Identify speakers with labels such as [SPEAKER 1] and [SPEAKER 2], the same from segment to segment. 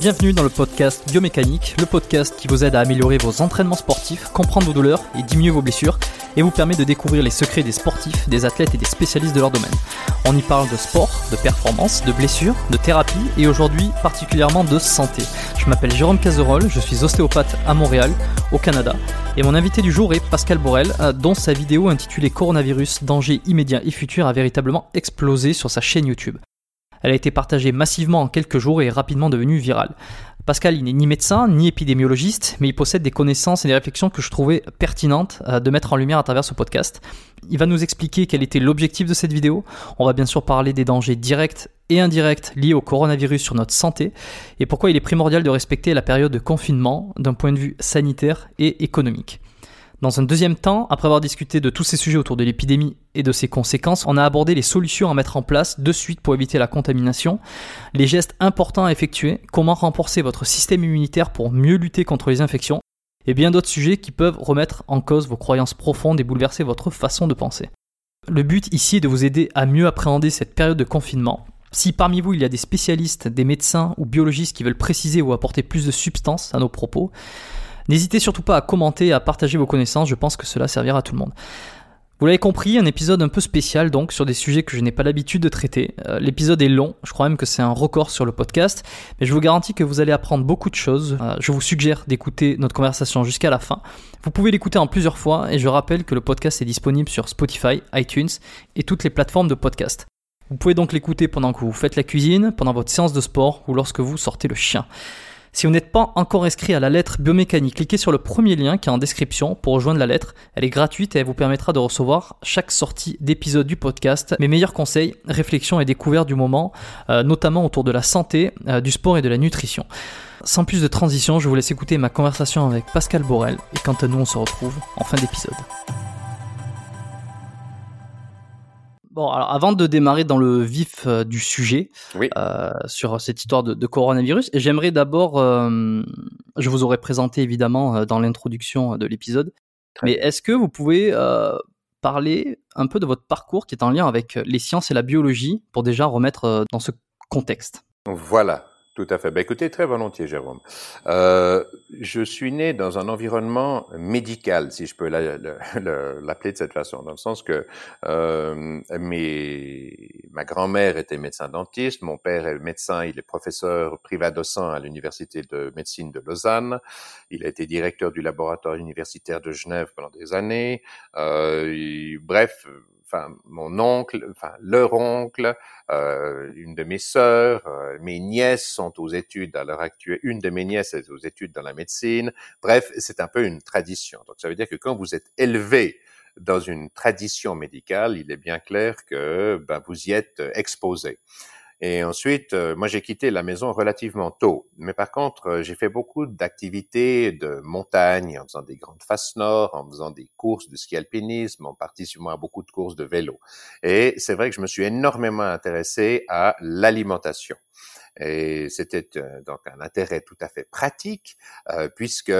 [SPEAKER 1] Bienvenue dans le podcast Biomécanique, le podcast qui vous aide à améliorer vos entraînements sportifs, comprendre vos douleurs et diminuer vos blessures, et vous permet de découvrir les secrets des sportifs, des athlètes et des spécialistes de leur domaine. On y parle de sport, de performance, de blessures, de thérapie et aujourd'hui particulièrement de santé. Je m'appelle Jérôme Cazerolle, je suis ostéopathe à Montréal, au Canada, et mon invité du jour est Pascal Borel, dont sa vidéo intitulée Coronavirus, danger immédiat et futur a véritablement explosé sur sa chaîne YouTube. Elle a été partagée massivement en quelques jours et est rapidement devenue virale. Pascal, il n'est ni médecin, ni épidémiologiste, mais il possède des connaissances et des réflexions que je trouvais pertinentes euh, de mettre en lumière à travers ce podcast. Il va nous expliquer quel était l'objectif de cette vidéo. On va bien sûr parler des dangers directs et indirects liés au coronavirus sur notre santé et pourquoi il est primordial de respecter la période de confinement d'un point de vue sanitaire et économique. Dans un deuxième temps, après avoir discuté de tous ces sujets autour de l'épidémie et de ses conséquences, on a abordé les solutions à mettre en place de suite pour éviter la contamination, les gestes importants à effectuer, comment renforcer votre système immunitaire pour mieux lutter contre les infections, et bien d'autres sujets qui peuvent remettre en cause vos croyances profondes et bouleverser votre façon de penser. Le but ici est de vous aider à mieux appréhender cette période de confinement. Si parmi vous il y a des spécialistes, des médecins ou biologistes qui veulent préciser ou apporter plus de substance à nos propos, N'hésitez surtout pas à commenter et à partager vos connaissances, je pense que cela servira à tout le monde. Vous l'avez compris, un épisode un peu spécial donc sur des sujets que je n'ai pas l'habitude de traiter. Euh, l'épisode est long, je crois même que c'est un record sur le podcast, mais je vous garantis que vous allez apprendre beaucoup de choses. Euh, je vous suggère d'écouter notre conversation jusqu'à la fin. Vous pouvez l'écouter en plusieurs fois et je rappelle que le podcast est disponible sur Spotify, iTunes et toutes les plateformes de podcast. Vous pouvez donc l'écouter pendant que vous faites la cuisine, pendant votre séance de sport ou lorsque vous sortez le chien.
[SPEAKER 2] Si vous n'êtes pas encore inscrit à la lettre biomécanique, cliquez sur le premier lien qui est en description pour rejoindre la lettre. Elle est gratuite et elle vous permettra de recevoir chaque sortie d'épisode du podcast mes meilleurs conseils, réflexions et découvertes du moment, euh, notamment autour de la santé, euh, du sport et de la nutrition. Sans plus de transition, je vous laisse écouter ma conversation avec Pascal Borel et quant à nous on se retrouve en fin d'épisode. Bon, alors avant de démarrer dans le vif euh, du sujet euh, sur cette histoire de, coronavirus, j'aimerais d'abord, euh, je vous aurais présenté évidemment dans l'introduction de l'épisode, mais est-ce que vous pouvez parler un peu de votre parcours qui est en lien avec les sciences et la biologie pour déjà remettre dans ce contexte?
[SPEAKER 3] Voilà. Tout à fait. Ben, écoutez, très volontiers, Jérôme. Euh, je suis né dans un environnement médical, si je peux l'appeler de cette façon, dans le sens que euh, ma grand-mère était médecin dentiste, mon père est médecin, il est professeur privadocent à l'université de médecine de Lausanne, il a été directeur du laboratoire universitaire de Genève pendant des années. Euh, bref, enfin mon oncle, enfin leur oncle, euh, une de mes sœurs, euh, mes nièces sont aux études à l'heure actuelle, une de mes nièces est aux études dans la médecine. Bref, c'est un peu une tradition. Donc ça veut dire que quand vous êtes élevé dans une tradition médicale, il est bien clair que ben, vous y êtes exposé. Et ensuite, euh, moi, j'ai quitté la maison relativement tôt. Mais par contre, euh, j'ai fait beaucoup d'activités de montagne, en faisant des grandes faces nord, en faisant des courses de ski alpinisme, en participant à beaucoup de courses de vélo. Et c'est vrai que je me suis énormément intéressé à l'alimentation. Et c'était euh, donc un intérêt tout à fait pratique, puisque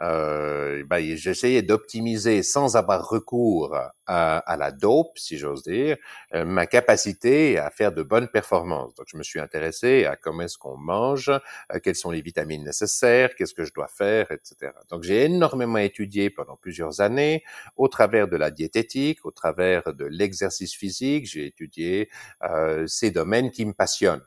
[SPEAKER 3] euh, ben, j'essayais d'optimiser sans avoir recours à, la dope, si j'ose dire, euh, ma capacité à faire de bonnes performances. Donc, je me suis intéressé à comment est-ce qu'on mange, euh, quelles sont les vitamines nécessaires, qu'est-ce que je dois faire, etc. Donc, j'ai énormément étudié pendant plusieurs années au travers de la diététique, au travers de l'exercice physique. J'ai étudié euh, ces domaines qui me passionnent.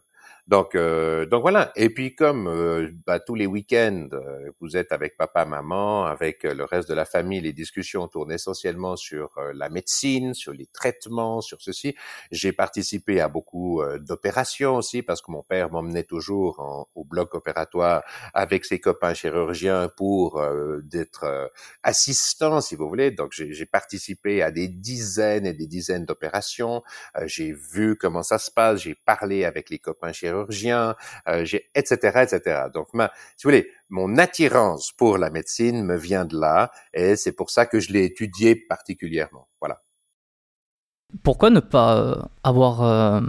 [SPEAKER 3] Donc, euh, donc voilà. Et puis comme euh, bah, tous les week-ends, euh, vous êtes avec papa, maman, avec le reste de la famille, les discussions tournent essentiellement sur la médecine, sur les traitements, sur ceci. J'ai participé à beaucoup d'opérations aussi parce que mon père m'emmenait toujours au bloc opératoire avec ses copains chirurgiens pour d'être assistant, si vous voulez. Donc j'ai participé à des dizaines et des dizaines d'opérations. j'ai vu comment ça se passe. J'ai parlé avec les copains chirurgiens chirurgien, euh, j'ai etc etc. Donc, si vous voulez, mon attirance pour la médecine me vient de là, et c'est pour ça que je l'ai étudié particulièrement. Voilà.
[SPEAKER 2] Pourquoi ne pas euh, avoir euh,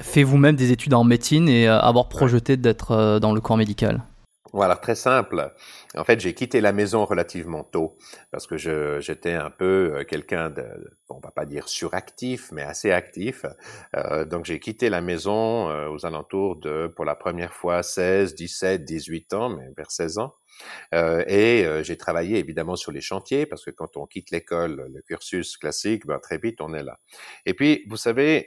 [SPEAKER 2] fait vous-même des études en médecine et avoir projeté d'être dans le corps médical?
[SPEAKER 3] Voilà, très simple. En fait, j'ai quitté la maison relativement tôt parce que j'étais un peu euh, quelqu'un de, on va pas dire suractif, mais assez actif. Euh, donc, j'ai quitté la maison euh, aux alentours de, pour la première fois, 16, 17, 18 ans, mais vers 16 ans. Euh, et j'ai travaillé évidemment sur les chantiers parce que quand on quitte l'école, le cursus classique, ben, très vite on est là. Et puis, vous savez,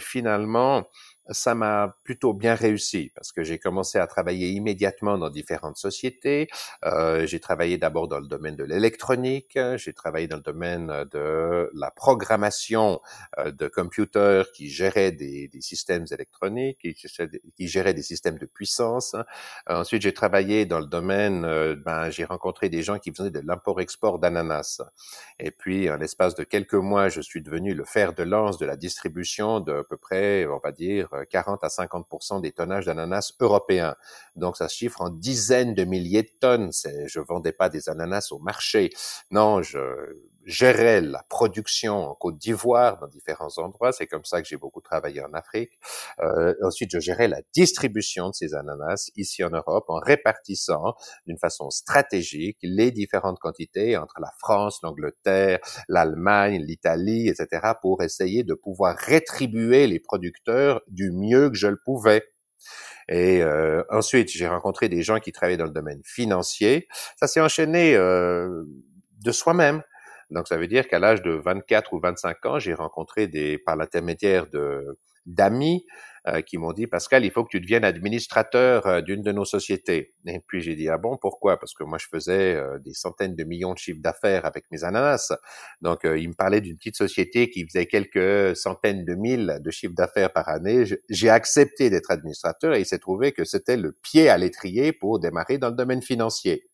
[SPEAKER 3] finalement, ça m'a plutôt bien réussi parce que j'ai commencé à travailler immédiatement dans différentes sociétés. Euh, j'ai travaillé d'abord dans le domaine de l'électronique, j'ai travaillé dans le domaine de la programmation euh, de computers qui géraient des, des systèmes électroniques, qui, géraient des systèmes de puissance. ensuite, j'ai travaillé dans le domaine, euh, ben, j'ai rencontré des gens qui faisaient de l'import-export d'ananas. Et puis, en l'espace de quelques mois, je suis devenu le fer de lance de la distribution de à peu près, on va dire, 40 à 50% des tonnages d'ananas européens. Donc, ça se chiffre en dizaines de milliers de tonnes. Je vendais pas des ananas au marché. Non, je gérais la production en Côte d'Ivoire, dans différents endroits. C'est comme ça que j'ai beaucoup travaillé en Afrique. Euh, ensuite, je gérais la distribution de ces ananas ici en Europe en répartissant d'une façon stratégique les différentes quantités entre la France, l'Angleterre, l'Allemagne, l'Italie, etc., pour essayer de pouvoir rétribuer les producteurs du mieux que je le pouvais. Et euh, ensuite, j'ai rencontré des gens qui travaillaient dans le domaine financier. Ça s'est enchaîné euh, de soi-même. Donc, ça veut dire qu'à l'âge de 24 ou 25 ans, j'ai rencontré des, par l'intermédiaire de d'amis euh, qui m'ont dit Pascal, il faut que tu deviennes administrateur euh, d'une de nos sociétés. Et puis j'ai dit ah bon pourquoi? Parce que moi je faisais euh, des centaines de millions de chiffres d'affaires avec mes ananas. Donc il me parlait d'une petite société qui faisait quelques centaines de mille de chiffres d'affaires par année. J'ai accepté d'être administrateur et il s'est trouvé que c'était le pied à l'étrier pour démarrer dans le domaine financier.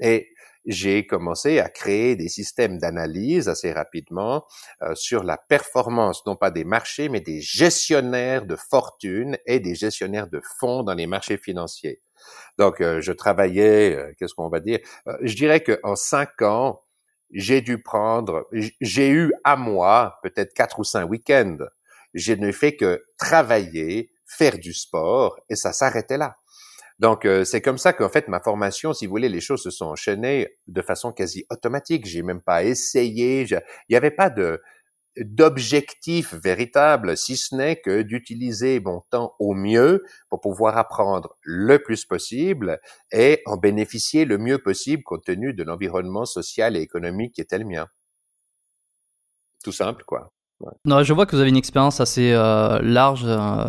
[SPEAKER 3] Et j'ai commencé à créer des systèmes d'analyse assez rapidement euh, sur la performance, non pas des marchés, mais des gestionnaires de fortune et des gestionnaires de fonds dans les marchés financiers. Donc, euh, je travaillais, euh, qu'est-ce qu'on va dire Je dirais qu'en cinq ans, j'ai dû prendre, j'ai eu à moi peut-être quatre ou cinq week-ends. Je ne fais que travailler, faire du sport, et ça s'arrêtait là. Donc, euh, c'est comme ça qu'en fait, ma formation, si vous voulez, les choses se sont enchaînées de façon quasi automatique. J'ai même pas essayé. Il n'y avait pas de d'objectif véritable, si ce n'est que d'utiliser mon temps au mieux pour pouvoir apprendre le plus possible et en bénéficier le mieux possible compte tenu de l'environnement social et économique qui était le mien. Tout simple, quoi.
[SPEAKER 2] Non, je vois que vous avez une expérience assez euh, large, euh,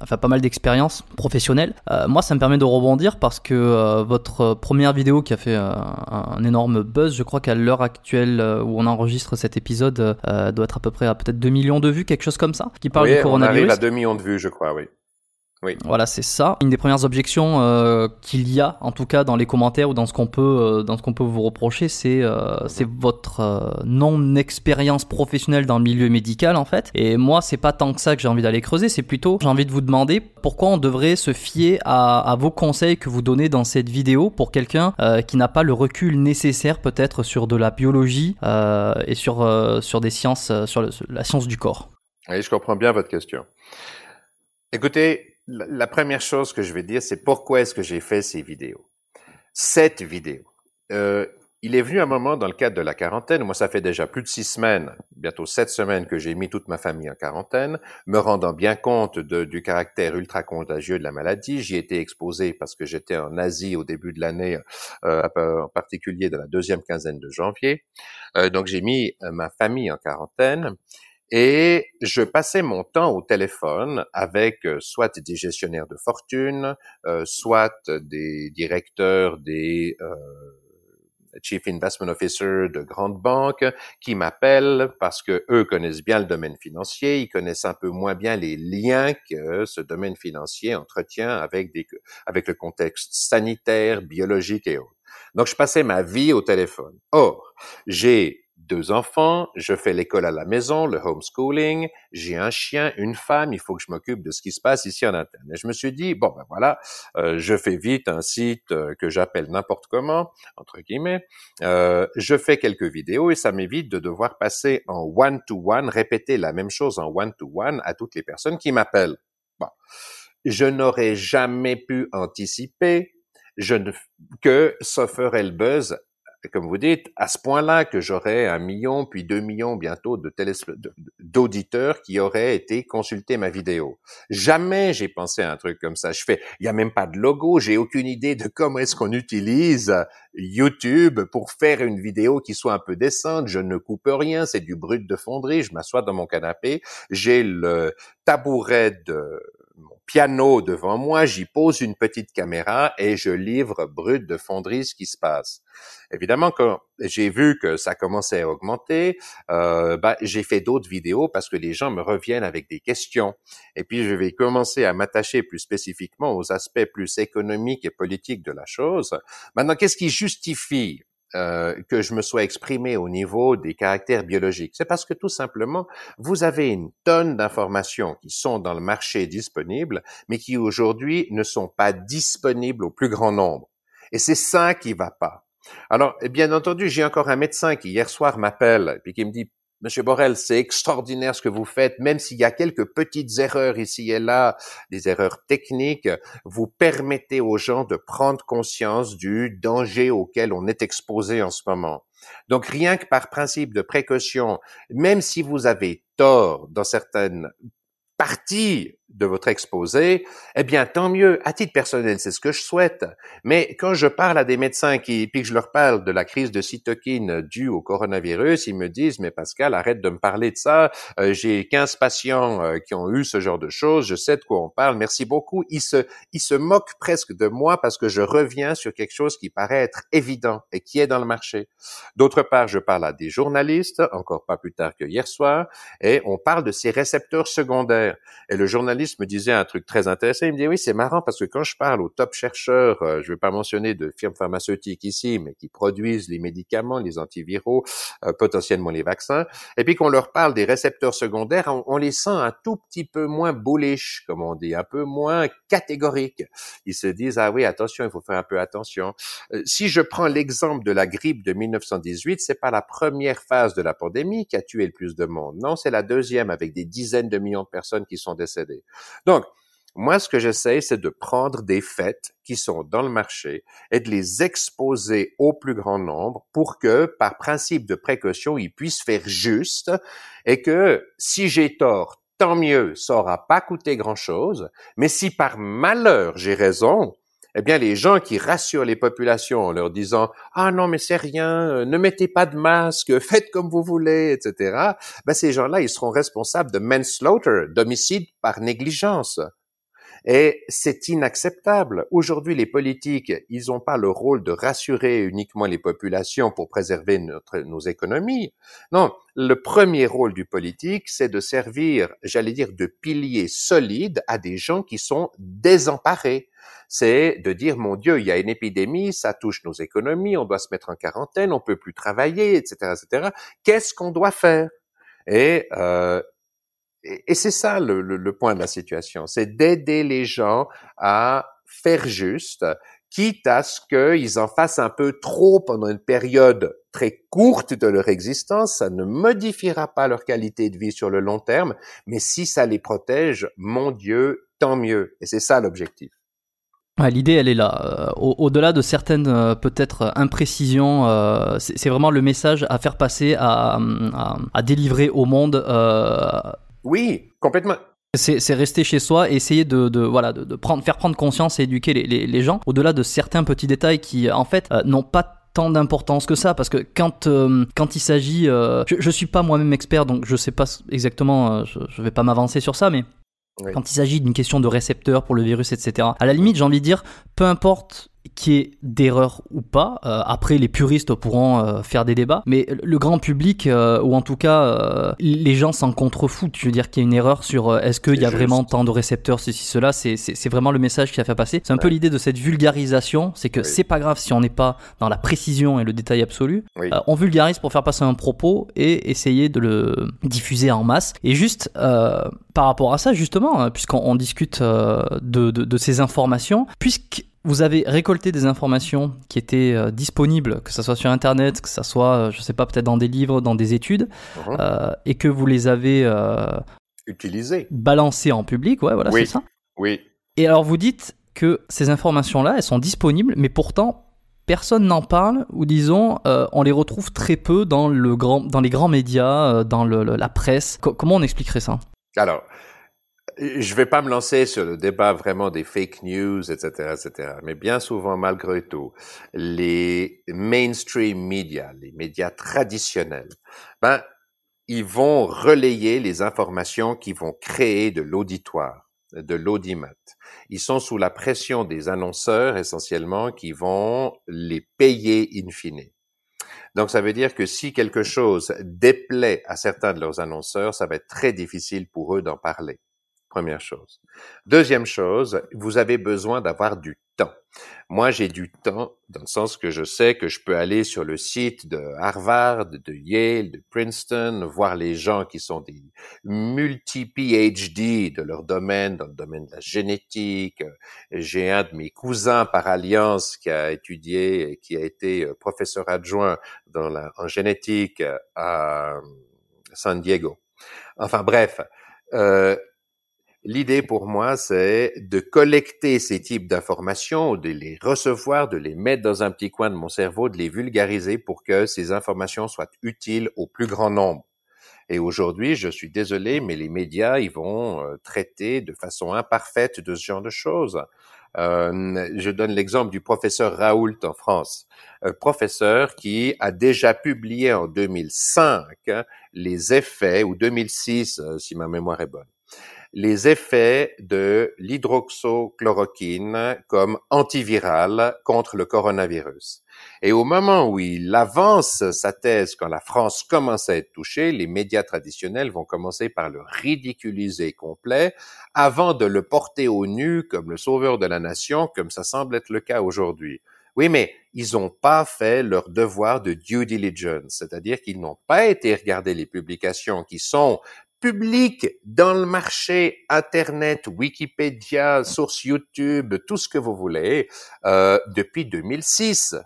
[SPEAKER 2] enfin pas mal d'expérience professionnelle. Euh, moi, ça me permet de rebondir parce que votre première vidéo qui a fait un énorme buzz, je crois qu'à l'heure actuelle où on enregistre cet épisode, doit être à peu près à peut-être 2 millions de vues, quelque chose comme ça,
[SPEAKER 3] qui parle du coronavirus. On arrive à 2 millions de vues, je crois, oui.
[SPEAKER 2] Voilà, c'est ça. Une des premières objections euh, qu'il y a, en tout cas dans les commentaires ou dans ce qu'on peut, euh, dans ce qu'on peut vous reprocher, c'est euh, c'est votre non expérience professionnelle dans le milieu médical en fait. Et moi, c'est pas tant que ça que j'ai envie d'aller creuser, c'est plutôt j'ai envie de vous demander pourquoi on devrait se fier à, à vos conseils que vous donnez dans cette vidéo pour quelqu'un qui n'a pas le recul nécessaire peut-être sur de la biologie et sur sur des sciences, sur la science du corps.
[SPEAKER 3] Oui, je comprends bien votre question. Écoutez, la première chose que je vais dire, c'est pourquoi est-ce que j'ai fait ces vidéos? Cette vidéo. Euh, il est venu un moment dans le cadre de la quarantaine, moi ça fait déjà plus de six semaines, bientôt sept semaines que j'ai mis toute ma famille en quarantaine, me rendant bien compte du caractère ultra contagieux de la maladie. J'y étais exposé parce que j'étais en Asie au début de l'année, euh, en particulier dans la deuxième quinzaine de janvier. Euh, donc j'ai mis euh, ma famille en quarantaine. Et je passais mon temps au téléphone avec euh, soit des gestionnaires de fortune, euh, soit des directeurs des euh, Chief Investment Officer de grandes banques qui m'appellent parce que eux connaissent bien le domaine financier, ils connaissent un peu moins bien les liens que ce domaine financier entretient avec avec le contexte sanitaire, biologique et autres. Donc, je passais ma vie au téléphone. Or, j'ai deux enfants, je fais l'école à la maison, le homeschooling, j'ai un chien, une femme, il faut que je m'occupe de ce qui se passe ici en interne. Et je me suis dit, bon ben voilà, euh, je fais vite un site euh, que j'appelle n'importe comment, entre guillemets, euh, je fais quelques vidéos et ça m'évite de devoir passer en one-to-one, répéter la même chose en one-to-one à toutes les personnes qui m'appellent. Bon. Je n'aurais jamais pu anticiper je ne, que le buzz comme vous dites, à ce point-là que j'aurais un million puis deux millions bientôt de d'auditeurs qui auraient été consulter ma vidéo. Jamais j'ai pensé à un truc comme ça. Je fais, il y a même pas de logo, j'ai aucune idée de comment est-ce qu'on utilise YouTube pour faire une vidéo qui soit un peu décente. Je ne coupe rien, c'est du brut de fonderie. Je m'assois dans mon canapé, j'ai le tabouret de piano devant moi, j'y pose une petite caméra et je livre brut de fonderie ce qui se passe. Évidemment, quand j'ai vu que ça commençait à augmenter, euh, bah, j'ai fait d'autres vidéos parce que les gens me reviennent avec des questions. Et puis, je vais commencer à m'attacher plus spécifiquement aux aspects plus économiques et politiques de la chose. Maintenant, qu'est-ce qui justifie euh, que je me sois exprimé au niveau des caractères biologiques. C'est parce que tout simplement, vous avez une tonne d'informations qui sont dans le marché disponibles, mais qui aujourd'hui ne sont pas disponibles au plus grand nombre. Et c'est ça qui va pas. Alors, bien entendu, j'ai encore un médecin qui hier soir m'appelle et qui me dit Monsieur Borrell, c'est extraordinaire ce que vous faites, même s'il y a quelques petites erreurs ici et là, des erreurs techniques, vous permettez aux gens de prendre conscience du danger auquel on est exposé en ce moment. Donc rien que par principe de précaution, même si vous avez tort dans certaines parties de votre exposé, eh bien, tant mieux. À titre personnel, c'est ce que je souhaite. Mais quand je parle à des médecins qui, puis que je leur parle de la crise de cytokine due au coronavirus, ils me disent, mais Pascal, arrête de me parler de ça. Euh, j'ai 15 patients euh, qui ont eu ce genre de choses. Je sais de quoi on parle. Merci beaucoup. Ils se, ils se moquent presque de moi parce que je reviens sur quelque chose qui paraît être évident et qui est dans le marché. D'autre part, je parle à des journalistes, encore pas plus tard que hier soir, et on parle de ces récepteurs secondaires. Et le journaliste me disait un truc très intéressant. Il me dit oui, c'est marrant parce que quand je parle aux top chercheurs, euh, je ne vais pas mentionner de firmes pharmaceutiques ici, mais qui produisent les médicaments, les antiviraux, euh, potentiellement les vaccins, et puis qu'on leur parle des récepteurs secondaires, on, les sent un tout petit peu moins bullish, comme on dit, un peu moins catégoriques. Ils se disent ah oui, attention, il faut faire un peu attention. Euh, si je prends l'exemple de la grippe de 1918, c'est pas la première phase de la pandémie qui a tué le plus de monde. Non, c'est la deuxième avec des dizaines de millions de personnes qui sont décédées. Donc, moi, ce que j'essaie, c'est de prendre des faits qui sont dans le marché et de les exposer au plus grand nombre pour que, par principe de précaution, ils puissent faire juste et que si j'ai tort, tant mieux, ça aura pas coûté grand chose. Mais si par malheur j'ai raison, eh bien, les gens qui rassurent les populations en leur disant ah non mais c'est rien, euh, ne mettez pas de masque, faites comme vous voulez, etc. Ben ces gens-là, ils seront responsables de manslaughter, d'homicide par négligence. Et c'est inacceptable. Aujourd'hui, les politiques, ils n'ont pas le rôle de rassurer uniquement les populations pour préserver notre, nos économies. Non, le premier rôle du politique, c'est de servir, j'allais dire, de pilier solide à des gens qui sont désemparés c'est de dire, mon Dieu, il y a une épidémie, ça touche nos économies, on doit se mettre en quarantaine, on peut plus travailler, etc., etc. Qu'est-ce qu'on doit faire? Et, euh, et, c'est ça le, le, point de la situation, c'est d'aider les gens à faire juste, quitte à ce qu'ils en fassent un peu trop pendant une période très courte de leur existence, ça ne modifiera pas leur qualité de vie sur le long terme, mais si ça les protège, mon Dieu, tant mieux. Et c'est ça l'objectif.
[SPEAKER 2] L'idée, elle est là. Euh, au-delà de certaines euh, peut-être imprécisions, euh, c'est vraiment le message à faire passer, à, à, délivrer au monde.
[SPEAKER 3] Oui, complètement.
[SPEAKER 2] C'est rester chez soi et essayer de, de voilà de, prendre, faire prendre conscience et éduquer les, les, les gens au-delà de certains petits détails qui en fait n'ont pas tant d'importance que ça parce que quand quand il s'agit je, je suis pas moi-même expert donc je sais pas exactement je, je vais pas m'avancer sur ça mais quand il s'agit d'une question de récepteur pour le virus, etc. À la limite, j'ai envie de dire, peu importe qui est d'erreur ou pas. Euh, après, les puristes pourront euh, faire des débats, mais le grand public, euh, ou en tout cas, les gens s'en contrefoutent. Je veux dire qu'il y a une erreur sur est-ce qu'il y a vraiment tant de récepteurs, ceci, cela. C'est vraiment le message qui a fait passer. C'est un peu l'idée de cette vulgarisation, c'est que c'est pas grave si on n'est pas dans la précision et le détail absolu. on vulgarise pour faire passer un propos et essayer de le diffuser en masse. Et juste par rapport à ça, justement, hein, puisqu'on discute de, de, de, ces informations, puisque vous avez récolté des informations qui étaient euh, disponibles, que ce soit sur Internet, que ce soit, euh, je ne sais pas, peut-être dans des livres, dans des études, uh-huh. euh, et que vous les avez
[SPEAKER 3] utilisées,
[SPEAKER 2] balancées en public, ouais, voilà, c'est ça.
[SPEAKER 3] Oui.
[SPEAKER 2] Et alors vous dites que ces informations-là, elles sont disponibles, mais pourtant personne n'en parle, ou disons, on les retrouve très peu dans, le grand, dans les grands médias, dans le, la presse. comment on expliquerait ça?
[SPEAKER 3] Alors, je vais pas me lancer sur le débat vraiment des fake news, etc., etc. Mais bien souvent, malgré tout, les mainstream médias, les médias traditionnels, ben, ils vont relayer les informations qui vont créer de l'auditoire, de l'audimat. Ils sont sous la pression des annonceurs essentiellement qui vont les payer in fine. Donc, ça veut dire que si quelque chose déplaît à certains de leurs annonceurs, ça va être très difficile pour eux d'en parler. Première chose. Deuxième chose, vous avez besoin d'avoir du temps. Moi, j'ai du temps dans le sens que je sais que je peux aller sur le site de Harvard, de Yale, de Princeton, voir les gens qui sont des multi-PhD de leur domaine, dans le domaine de la génétique. J'ai un de mes cousins par alliance qui a étudié et qui a été euh, professeur adjoint en génétique à San Diego. Enfin bref, euh, L'idée pour moi, c'est de collecter ces types d'informations, de les recevoir, de les mettre dans un petit coin de mon cerveau, de les vulgariser pour que ces informations soient utiles au plus grand nombre. Et aujourd'hui, je suis désolé, mais les médias, ils vont euh, traiter de façon imparfaite de ce genre de choses. Euh, je donne l'exemple du professeur Raoult en France, un professeur qui a déjà publié en 2005 les effets, ou 2006 euh, si ma mémoire est bonne, les effets de l'hydroxochloroquine comme antiviral contre le coronavirus. Et au moment où il avance sa thèse, quand la France commence à être touchée, les médias traditionnels vont commencer par le ridiculiser complet avant de le porter au nu comme le sauveur de la nation, comme ça semble être le cas aujourd'hui. Oui, mais ils n'ont pas fait leur devoir de due diligence, c'est-à-dire qu'ils n'ont pas été regarder les publications qui sont public dans le marché Internet, Wikipédia, source YouTube, tout ce que vous voulez, euh, depuis 2006.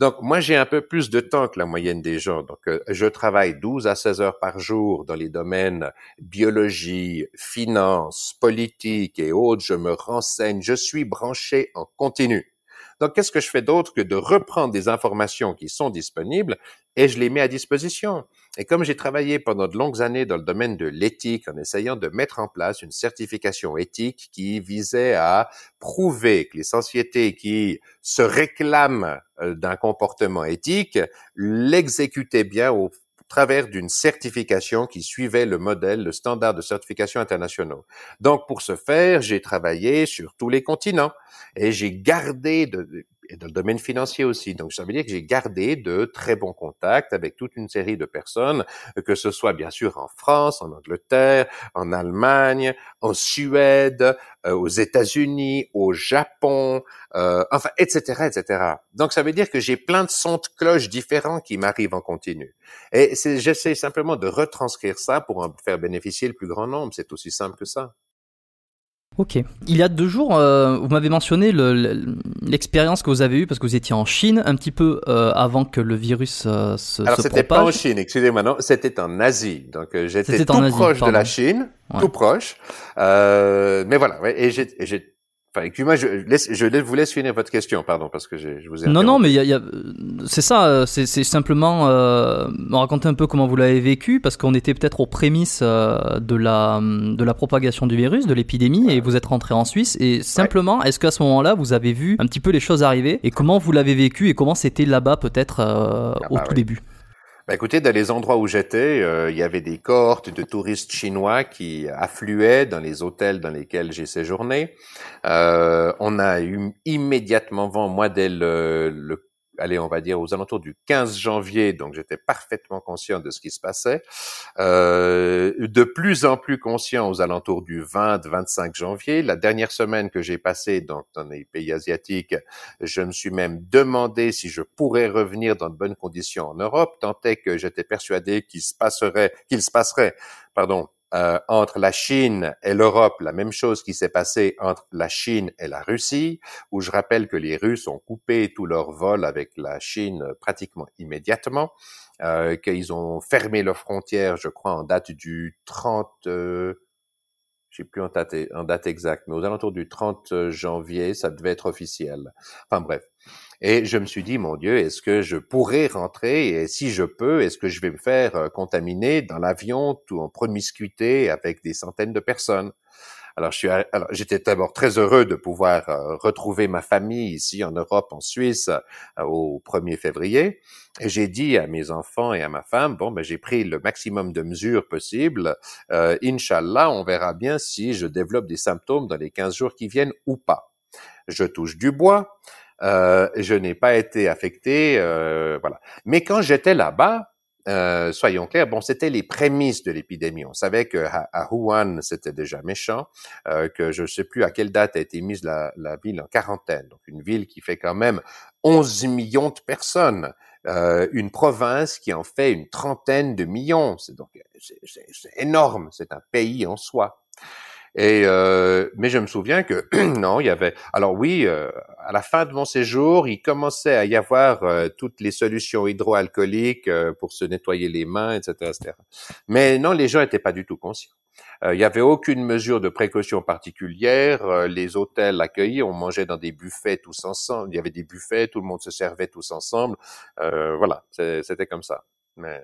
[SPEAKER 3] Donc, moi, j'ai un peu plus de temps que la moyenne des gens. Donc, euh, je travaille 12 à 16 heures par jour dans les domaines biologie, finance, politique et autres. Je me renseigne. Je suis branché en continu. Donc, qu'est-ce que je fais d'autre que de reprendre des informations qui sont disponibles et je les mets à disposition? Et comme j'ai travaillé pendant de longues années dans le domaine de l'éthique en essayant de mettre en place une certification éthique qui visait à prouver que les sociétés qui se réclament euh, d'un comportement éthique l'exécutaient bien au travers d'une certification qui suivait le modèle, le standard de certification internationaux. Donc, pour ce faire, j'ai travaillé sur tous les continents et j'ai gardé de, et dans le domaine financier aussi. Donc, ça veut dire que j'ai gardé de très bons contacts avec toute une série de personnes, que ce soit bien sûr en France, en Angleterre, en Allemagne, en Suède, euh, aux États-Unis, au Japon, euh, enfin, etc., etc. Donc, ça veut dire que j'ai plein de sons de cloche différents qui m'arrivent en continu. Et j'essaie simplement de retranscrire ça pour en faire bénéficier le plus grand nombre. C'est aussi simple que ça.
[SPEAKER 2] Ok. Il y a deux jours, euh, vous m'avez mentionné l'expérience que vous avez eue parce que vous étiez en Chine un petit peu euh, avant que le virus euh, se,
[SPEAKER 3] Alors, c'était pas en Chine, excusez-moi, non, c'était en Asie. Donc, j'étais tout proche de la Chine, tout proche. mais voilà, ouais, et j'ai Enfin, excuse-moi, je, laisse, je vous laisse finir votre question, pardon, parce que je, vous ai.
[SPEAKER 2] Non, non, mais y a, y a, c'est ça, euh, c'est, simplement euh, raconter un peu comment vous l'avez vécu, parce qu'on était peut-être aux prémices euh, de la de la propagation du virus, de l'épidémie, et vous êtes rentré en Suisse. Et simplement, est-ce qu'à ce, moment-là, vous avez vu un petit peu les choses arriver, et comment vous l'avez vécu, et comment c'était là-bas peut-être euh, ah au bah tout début?
[SPEAKER 3] Bah écoutez, dans les endroits où j'étais, euh, il y avait des cohortes de touristes chinois qui affluaient dans les hôtels dans lesquels j'ai séjourné. Euh, on a eu immédiatement vent, moi dès le, le allez, on va dire aux alentours du 15 janvier, donc j'étais parfaitement conscient de ce qui se passait. Euh, de plus en plus conscient aux alentours du 20-25 janvier. La dernière semaine que j'ai passée dans les pays asiatiques, je me suis même demandé si je pourrais revenir dans de bonnes conditions en Europe, tant est que j'étais persuadé qu'il se passerait, qu'il se passerait, pardon, euh, entre la Chine et l'Europe, la même chose qui s'est passée entre la Chine et la Russie, où je rappelle que les Russes ont coupé tous leurs vols avec la Chine pratiquement immédiatement, euh, qu'ils ont fermé leurs frontières, je crois, en date du 30, euh, je sais plus en date, date exacte, mais aux alentours du 30 janvier, ça devait être officiel. Enfin bref. Et je me suis dit, mon Dieu, est-ce que je pourrais rentrer et si je peux, est-ce que je vais me faire euh, contaminer dans l'avion tout en promiscuité avec des centaines de personnes? Alors, je suis, alors, j'étais d'abord très heureux de pouvoir euh, retrouver ma famille ici en Europe, en Suisse, euh, au 1er février. Et j'ai dit à mes enfants et à ma femme, bon, ben, j'ai pris le maximum de mesures possibles. Euh, Inch'Allah, on verra bien si je développe des symptômes dans les 15 jours qui viennent ou pas. Je touche du bois. Euh, je n'ai pas été affecté, euh, voilà. Mais quand j'étais là-bas, euh, soyons clairs, bon, c'était les prémices de l'épidémie. On savait que à, Wuhan, c'était déjà méchant, euh, que je ne sais plus à quelle date a été mise la, la, ville en quarantaine. Donc une ville qui fait quand même 11 millions de personnes, euh, une province qui en fait une trentaine de millions. C'est donc c'est énorme. C'est un pays en soi. Et euh, mais je me souviens que non, il y avait. Alors oui, euh, à la fin de mon séjour, il commençait à y avoir euh, toutes les solutions hydroalcooliques euh, pour se nettoyer les mains, etc., etc. Mais non, les gens n'étaient pas du tout conscients. il n'y avait aucune mesure de précaution particulière. les hôtels accueillis, on mangeait dans des buffets tous ensemble. Il y avait des buffets, tout le monde se servait tous ensemble. voilà, c'était comme ça. Mais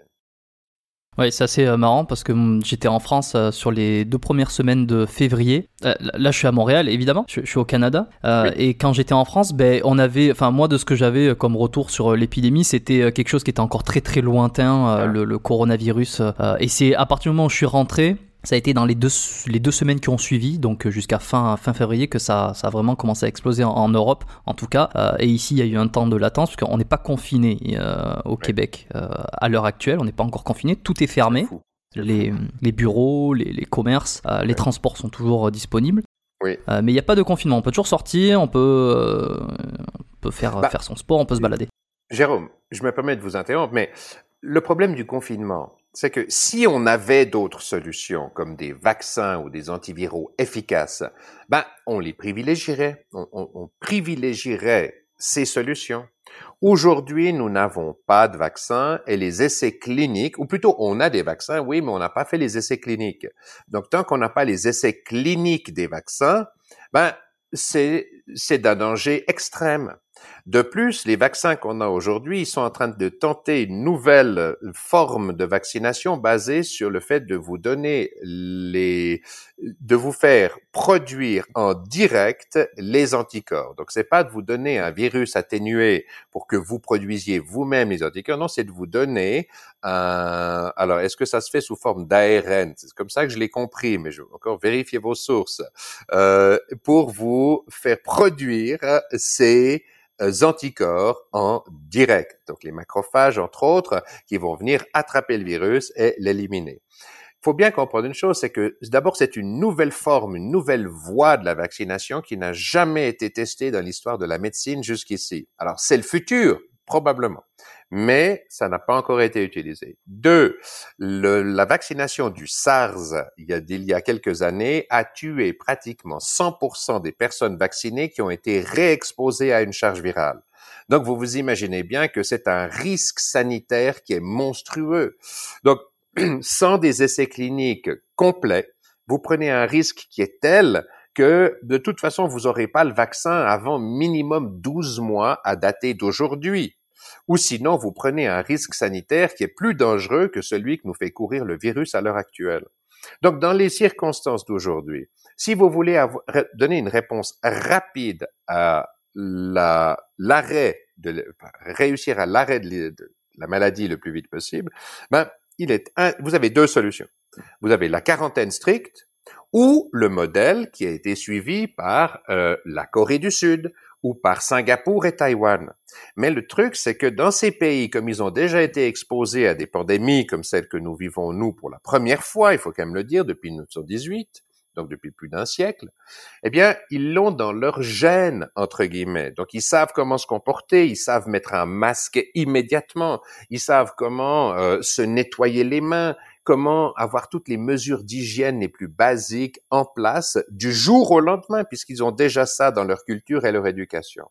[SPEAKER 2] Oui, c'est assez euh, marrant parce que hum, j'étais en France euh, sur les deux premières semaines de février. Euh, là, je suis à Montréal, évidemment. Je, suis au Canada. Et quand j'étais en France, ben, on avait, enfin, moi, de ce que j'avais comme retour sur l'épidémie, c'était quelque chose qui était encore très, très lointain, ah. le, le, coronavirus. et c'est à partir du moment où je suis rentré, ça a été dans les deux, les deux semaines qui ont suivi, donc euh, jusqu'à fin, fin février, que ça, ça a vraiment commencé à exploser en, Europe, en tout cas. Euh, et ici, il y a eu un temps de latence, parce qu'on n'est pas confiné euh, au Québec à l'heure actuelle, on n'est pas encore confiné, tout est fermé. les, les, bureaux, les, les commerces, les transports sont toujours disponibles. Oui. mais il n'y a pas de confinement, on peut toujours sortir, on peut, on peut faire, bah, faire son sport, on peut se balader.
[SPEAKER 3] Jérôme, je me permets de vous interrompre, mais le problème du confinement, c'est que si on avait d'autres solutions, comme des vaccins ou des antiviraux efficaces, ben, on les privilégierait. On, privilégierait ces solutions. Aujourd'hui, nous n'avons pas de vaccins et les essais cliniques, ou plutôt on a des vaccins, oui, mais on n'a pas fait les essais cliniques. Donc, tant qu'on n'a pas les essais cliniques des vaccins, ben, c'est, c'est d'un danger extrême. De plus, les vaccins qu'on a aujourd'hui, ils sont en train de tenter une nouvelle euh, forme de vaccination basée sur le fait de vous donner les, de vous faire produire en direct les anticorps. Donc, c'est pas de vous donner un virus atténué pour que vous produisiez vous-même les anticorps. Non, c'est de vous donner un, alors, est-ce que ça se fait sous forme d'ARN? C'est comme ça que je l'ai compris, mais je vais encore vérifier vos sources, euh, pour vous faire produire ces anticorps en direct. Donc les macrophages, entre autres, qui vont venir attraper le virus et l'éliminer. Il faut bien comprendre une chose, c'est que d'abord c'est une nouvelle forme, une nouvelle voie de la vaccination qui n'a jamais été testée dans l'histoire de la médecine jusqu'ici. Alors c'est le futur, probablement mais ça n'a pas encore été utilisé. Deux, la vaccination du SARS il y, a, il y a quelques années a tué pratiquement 100% des personnes vaccinées qui ont été réexposées à une charge virale. Donc, vous vous imaginez bien que c'est un risque sanitaire qui est monstrueux. Donc, sans des essais cliniques complets, vous prenez un risque qui est tel que de toute façon, vous n'aurez pas le vaccin avant minimum 12 mois à dater d'aujourd'hui ou sinon vous prenez un risque sanitaire qui est plus dangereux que celui que nous fait courir le virus à l'heure actuelle. Donc, dans les circonstances d'aujourd'hui, si vous voulez donner une réponse rapide à l'arrêt de réussir à l'arrêt de, la maladie le plus vite possible, ben, il est vous avez deux solutions. Vous avez la quarantaine stricte ou le modèle qui a été suivi par euh, la Corée du Sud ou par Singapour et Taïwan. Mais le truc, c'est que dans ces pays, comme ils ont déjà été exposés à des pandémies comme celle que nous vivons, nous, pour la première fois, il faut quand même le dire, depuis 1918, donc depuis plus d'un siècle, eh bien, ils l'ont dans leur gène, entre guillemets. Donc, ils savent comment se comporter, ils savent mettre un masque immédiatement, ils savent comment euh, se nettoyer les mains, comment avoir toutes les mesures d'hygiène les plus basiques en place du jour au lendemain, puisqu'ils ont déjà ça dans leur culture et leur éducation.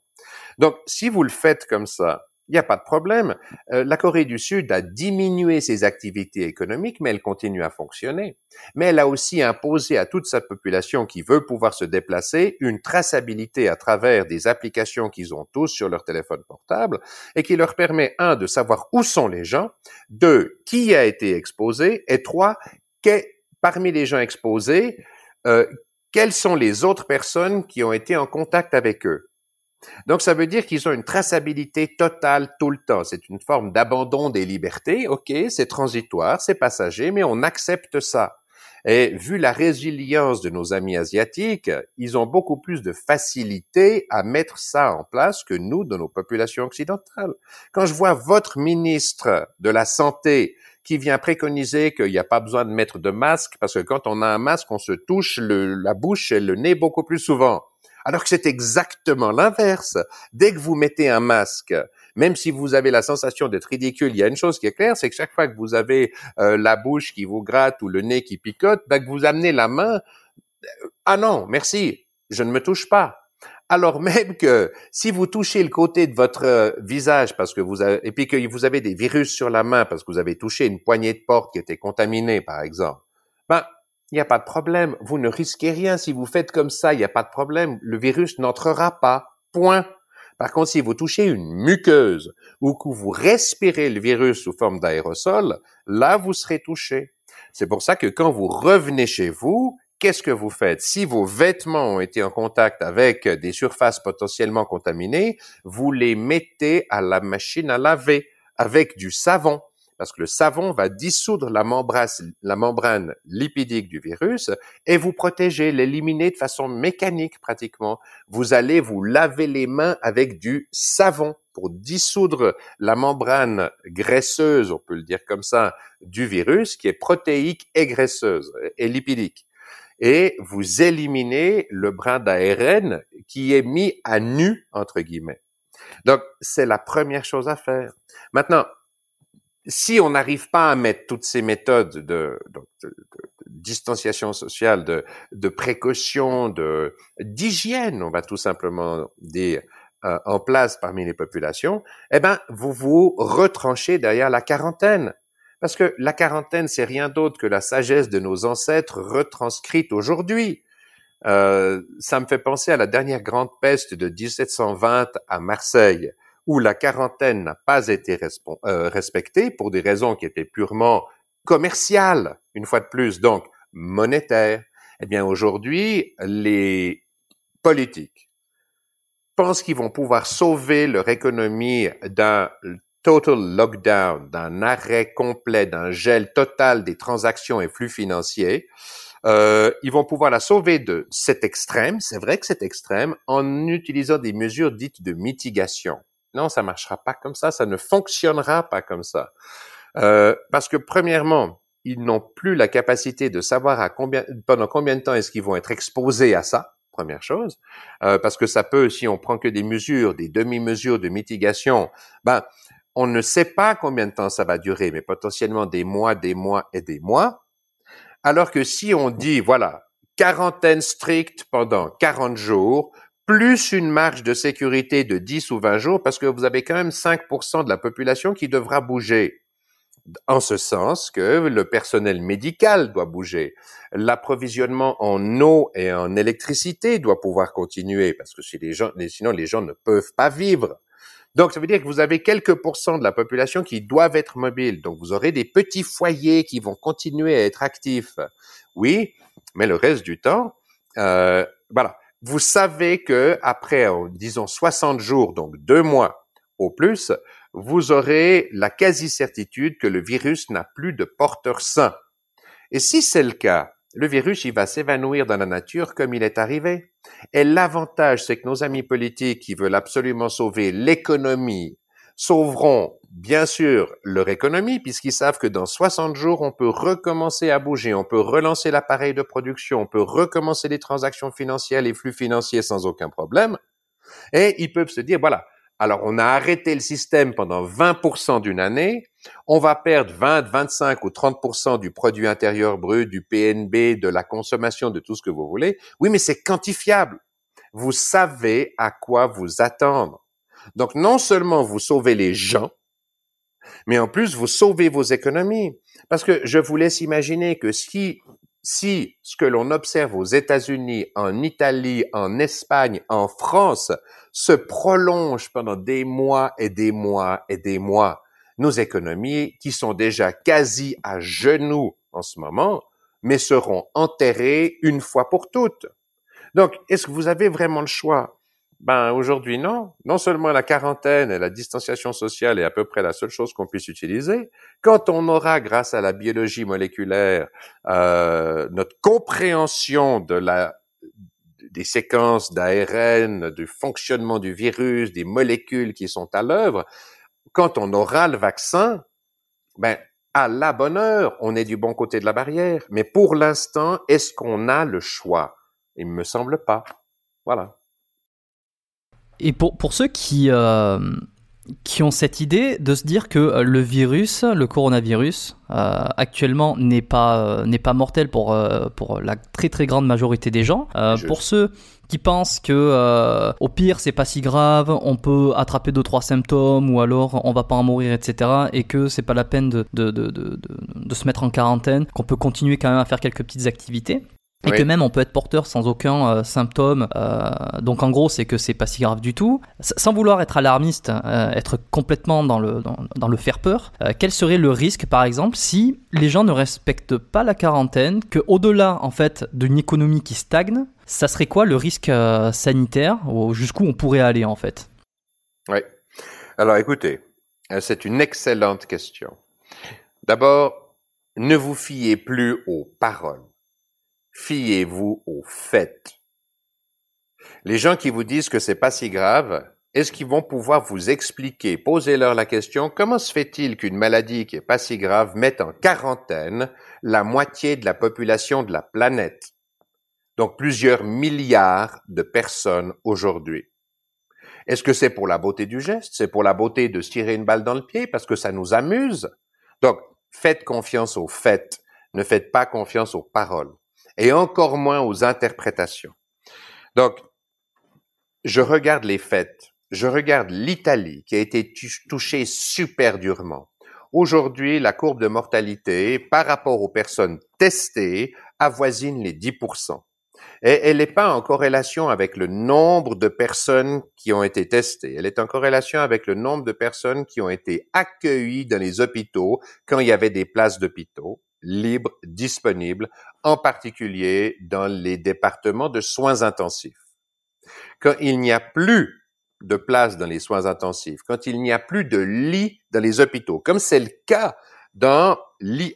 [SPEAKER 3] Donc, si vous le faites comme ça, il n'y a pas de problème. Euh, la Corée du Sud a diminué ses activités économiques, mais elle continue à fonctionner. Mais elle a aussi imposé à toute sa population qui veut pouvoir se déplacer une traçabilité à travers des applications qu'ils ont tous sur leur téléphone portable et qui leur permet, un, de savoir où sont les gens, deux, qui a été exposé, et trois, parmi les gens exposés, euh, quelles sont les autres personnes qui ont été en contact avec eux. Donc, ça veut dire qu'ils ont une traçabilité totale tout le temps. C'est une forme d'abandon des libertés. OK, c'est transitoire, c'est passager, mais on accepte ça. Et vu la résilience de nos amis asiatiques, ils ont beaucoup plus de facilité à mettre ça en place que nous dans nos populations occidentales. Quand je vois votre ministre de la Santé qui vient préconiser qu'il n'y a pas besoin de mettre de masque parce que quand on a un masque, on se touche la bouche et le nez beaucoup plus souvent. Alors que c'est exactement l'inverse. Dès que vous mettez un masque, même si vous avez la sensation d'être ridicule, il y a une chose qui est claire, c'est que chaque fois que vous avez euh, la bouche qui vous gratte ou le nez qui picote, ben, que vous amenez la main, euh, ah non, merci, je ne me touche pas. Alors même que si vous touchez le côté de votre euh, visage parce que vous avez, et puis que vous avez des virus sur la main parce que vous avez touché une poignée de porte qui était contaminée, par exemple, ben il n'y a pas de problème. Vous ne risquez rien. Si vous faites comme ça, il n'y a pas de problème. Le virus n'entrera pas. Point. Par contre, si vous touchez une muqueuse ou que vous respirez le virus sous forme d'aérosol, là, vous serez touché. C'est pour ça que quand vous revenez chez vous, qu'est-ce que vous faites? Si vos vêtements ont été en contact avec des surfaces potentiellement contaminées, vous les mettez à la machine à laver avec du savon parce que le savon va dissoudre la membrane, lipidique du virus et vous protéger, l'éliminer de façon mécanique pratiquement. Vous allez vous laver les mains avec du savon pour dissoudre la membrane graisseuse, on peut le dire comme ça, du virus qui est protéique et graisseuse et lipidique. Et vous éliminez le brin d'ARN qui est mis à nu, entre guillemets. Donc, c'est la première chose à faire. Maintenant, si on n'arrive pas à mettre toutes ces méthodes de, distanciation sociale, de, précaution, de d'hygiène, on va tout simplement dire, euh, en place parmi les populations, eh ben, vous vous retranchez derrière la quarantaine. Parce que la quarantaine, c'est rien d'autre que la sagesse de nos ancêtres retranscrite aujourd'hui. Euh, ça me fait penser à la dernière grande peste de 1720 à Marseille où la quarantaine n'a pas été euh, respectée pour des raisons qui étaient purement commerciales, une fois de plus, donc monétaires, eh bien aujourd'hui, les politiques pensent qu'ils vont pouvoir sauver leur économie d'un total lockdown, d'un arrêt complet, d'un gel total des transactions et flux financiers. Euh, ils vont pouvoir la sauver de cet extrême, c'est vrai que c'est extrême, en utilisant des mesures dites de mitigation. Non, ça marchera pas comme ça, ça ne fonctionnera pas comme ça. Euh, parce que premièrement, ils n'ont plus la capacité de savoir à combien, pendant combien de temps est-ce qu'ils vont être exposés à ça, première chose, euh, parce que ça peut, si on prend que des mesures, des demi-mesures de mitigation, ben, on ne sait pas combien de temps ça va durer, mais potentiellement des mois, des mois et des mois. Alors que si on dit, voilà, quarantaine stricte pendant 40 jours, plus une marge de sécurité de 10 ou 20 jours, parce que vous avez quand même 5% de la population qui devra bouger. En ce sens que le personnel médical doit bouger. L'approvisionnement en eau et en électricité doit pouvoir continuer, parce que si les gens, sinon les gens ne peuvent pas vivre. Donc, ça veut dire que vous avez quelques pourcents de la population qui doivent être mobiles. Donc, vous aurez des petits foyers qui vont continuer à être actifs. Oui, mais le reste du temps, euh, voilà vous savez que après, disons 60 jours, donc deux mois au plus, vous aurez la quasi-certitude que le virus n'a plus de porteur sain. Et si c'est le cas, le virus, il va s'évanouir dans la nature comme il est arrivé. Et l'avantage, c'est que nos amis politiques qui veulent absolument sauver l'économie sauveront bien sûr leur économie puisqu'ils savent que dans 60 jours, on peut recommencer à bouger, on peut relancer l'appareil de production, on peut recommencer les transactions financières, les flux financiers sans aucun problème. Et ils peuvent se dire, voilà, alors on a arrêté le système pendant 20% d'une année, on va perdre 20, 25 ou 30% du produit intérieur brut, du PNB, de la consommation, de tout ce que vous voulez. Oui, mais c'est quantifiable. Vous savez à quoi vous attendre. Donc, non seulement vous sauvez les gens, mais en plus, vous sauvez vos économies. Parce que je vous laisse imaginer que si, si ce que l'on observe aux États-Unis, en Italie, en Espagne, en France, se prolonge pendant des mois et des mois et des mois, nos économies, qui sont déjà quasi à genoux en ce moment, mais seront enterrées une fois pour toutes. Donc, est-ce que vous avez vraiment le choix? Ben aujourd'hui non. Non seulement la quarantaine et la distanciation sociale est à peu près la seule chose qu'on puisse utiliser. Quand on aura, grâce à la biologie moléculaire, euh, notre compréhension de la des séquences d'ARN, du fonctionnement du virus, des molécules qui sont à l'œuvre, quand on aura le vaccin, ben à la bonne heure, on est du bon côté de la barrière. Mais pour l'instant, est-ce qu'on a le choix? Il me semble pas. Voilà.
[SPEAKER 2] Et pour, pour ceux qui, euh, qui ont cette idée de se dire que euh, le virus, le coronavirus, euh, actuellement n'est pas, n'est pas mortel pour, pour la très très grande majorité des gens, pour ceux qui pensent que au pire c'est pas si grave, on peut attraper deux trois symptômes ou alors on va pas en mourir etc et que c'est pas la peine de, de, de, de, de se mettre en quarantaine, qu'on peut continuer quand même à faire quelques petites activités. Et que même on peut être porteur sans aucun euh, symptôme. Euh, donc en gros, c'est que c'est pas si grave du tout. sans vouloir être alarmiste, euh, être complètement dans le, dans, le faire peur, quel serait le risque, par exemple, si les gens ne respectent pas la quarantaine, que au-delà en fait d'une économie qui stagne, ça serait quoi le risque sanitaire Jusqu'où on pourrait aller en fait?
[SPEAKER 3] Oui. Alors écoutez, c'est une excellente question. D'abord, ne vous fiez plus aux paroles fiez-vous aux faits. Les gens qui vous disent que c'est pas si grave, est-ce qu'ils vont pouvoir vous expliquer, posez-leur la question, comment se fait-il qu'une maladie qui est pas si grave mette en quarantaine la moitié de la population de la planète? Donc plusieurs milliards de personnes aujourd'hui. Est-ce que c'est pour la beauté du geste? C'est pour la beauté de se tirer une balle dans le pied parce que ça nous amuse? Donc, faites confiance aux faits. Ne faites pas confiance aux paroles et encore moins aux interprétations. Donc, je regarde les faits, je regarde l'Italie qui a été touchée super durement. Aujourd'hui, la courbe de mortalité par rapport aux personnes testées avoisine les 10%. Et elle n'est pas en corrélation avec le nombre de personnes qui ont été testées. Elle est en corrélation avec le nombre de personnes qui ont été accueillies dans les hôpitaux quand il y avait des places d'hôpitaux libres, disponibles, en particulier dans les départements de soins intensifs. Quand il n'y a plus de place dans les soins intensifs, quand il n'y a plus de lits dans les hôpitaux, comme c'est le cas dans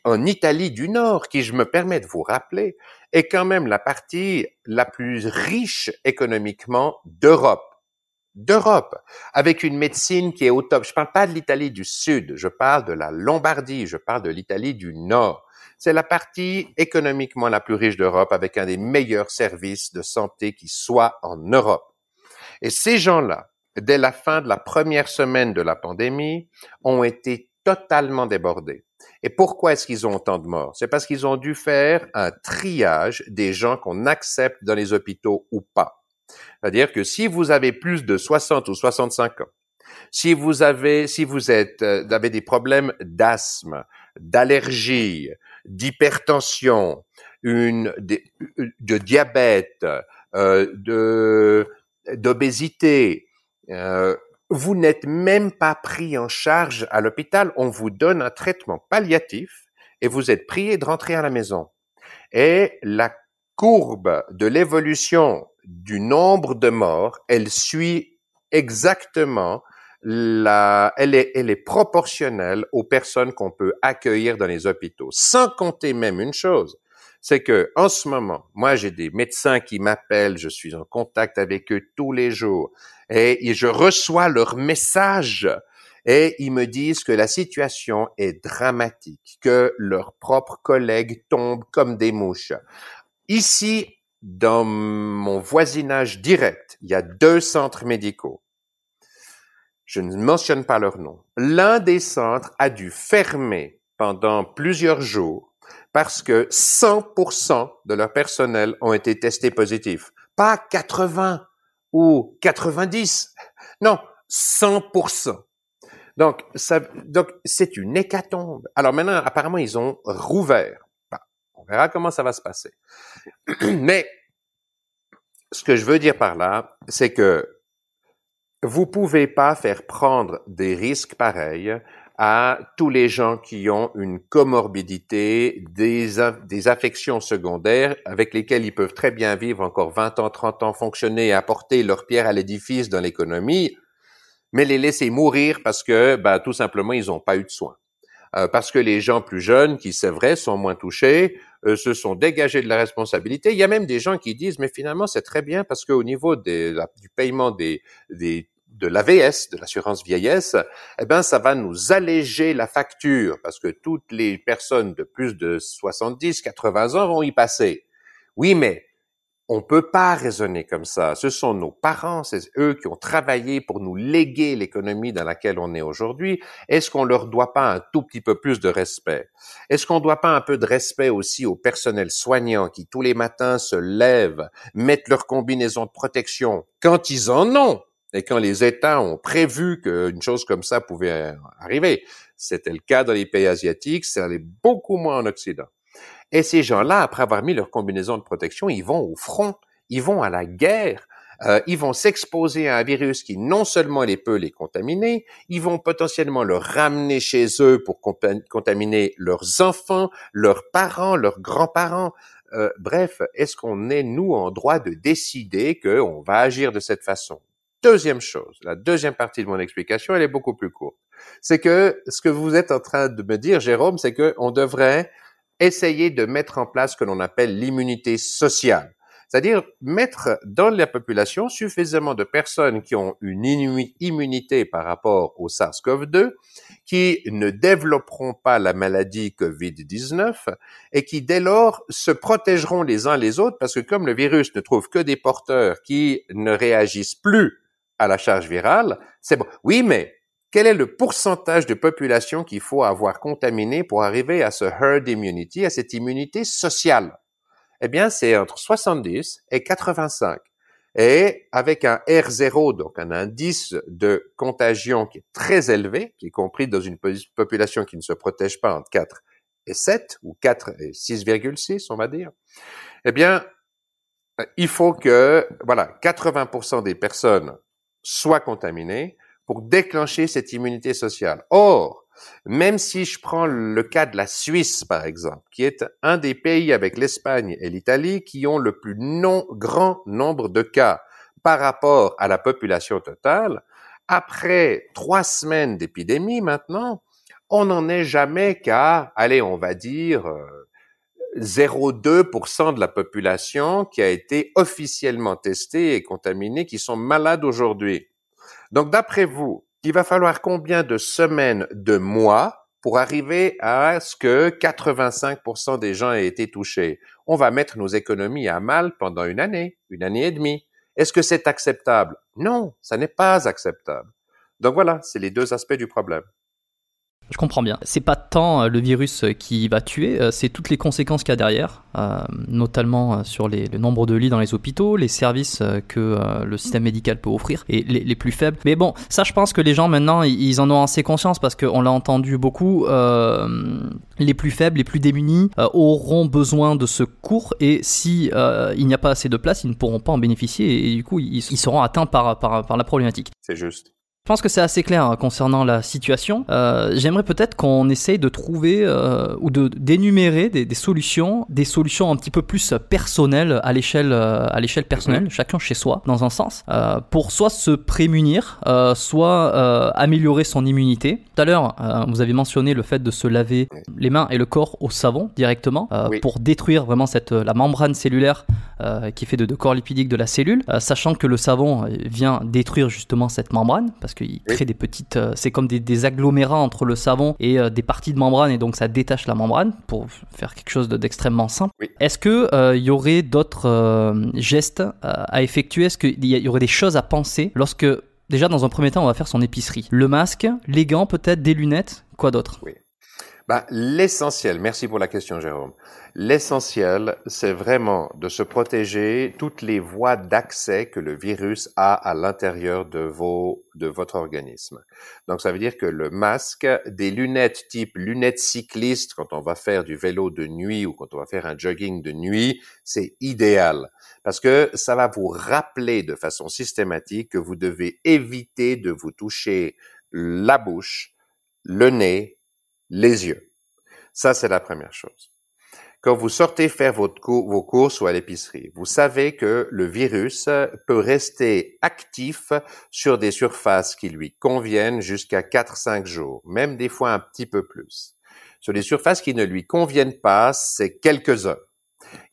[SPEAKER 3] en Italie du Nord, qui je me permets de vous rappeler, est quand même la partie la plus riche économiquement d'Europe. D'Europe, avec une médecine qui est au top. Je parle pas de l'Italie du Sud, je parle de la Lombardie, je parle de l'Italie du Nord. C'est la partie économiquement la plus riche d'Europe avec un des meilleurs services de santé qui soit en Europe. Et ces gens-là, dès la fin de la première semaine de la pandémie, ont été totalement débordés. Et pourquoi est-ce qu'ils ont autant de morts? C'est parce qu'ils ont dû faire un triage des gens qu'on accepte dans les hôpitaux ou pas. C'est-à-dire que si vous avez plus de 60 ou 65 ans, si vous avez, si vous êtes, euh, avez des problèmes d'asthme, d'allergie, d'hypertension, une de, diabète, euh, de d'obésité, euh, vous n'êtes même pas pris en charge à l'hôpital. On vous donne un traitement palliatif et vous êtes prié de rentrer à la maison. Et la courbe de l'évolution du nombre de morts, elle suit exactement la, elle est, elle est proportionnelle aux personnes qu'on peut accueillir dans les hôpitaux. Sans compter même une chose, c'est que en ce moment, moi j'ai des médecins qui m'appellent, je suis en contact avec eux tous les jours et, je reçois leurs messages et ils me disent que la situation est dramatique, que leurs propres collègues tombent comme des mouches. Ici, dans mon voisinage direct, il y a deux centres médicaux je ne mentionne pas leur nom, l'un des centres a dû fermer pendant plusieurs jours parce que 100% de leur personnel ont été testés positifs. Pas 80 ou 90. Non, 100%. Donc, ça, donc, c'est une hécatombe. Alors maintenant, apparemment, ils ont rouvert. On verra comment ça va se passer. Mais, ce que je veux dire par là, c'est que vous pouvez pas faire prendre des risques pareils à tous les gens qui ont une comorbidité, des, des affections secondaires avec lesquelles ils peuvent très bien vivre encore 20 ans, 30 ans, fonctionner et apporter leur pierre à l'édifice dans l'économie, mais les laisser mourir parce que, bah, tout simplement, ils n'ont pas eu de soins. Euh, parce que les gens plus jeunes, qui c'est vrai, sont moins touchés, euh, se sont dégagés de la responsabilité. Il y a même des gens qui disent, mais finalement, c'est très bien parce qu'au niveau des, du paiement des, des de l'AVS, de l'assurance vieillesse, eh ben, ça va nous alléger la facture parce que toutes les personnes de plus de 70, 80 ans vont y passer. Oui, mais on peut pas raisonner comme ça. Ce sont nos parents, c'est eux qui ont travaillé pour nous léguer l'économie dans laquelle on est aujourd'hui. Est-ce qu'on leur doit pas un tout petit peu plus de respect? Est-ce qu'on doit pas un peu de respect aussi au personnel soignant qui tous les matins se lèvent, mettent leur combinaison de protection quand ils en ont? Et quand les États ont prévu qu'une chose comme ça pouvait arriver, c'était le cas dans les pays asiatiques, c'est allé beaucoup moins en Occident. Et ces gens-là, après avoir mis leur combinaison de protection, ils vont au front, ils vont à la guerre, euh, ils vont s'exposer à un virus qui non seulement les peut les contaminer, ils vont potentiellement le ramener chez eux pour contaminer leurs enfants, leurs parents, leurs grands-parents. Euh, bref, est-ce qu'on est, nous, en droit de décider qu'on va agir de cette façon? Deuxième chose, la deuxième partie de mon explication, elle est beaucoup plus courte. C'est que ce que vous êtes en train de me dire, Jérôme, c'est qu'on devrait essayer de mettre en place ce que l'on appelle l'immunité sociale. C'est-à-dire mettre dans la population suffisamment de personnes qui ont une immunité par rapport au SARS-CoV-2, qui ne développeront pas la maladie COVID-19 et qui dès lors se protégeront les uns les autres parce que comme le virus ne trouve que des porteurs qui ne réagissent plus à la charge virale, c'est bon. Oui, mais quel est le pourcentage de population qu'il faut avoir contaminé pour arriver à ce herd immunity, à cette immunité sociale? eh bien, c'est entre 70 et 85. Et avec un R0, donc un indice de contagion qui est très élevé, est compris dans une population qui ne se protège pas entre 4 et 7, ou 4 et 6,6, on va dire, eh bien, il faut que, voilà, 80% des personnes soient contaminées pour déclencher cette immunité sociale. Or, même si je prends le cas de la Suisse, par exemple, qui est un des pays avec l'Espagne et l'Italie qui ont le plus non, grand nombre de cas par rapport à la population totale, après trois semaines d'épidémie maintenant, on n'en est jamais qu'à, allez, on va dire, 0,2% euh, de la population qui a été officiellement testée et contaminée, qui sont malades aujourd'hui. Donc, d'après vous, il va falloir combien de semaines, de mois pour arriver à ce que 85% des gens aient été touchés? On va mettre nos économies à mal pendant une année, une année et demie. Est-ce que c'est acceptable? Non, ça n'est pas acceptable. Donc voilà, c'est les deux aspects du problème.
[SPEAKER 2] Je comprends bien. C'est pas tant euh, le virus euh, qui va tuer, euh, c'est toutes les conséquences qu'il y a derrière, notamment sur le nombre de lits dans les hôpitaux, les services que le système médical peut offrir et les, plus faibles. Mais bon, ça, je pense que les gens maintenant, ils en ont assez conscience parce qu'on l'a entendu beaucoup. les plus faibles, les plus démunis auront besoin de secours et si il n'y a pas assez de place, ils ne pourront pas en bénéficier et, du coup, ils, seront atteints par la problématique.
[SPEAKER 3] C'est juste.
[SPEAKER 2] Je pense que c'est assez clair hein, concernant la situation. Euh, J'aimerais peut-être qu'on essaye de trouver euh, ou de d'énumérer des, des, solutions, des solutions un petit peu plus personnelles à l'échelle euh, à l'échelle personnelle, mhm. chacun chez soi, dans un sens, pour soit se prémunir, soit améliorer son immunité. Tout à l'heure, vous avez mentionné le fait de se laver les mains et le corps au savon directement pour détruire vraiment cette la membrane cellulaire qui est fait de, de corps lipidiques de la cellule, sachant que le savon vient détruire justement cette membrane parce parce qu'il crée des petites. Euh, c'est comme des, agglomérats entre le savon et euh, des parties de membrane, et donc ça détache la membrane pour faire quelque chose d'extrêmement simple. Est-ce qu'il euh, y aurait d'autres gestes à effectuer? Est-ce qu'il y, aurait des choses à penser lorsque, déjà, dans un premier temps, on va faire son épicerie? Le masque, les gants, peut-être, des lunettes, quoi d'autre?
[SPEAKER 3] Oui. Bah, l'essentiel, merci pour la question Jérôme. L'essentiel, c'est vraiment de se protéger toutes les voies d'accès que le virus a à l'intérieur de vos, de votre organisme. Donc, ça veut dire que le masque, des lunettes type lunettes cyclistes quand on va faire du vélo de nuit ou quand on va faire un jogging de nuit, c'est idéal parce que ça va vous rappeler de façon systématique que vous devez éviter de vous toucher la bouche, le nez, les yeux. Ça, c'est la première chose. Quand vous sortez faire vos courses ou à l'épicerie, vous savez que le virus peut rester actif sur des surfaces qui lui conviennent jusqu'à 4-5 jours, même des fois un petit peu plus. Sur des surfaces qui ne lui conviennent pas, c'est quelques heures.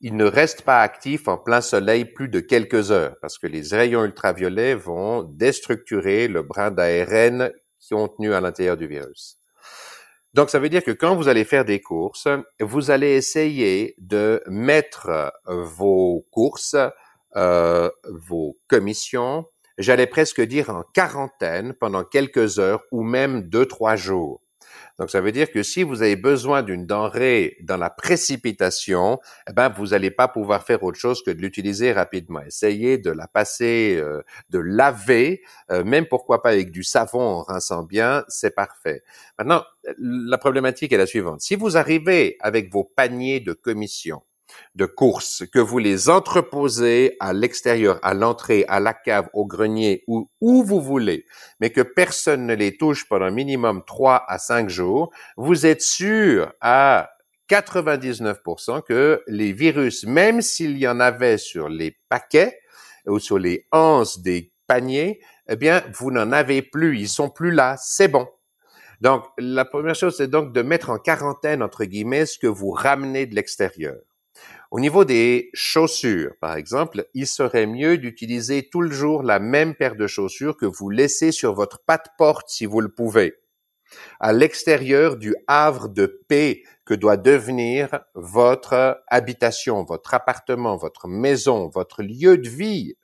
[SPEAKER 3] Il ne reste pas actif en plein soleil plus de quelques heures parce que les rayons ultraviolets vont déstructurer le brin d'ARN qui ont tenu à l'intérieur du virus. Donc, ça veut dire que quand vous allez faire des courses, vous allez essayer de mettre euh, vos courses, euh, vos commissions, j'allais presque dire en quarantaine pendant quelques heures ou même deux, trois jours. Donc ça veut dire que si vous avez besoin d'une denrée dans la précipitation, eh ben vous n'allez pas pouvoir faire autre chose que de l'utiliser rapidement. Essayez de la passer, euh, de laver, euh, même pourquoi pas avec du savon en rinçant bien, c'est parfait. Maintenant, la problématique est la suivante. Si vous arrivez avec vos paniers de commission, de course, que vous les entreposez à l'extérieur, à l'entrée, à la cave, au grenier ou où vous voulez, mais que personne ne les touche pendant minimum 3 à 5 jours, vous êtes sûr à 99% que les virus, même s'il y en avait sur les paquets ou sur les anses des paniers, eh bien, vous n'en avez plus, ils sont plus là, c'est bon. Donc, la première chose, c'est donc de mettre en quarantaine, entre guillemets, ce que vous ramenez de l'extérieur. Au niveau des chaussures, par exemple, il serait mieux d'utiliser tout le jour la même paire de chaussures que vous laissez sur votre patte-porte si vous le pouvez, à l'extérieur du havre de paix que doit devenir votre habitation, votre appartement, votre maison, votre lieu de vie.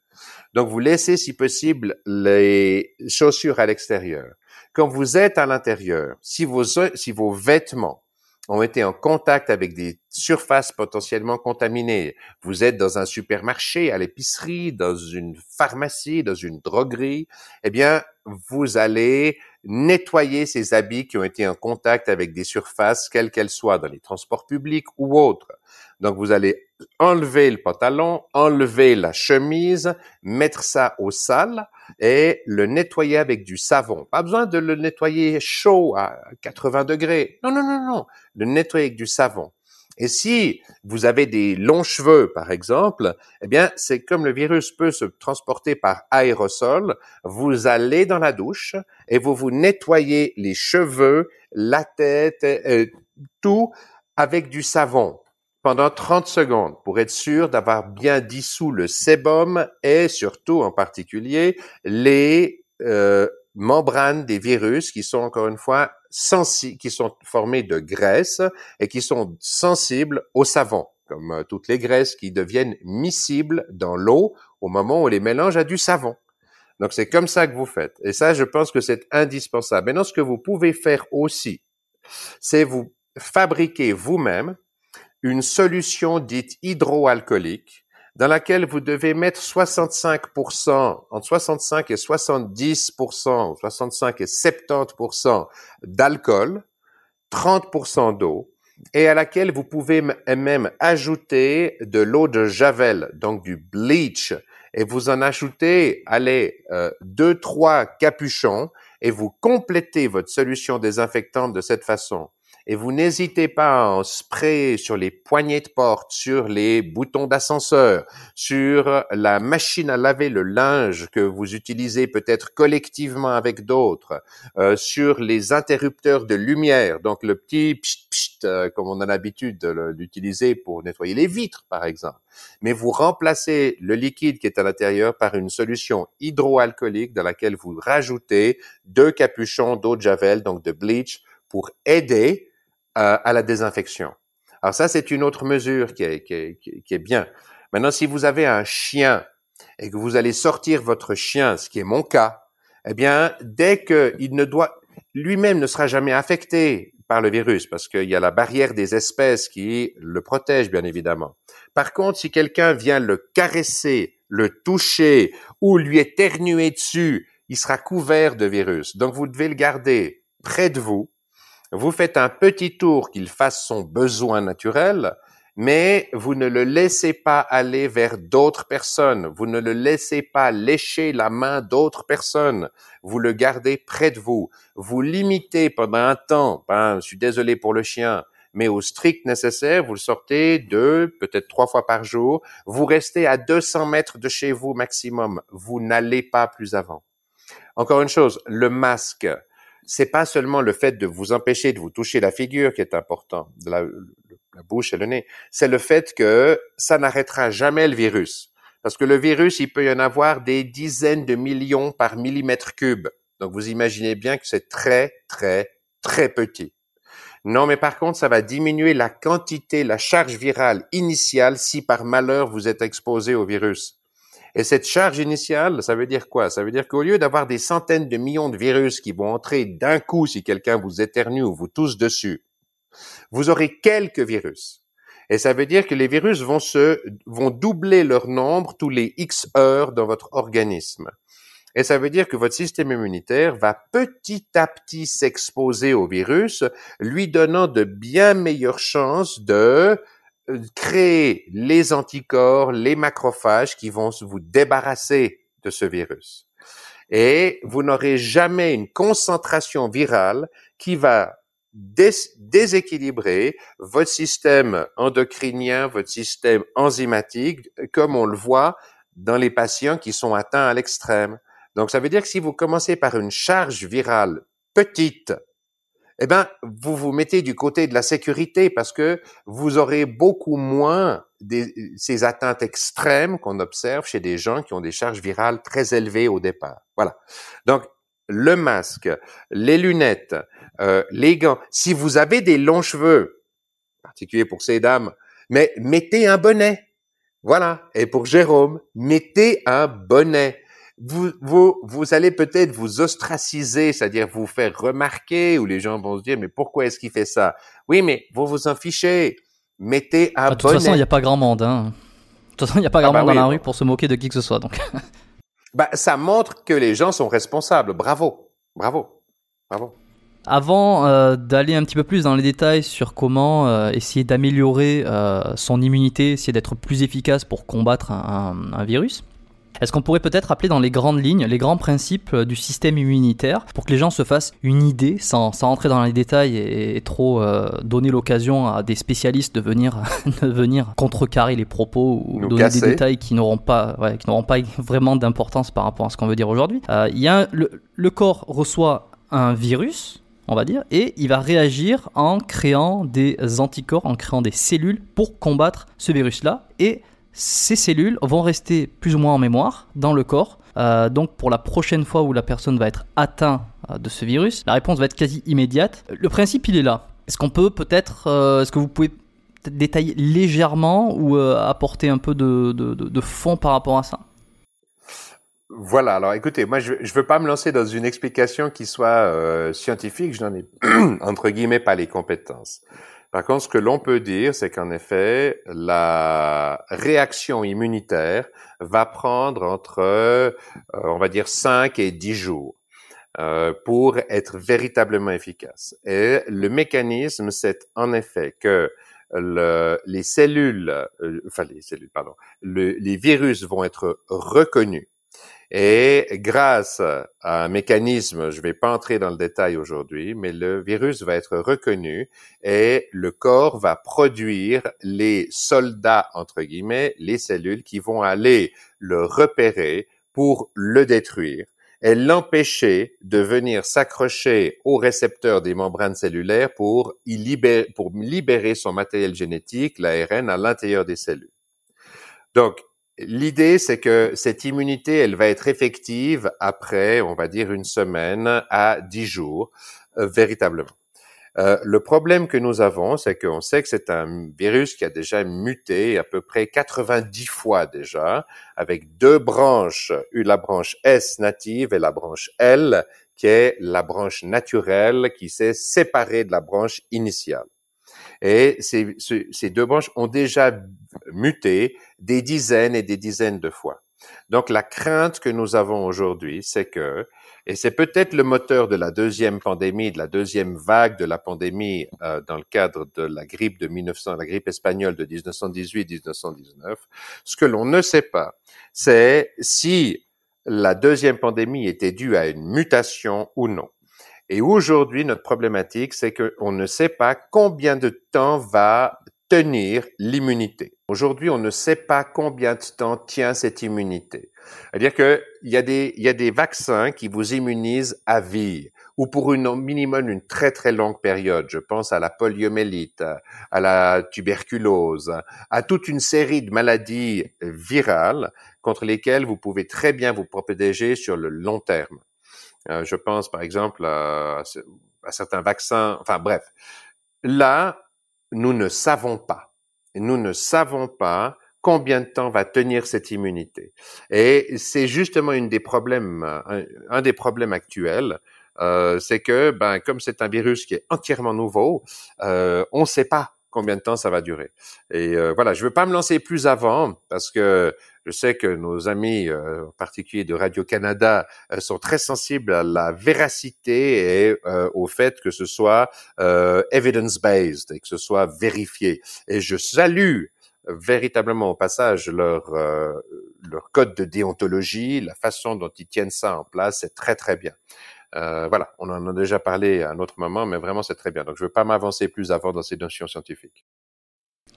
[SPEAKER 3] Donc, vous laissez, si possible, les chaussures à l'extérieur. Quand vous êtes à l'intérieur, si vos, si vos vêtements ont été en contact avec des surfaces potentiellement contaminées. Vous êtes dans un supermarché, à l'épicerie, dans une pharmacie, dans une droguerie, eh bien, vous allez nettoyer ces habits qui ont été en contact avec des surfaces, quelles qu'elles soient, dans les transports publics ou autres. Donc, vous allez enlever le pantalon, enlever la chemise, mettre ça au sale et le nettoyer avec du savon. Pas besoin de le nettoyer chaud à 80 degrés. Non, non, non, non. Le nettoyer avec du savon. Et si vous avez des longs cheveux, par exemple, eh bien, c'est comme le virus peut se transporter par aérosol. Vous allez dans la douche et vous vous nettoyez les cheveux, la tête, euh, tout avec du savon pendant 30 secondes pour être sûr d'avoir bien dissous le sébum et surtout en particulier les euh, membranes des virus qui sont encore une fois sensibles, qui sont formées de graisse et qui sont sensibles au savon, comme euh, toutes les graisses qui deviennent miscibles dans l'eau au moment où on les mélange à du savon. Donc c'est comme ça que vous faites. Et ça, je pense que c'est indispensable. Maintenant, ce que vous pouvez faire aussi, c'est vous fabriquer vous-même une solution dite hydroalcoolique dans laquelle vous devez mettre 65%, entre 65 et 70%, 65 et 70% d'alcool, 30% d'eau, et à laquelle vous pouvez même ajouter de l'eau de javel, donc du bleach, et vous en ajoutez, allez, euh, deux, trois capuchons, et vous complétez votre solution désinfectante de cette façon et vous n'hésitez pas à en sprayer sur les poignées de porte, sur les boutons d'ascenseur, sur la machine à laver le linge que vous utilisez peut-être collectivement avec d'autres, euh, sur les interrupteurs de lumière, donc le petit pchit, pchit euh, comme on a l'habitude d'utiliser pour nettoyer les vitres par exemple. Mais vous remplacez le liquide qui est à l'intérieur par une solution hydroalcoolique dans laquelle vous rajoutez deux capuchons d'eau de javel, donc de bleach, pour aider à, la désinfection. Alors ça, c'est une autre mesure qui est, qui, est, qui est bien. Maintenant, si vous avez un chien et que vous allez sortir votre chien, ce qui est mon cas, eh bien, dès qu'il ne doit, lui-même ne sera jamais affecté par le virus parce qu'il y a la barrière des espèces qui le protège, bien évidemment. Par contre, si quelqu'un vient le caresser, le toucher ou lui éternuer dessus, il sera couvert de virus. Donc, vous devez le garder près de vous vous faites un petit tour qu'il fasse son besoin naturel, mais vous ne le laissez pas aller vers d'autres personnes. Vous ne le laissez pas lécher la main d'autres personnes. Vous le gardez près de vous. Vous limitez pendant un temps, ben, je suis désolé pour le chien, mais au strict nécessaire, vous le sortez deux, peut-être trois fois par jour. Vous restez à 200 mètres de chez vous maximum. Vous n'allez pas plus avant. Encore une chose, le masque c'est pas seulement le fait de vous empêcher de vous toucher la figure qui est important, de la, bouche et le nez, c'est le fait que ça n'arrêtera jamais le virus. Parce que le virus, il peut y en avoir des dizaines de millions par millimètre cube. Donc vous imaginez bien que c'est très, très, très petit. Non, mais par contre, ça va diminuer la quantité, la charge virale initiale si par malheur vous êtes exposé au virus. Et cette charge initiale, ça veut dire quoi? Ça veut dire qu'au lieu d'avoir des centaines de millions de virus qui vont entrer d'un coup si quelqu'un vous éternue ou vous tousse dessus, vous aurez quelques virus. Et ça veut dire que les virus vont se, vont doubler leur nombre tous les X heures dans votre organisme. Et ça veut dire que votre système immunitaire va petit à petit s'exposer au virus, lui donnant de bien meilleures chances de créer les anticorps, les macrophages qui vont vous débarrasser de ce virus. Et vous n'aurez jamais une concentration virale qui va déséquilibrer votre système endocrinien, votre système enzymatique, comme on le voit dans les patients qui sont atteints à l'extrême. Donc, ça veut dire que si vous commencez par une charge virale petite, eh ben, vous vous mettez du côté de la sécurité parce que vous aurez beaucoup moins des, ces atteintes extrêmes qu'on observe chez des gens qui ont des charges virales très élevées au départ. Voilà. Donc, le masque, les lunettes, euh, les gants. Si vous avez des longs cheveux, particulier pour ces dames, mais mettez un bonnet. Voilà. Et pour Jérôme, mettez un bonnet vous, vous, vous allez peut-être vous ostraciser, c'est-à-dire vous faire remarquer, ou les gens vont se dire, mais pourquoi est-ce qu'il fait ça? Oui, mais vous vous en fichez. Mettez un
[SPEAKER 2] bonnet. De toute façon, il n'y a pas grand monde. Hein. De toute façon, il n'y a pas grand ah bah monde dans la rue pour se moquer de qui que ce soit. Donc.
[SPEAKER 3] bah, ça montre que les gens sont responsables. Bravo. Bravo. Bravo.
[SPEAKER 2] Avant euh, d'aller un petit peu plus dans les détails sur comment euh, essayer d'améliorer euh, son immunité, essayer d'être plus efficace pour combattre un, un virus, est-ce qu'on pourrait peut-être appeler dans les grandes lignes les grands principes euh, du système immunitaire pour que les gens se fassent une idée sans, sans rentrer dans les détails et, trop euh, donner l'occasion à des spécialistes de venir, de venir contrecarrer les propos ou donner des détails qui n'auront pas, qui n'auront pas vraiment d'importance par rapport à ce qu'on veut dire aujourd'hui. Euh, il y a le, le corps reçoit un virus, on va dire, et il va réagir en créant des anticorps, en créant des cellules pour combattre ce virus-là. Et ces cellules vont rester plus ou moins en mémoire dans le corps. Euh, donc pour la prochaine fois où la personne va être atteinte euh, de ce virus, la réponse va être quasi immédiate. Le principe, il est là. Est-ce qu'on peut peut-être, euh, est-ce que vous pouvez détailler légèrement ou apporter un peu de, fond par rapport à ça?
[SPEAKER 3] Voilà, alors écoutez, moi je ne veux pas me lancer dans une explication qui soit scientifique, je n'en ai entre guillemets pas les compétences. Par contre, ce que l'on peut dire, c'est qu'en effet, la réaction immunitaire va prendre entre, euh, on va dire, 5 et 10 jours euh, pour être véritablement efficace. Et le mécanisme, c'est en effet que le, les cellules, euh, enfin les cellules, pardon, les virus vont être reconnus et grâce à un mécanisme, je ne vais pas entrer dans le détail aujourd'hui, mais le virus va être reconnu et le corps va produire les soldats, entre guillemets, les cellules qui vont aller le repérer pour le détruire et l'empêcher de venir s'accrocher au récepteur des membranes cellulaires pour, y libérer, pour libérer son matériel génétique, l'ARN, à l'intérieur des cellules. Donc, L'idée, c'est que cette immunité, elle va être effective après, on va dire, une semaine à dix jours, euh, véritablement. Euh, le problème que nous avons, c'est qu'on sait que c'est un virus qui a déjà muté à peu près 90 fois déjà, avec deux branches, la branche S native et la branche L, qui est la branche naturelle qui s'est séparée de la branche initiale. Et ces, deux branches ont déjà muté des dizaines et des dizaines de fois. Donc la crainte que nous avons aujourd'hui, c'est que, et c'est peut-être le moteur de la deuxième pandémie, de la deuxième vague de la pandémie euh, dans le cadre de la grippe de 1900, la grippe espagnole de 1918-1919, ce que l'on ne sait pas, c'est si la deuxième pandémie était due à une mutation ou non. Et aujourd'hui, notre problématique, c'est qu'on ne sait pas combien de temps va tenir l'immunité. Aujourd'hui, on ne sait pas combien de temps tient cette immunité. C'est-à-dire qu'il y, a des, y a des vaccins qui vous immunisent à vie ou pour une, au minimum une très très longue période. Je pense à la poliomyélite, à la tuberculose, à toute une série de maladies virales contre lesquelles vous pouvez très bien vous protéger sur le long terme. Euh, je pense par exemple à, certains vaccins, enfin bref. Là, nous ne savons pas. Nous ne savons pas combien de temps va tenir cette immunité. Et c'est justement une des problèmes, un, des problèmes actuels. Euh, c'est que, ben, comme c'est un virus qui est entièrement nouveau, euh, on ne sait pas combien de temps ça va durer. Et euh, voilà, je veux pas me lancer plus avant parce que je sais que nos amis, euh, en particulier de Radio Canada, euh, sont très sensibles à la véracité et au fait que ce soit evidence-based et que ce soit vérifié. Et je salue véritablement au passage leur leur code de déontologie, la façon dont ils tiennent ça en place, c'est très très bien. Euh, voilà, on en a déjà parlé à un autre moment, mais vraiment c'est très bien. Donc je ne veux pas m'avancer plus avant dans ces notions scientifiques.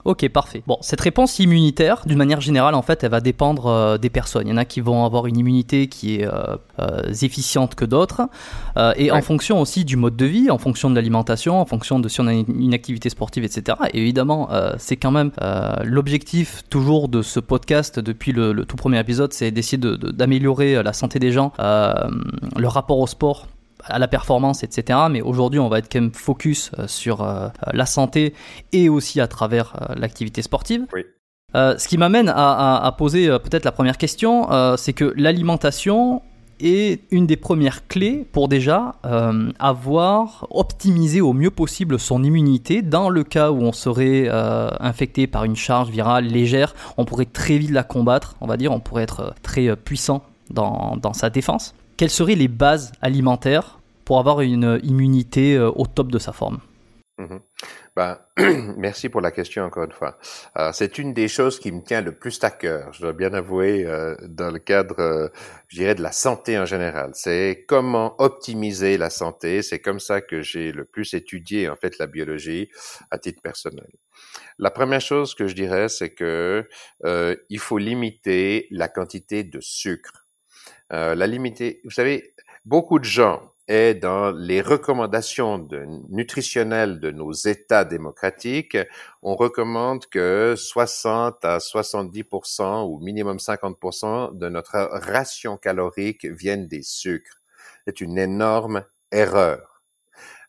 [SPEAKER 2] Ok, parfait. Bon, cette réponse immunitaire, d'une manière générale, en fait, elle va dépendre euh, des personnes. Il y en a qui vont avoir une immunité qui est euh, efficiente que d'autres, et en fonction aussi du mode de vie, en fonction de l'alimentation, en fonction de si on a une, activité sportive, etc. Et évidemment, c'est quand même l'objectif toujours de ce podcast depuis le, le tout premier épisode, c'est d'essayer d'améliorer la santé des gens, leur rapport au sport à la performance, etc. Mais aujourd'hui, on va être quand même focus euh, sur euh, la santé et aussi à travers euh, l'activité sportive. ce qui m'amène à, poser peut-être la première question, c'est que l'alimentation est une des premières clés pour déjà avoir optimisé au mieux possible son immunité. Dans le cas où on serait infecté par une charge virale légère, on pourrait très vite la combattre, on va dire, on pourrait être très puissant dans, dans sa défense quelles seraient les bases alimentaires pour avoir une immunité euh, au top de sa forme?
[SPEAKER 3] Ben, merci pour la question encore une fois. Euh, c'est une des choses qui me tient le plus à cœur, je dois bien avouer, euh, dans le cadre, dirais, de la santé en général. C'est comment optimiser la santé. C'est comme ça que j'ai le plus étudié en fait la biologie à titre personnel. La première chose que je dirais, c'est que il faut limiter la quantité de sucre euh, la limiter. Vous savez, beaucoup de gens et dans les recommandations nutritionnelles de nos États démocratiques, on recommande que 60 à 70% ou minimum 50% de notre ration calorique viennent des sucres. C'est une énorme erreur.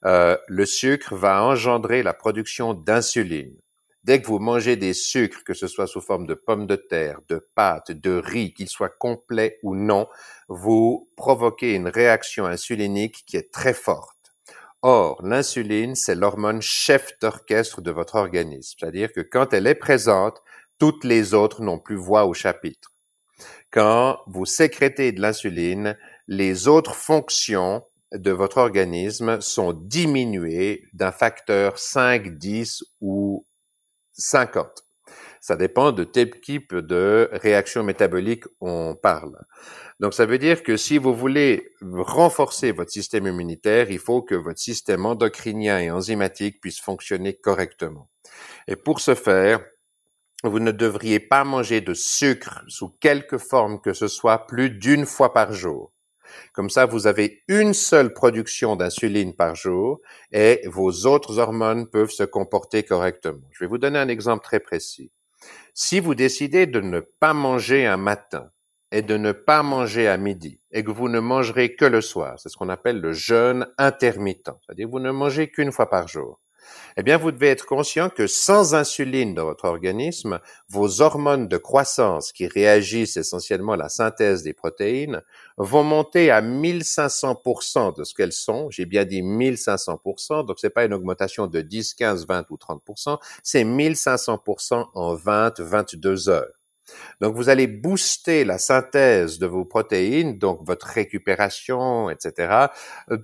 [SPEAKER 3] Euh, le sucre va engendrer la production d'insuline. Dès que vous mangez des sucres, que ce soit sous forme de pommes de terre, de pâtes, de riz, qu'ils soient complets ou non, vous provoquez une réaction insulinique qui est très forte. Or, l'insuline, c'est l'hormone chef d'orchestre de votre organisme. C'est-à-dire que quand elle est présente, toutes les autres n'ont plus voix au chapitre. Quand vous sécrétez de l'insuline, les autres fonctions de votre organisme sont diminuées d'un facteur 5, 10 ou 50. Ça dépend de quel type de réaction métabolique on parle. Donc, ça veut dire que si vous voulez renforcer votre système immunitaire, il faut que votre système endocrinien et enzymatique puisse fonctionner correctement. Et pour ce faire, vous ne devriez pas manger de sucre sous quelque forme que ce soit plus d'une fois par jour. Comme ça, vous avez une seule production d'insuline par jour et vos autres hormones peuvent se comporter correctement. Je vais vous donner un exemple très précis. Si vous décidez de ne pas manger un matin et de ne pas manger à midi et que vous ne mangerez que le soir, c'est ce qu'on appelle le jeûne intermittent, c'est-à-dire vous ne mangez qu'une fois par jour eh bien, vous devez être conscient que sans insuline dans votre organisme, vos hormones de croissance qui réagissent essentiellement à la synthèse des protéines vont monter à 1500% de ce qu'elles sont. J'ai bien dit 1500%, donc c'est pas une augmentation de 10, 15, 20 ou 30%, c'est 1500% en 20, 22 heures. Donc, vous allez booster la synthèse de vos protéines, donc votre récupération, etc.,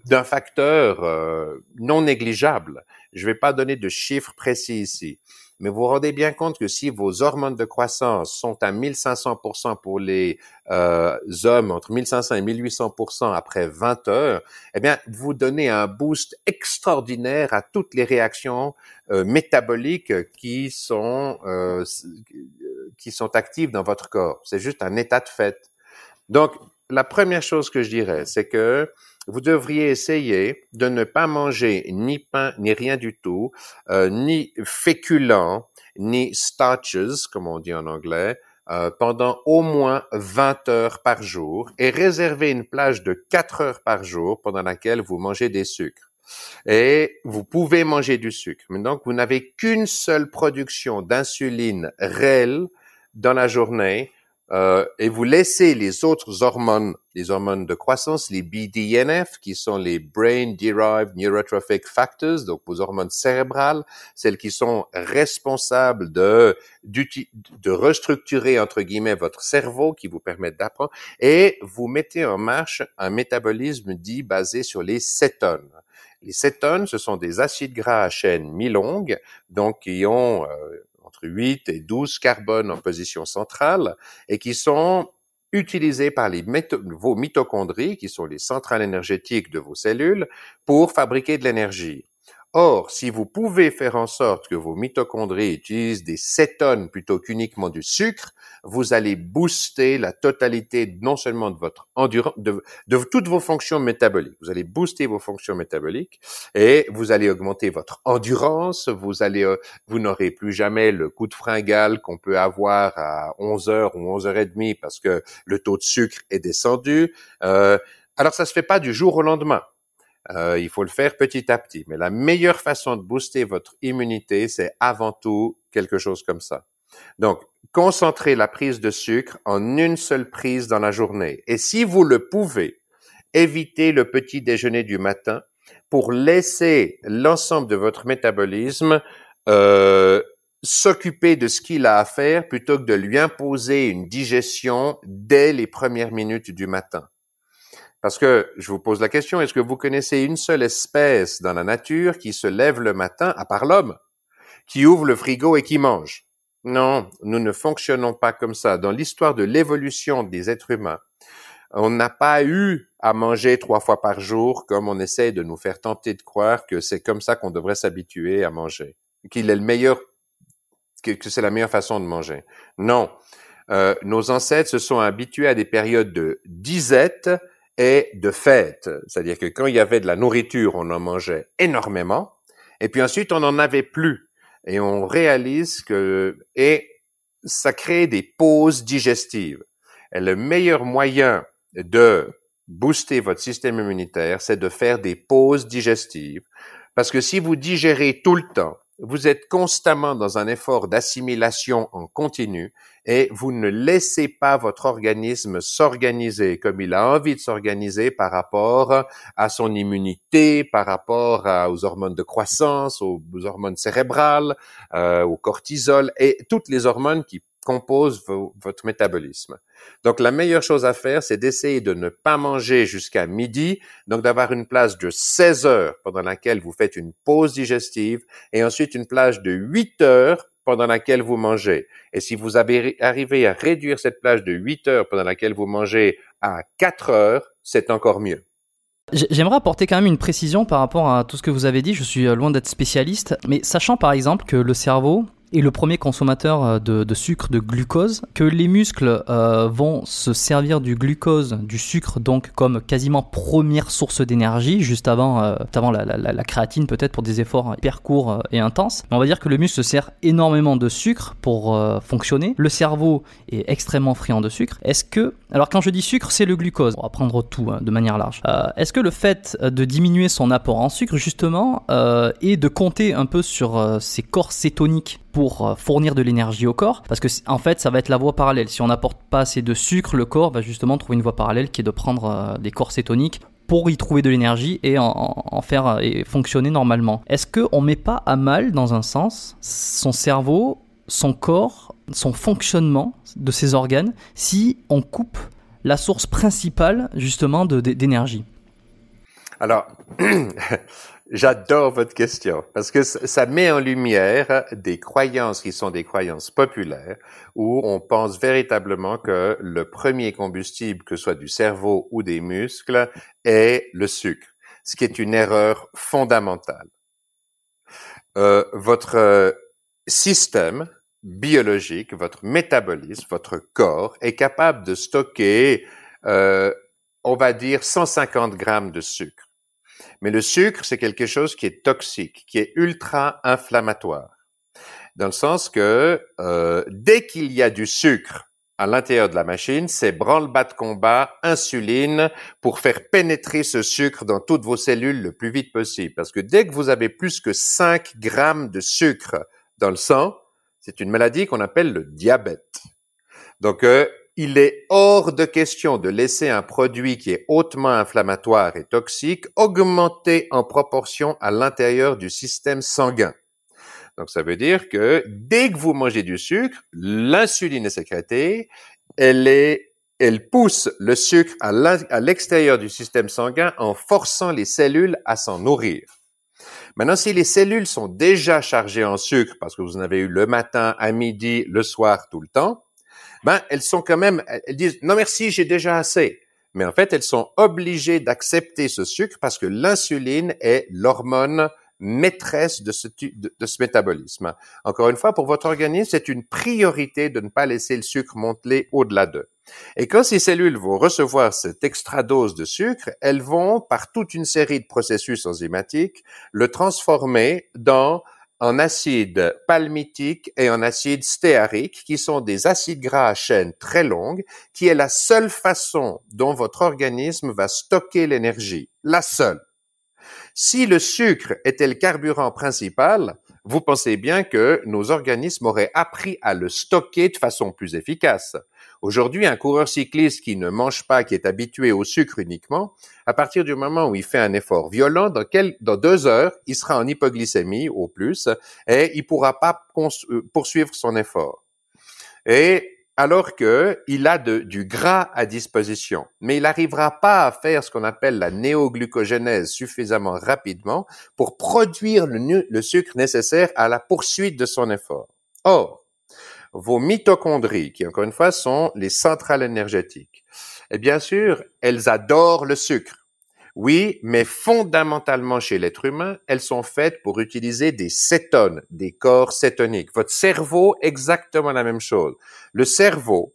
[SPEAKER 3] d'un facteur euh, non négligeable. Je ne vais pas donner de chiffres précis ici, mais vous vous rendez bien compte que si vos hormones de croissance sont à 1500% pour les euh, hommes, entre 1500 et 1800% après 20 heures, eh bien, vous donnez un boost extraordinaire à toutes les réactions euh, métaboliques qui sont euh, qui sont actives dans votre corps. C'est juste un état de fait. Donc, la première chose que je dirais, c'est que vous devriez essayer de ne pas manger ni pain, ni rien du tout, euh, ni féculents, ni starches, comme on dit en anglais, euh, pendant au moins 20 heures par jour et réserver une plage de 4 heures par jour pendant laquelle vous mangez des sucres. Et vous pouvez manger du sucre. Mais donc, vous n'avez qu'une seule production d'insuline réelle dans la journée euh, et vous laissez les autres hormones, les hormones de croissance, les BDNF, qui sont les Brain Derived Neurotrophic Factors, donc vos hormones cérébrales, celles qui sont responsables de, de restructurer, entre guillemets, votre cerveau, qui vous permettent d'apprendre, et vous mettez en marche un métabolisme dit basé sur les cétones. Les cétones, ce sont des acides gras à chaîne mi-longue, donc qui ont euh, entre 8 et 12 carbones en position centrale et qui sont utilisés par vos mitochondries, qui sont les centrales énergétiques de vos cellules, pour fabriquer de l'énergie. Or, si vous pouvez faire en sorte que vos mitochondries utilisent des cétones plutôt qu'uniquement du sucre, vous allez booster la totalité non seulement de votre endurance, de, toutes vos fonctions métaboliques. Vous allez booster vos fonctions métaboliques et vous allez augmenter votre endurance. Vous allez, euh, vous n'aurez plus jamais le coup de fringale qu'on peut avoir à 11 heures ou 11 heures et demie parce que le taux de sucre est descendu. Euh, alors, ça se fait pas du jour au lendemain. Euh, il faut le faire petit à petit. Mais la meilleure façon de booster votre immunité, c'est avant tout quelque chose comme ça. Donc, concentrez la prise de sucre en une seule prise dans la journée. Et si vous le pouvez, évitez le petit déjeuner du matin pour laisser l'ensemble de votre métabolisme euh, s'occuper de ce qu'il a à faire plutôt que de lui imposer une digestion dès les premières minutes du matin. Parce que je vous pose la question, est-ce que vous connaissez une seule espèce dans la nature qui se lève le matin, à part l'homme, qui ouvre le frigo et qui mange? Non, nous ne fonctionnons pas comme ça. Dans l'histoire de l'évolution des êtres humains, on n'a pas eu à manger trois fois par jour comme on essaie de nous faire tenter de croire que c'est comme ça qu'on devrait s'habituer à manger, qu'il est le meilleur, que, c'est la meilleure façon de manger. Non. Euh, nos ancêtres se sont habitués à des périodes de disette et de fête. C'est-à-dire que quand il y avait de la nourriture, on en mangeait énormément, et puis ensuite on n'en avait plus. Et on réalise que, et ça crée des pauses digestives. Et le meilleur moyen de booster votre système immunitaire, c'est de faire des pauses digestives. Parce que si vous digérez tout le temps, vous êtes constamment dans un effort d'assimilation en continu et vous ne laissez pas votre organisme s'organiser comme il a envie de s'organiser par rapport à son immunité, par rapport aux hormones de croissance, aux, hormones cérébrales, euh, au cortisol et toutes les hormones qui compose votre métabolisme. Donc, la meilleure chose à faire, c'est d'essayer de ne pas manger jusqu'à midi, donc d'avoir une plage de 16 heures pendant laquelle vous faites une pause digestive et ensuite une plage de 8 heures pendant laquelle vous mangez. Et si vous avez arrivé à réduire cette plage de 8 heures pendant laquelle vous mangez à 4 heures, c'est encore mieux.
[SPEAKER 2] J'aimerais apporter quand même une précision par rapport à tout ce que vous avez dit. Je suis euh, loin d'être spécialiste, mais sachant par exemple que le cerveau, est le premier consommateur euh, de, sucre, de glucose, que les muscles euh, vont se servir du glucose, du sucre, donc comme quasiment première source d'énergie, juste avant, euh, la, créatine peut-être pour des efforts hyper courts et intenses. Mais on va dire que le muscle se sert énormément de sucre pour fonctionner. Le cerveau est extrêmement friand de sucre. Est-ce que, alors quand je dis sucre, c'est le glucose, on va prendre tout hein, de manière large. Est-ce que le fait de diminuer son apport en sucre justement et de compter un peu sur ces corps cétoniques pour euh, fournir de l'énergie au corps, parce que en fait ça va être la voie parallèle. Si on n'apporte pas assez de sucre, le corps va justement trouver une voie parallèle qui est de prendre euh, des corps cétoniques pour y trouver de l'énergie et en, faire euh, et fonctionner normalement. Est-ce qu'on met pas à mal, dans un sens, son cerveau, son corps, son fonctionnement de ses organes si on coupe la source principale justement d'énergie?
[SPEAKER 3] Alors, J'adore votre question parce que ça met en lumière des croyances qui sont des croyances populaires où on pense véritablement que le premier combustible, que ce soit du cerveau ou des muscles, est le sucre, ce qui est une erreur fondamentale. Euh, votre euh, système biologique, votre métabolisme, votre corps est capable de stocker, euh, on va dire, 150 grammes de sucre. Mais le sucre, c'est quelque chose qui est toxique, qui est ultra inflammatoire. Dans le sens que euh, dès qu'il y a du sucre à l'intérieur de la machine, c'est branle-bas de combat, insuline, pour faire pénétrer ce sucre dans toutes vos cellules le plus vite possible. Parce que dès que vous avez plus que 5 grammes de sucre dans le sang, c'est une maladie qu'on appelle le diabète. Donc, euh, il est hors de question de laisser un produit qui est hautement inflammatoire et toxique augmenter en proportion à l'intérieur du système sanguin. Donc, ça veut dire que dès que vous mangez du sucre, l'insuline est sécrétée, elle est, elle pousse le sucre à l'extérieur du système sanguin en forçant les cellules à s'en nourrir. Maintenant, si les cellules sont déjà chargées en sucre parce que vous en avez eu le matin, à midi, le soir, tout le temps, ben, elles sont quand même, elles disent, non merci, j'ai déjà assez. Mais en fait, elles sont obligées d'accepter ce sucre parce que l'insuline est l'hormone maîtresse de ce, de, ce métabolisme. Encore une fois, pour votre organisme, c'est une priorité de ne pas laisser le sucre monter au-delà d'eux. Et quand ces cellules vont recevoir cette extra dose de sucre, elles vont, par toute une série de processus enzymatiques, le transformer dans en acide palmitique et en acide stéarique, qui sont des acides gras à chaîne très longues, qui est la seule façon dont votre organisme va stocker l'énergie. La seule. Si le sucre était le carburant principal, vous pensez bien que nos organismes auraient appris à le stocker de façon plus efficace. Aujourd'hui, un coureur cycliste qui ne mange pas, qui est habitué au sucre uniquement, à partir du moment où il fait un effort violent, dans, deux heures, il sera en hypoglycémie au plus et il pourra pas euh, poursuivre son effort. Et alors que il a du gras à disposition, mais il n'arrivera pas à faire ce qu'on appelle la néoglucogénèse suffisamment rapidement pour produire le, le sucre nécessaire à la poursuite de son effort. Or, vos mitochondries, qui encore une fois sont les centrales énergétiques, et bien sûr, elles adorent le sucre. Oui, mais fondamentalement chez l'être humain, elles sont faites pour utiliser des cétones, des corps cétoniques. Votre cerveau, exactement la même chose. Le cerveau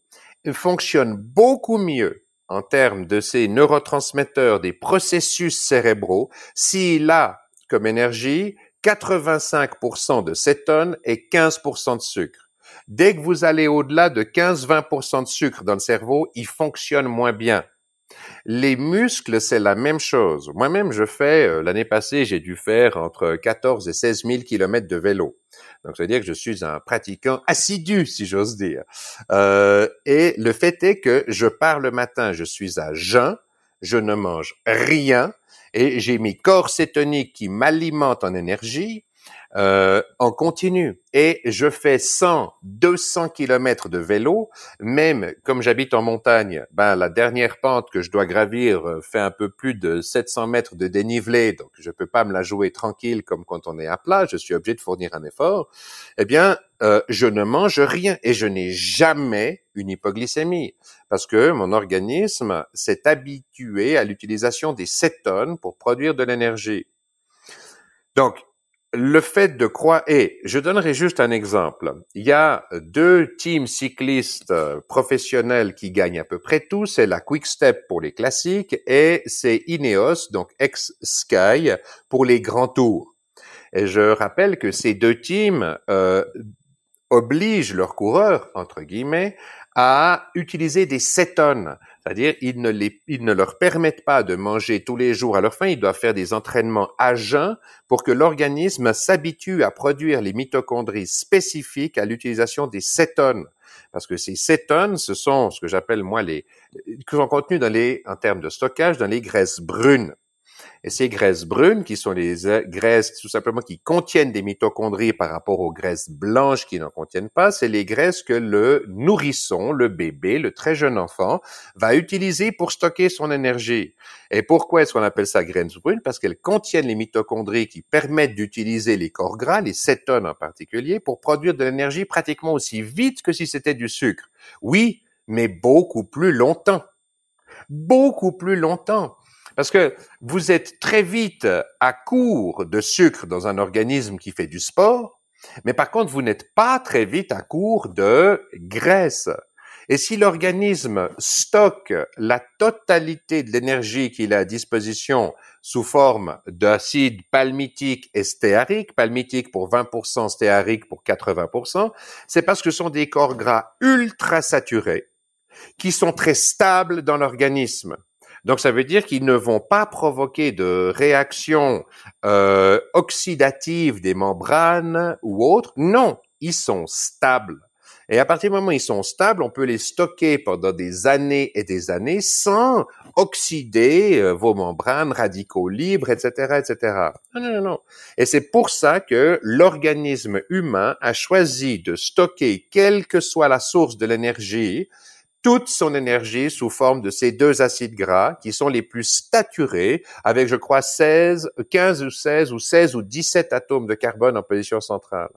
[SPEAKER 3] fonctionne beaucoup mieux en termes de ses neurotransmetteurs, des processus cérébraux, s'il a comme énergie 85% de cétones et 15% de sucre. Dès que vous allez au-delà de 15-20% de sucre dans le cerveau, il fonctionne moins bien. Les muscles, c'est la même chose. Moi-même, je fais, euh, l'année passée, j'ai dû faire entre 14 et 16 000 kilomètres de vélo. Donc, ça veut dire que je suis un pratiquant assidu, si j'ose dire. Euh, et le fait est que je pars le matin, je suis à jeun, je ne mange rien, et j'ai mes corps cétoniques qui m'alimentent en énergie, euh, en continu. Et je fais 100, 200 kilomètres de vélo, même comme j'habite en montagne, ben la dernière pente que je dois gravir euh, fait un peu plus de 700 mètres de dénivelé, donc je peux pas me la jouer tranquille comme quand on est à plat, je suis obligé de fournir un effort. Eh bien, euh, je ne mange rien et je n'ai jamais une hypoglycémie parce que mon organisme s'est habitué à l'utilisation des cétones pour produire de l'énergie. Donc, le fait de croire, et je donnerai juste un exemple. Il y a deux teams cyclistes professionnels qui gagnent à peu près tout. C'est la Quick Step pour les classiques et c'est Ineos, donc ex-Sky, pour les grands tours. Et je rappelle que ces deux teams euh, obligent leurs coureurs, entre guillemets, à utiliser des cétones. C'est-à-dire, ils ne, leur permettent pas de manger tous les jours à leur faim, ils doivent faire des entraînements à jeun pour que l'organisme s'habitue à produire les mitochondries spécifiques à l'utilisation des cétones. Parce que ces cétones, ce sont ce que j'appelle moi les, qui sont contenus dans les, en termes de stockage, dans les graisses brunes. Et ces graisses brunes, qui sont les euh, graisses tout simplement qui contiennent des mitochondries par rapport aux graisses blanches qui n'en contiennent pas, c'est les graisses que le nourrisson, le bébé, le très jeune enfant, va utiliser pour stocker son énergie. Et pourquoi est-ce qu'on appelle ça graisses brunes? Parce qu'elles contiennent les mitochondries qui permettent d'utiliser les corps gras, les cétones en particulier, pour produire de l'énergie pratiquement aussi vite que si c'était du sucre. Oui, mais beaucoup plus longtemps. Beaucoup plus longtemps. Parce que vous êtes très vite à court de sucre dans un organisme qui fait du sport, mais par contre, vous n'êtes pas très vite à court de graisse. Et si l'organisme stocke la totalité de l'énergie qu'il a à disposition sous forme d'acide palmitique et stéarique, palmitique pour 20%, stéarique pour 80%, c'est parce que ce sont des corps gras ultra saturés qui sont très stables dans l'organisme. Donc, ça veut dire qu'ils ne vont pas provoquer de réaction euh, oxydative des membranes ou autres. Non, ils sont stables. Et à partir du moment où ils sont stables, on peut les stocker pendant des années et des années sans oxyder euh, vos membranes, radicaux libres, etc., etc. Non, non, non. Et c'est pour ça que l'organisme humain a choisi de stocker, quelle que soit la source de l'énergie, toute son énergie sous forme de ces deux acides gras qui sont les plus saturés avec, je crois, 16, 15 ou 16 ou 16 ou 17 atomes de carbone en position centrale.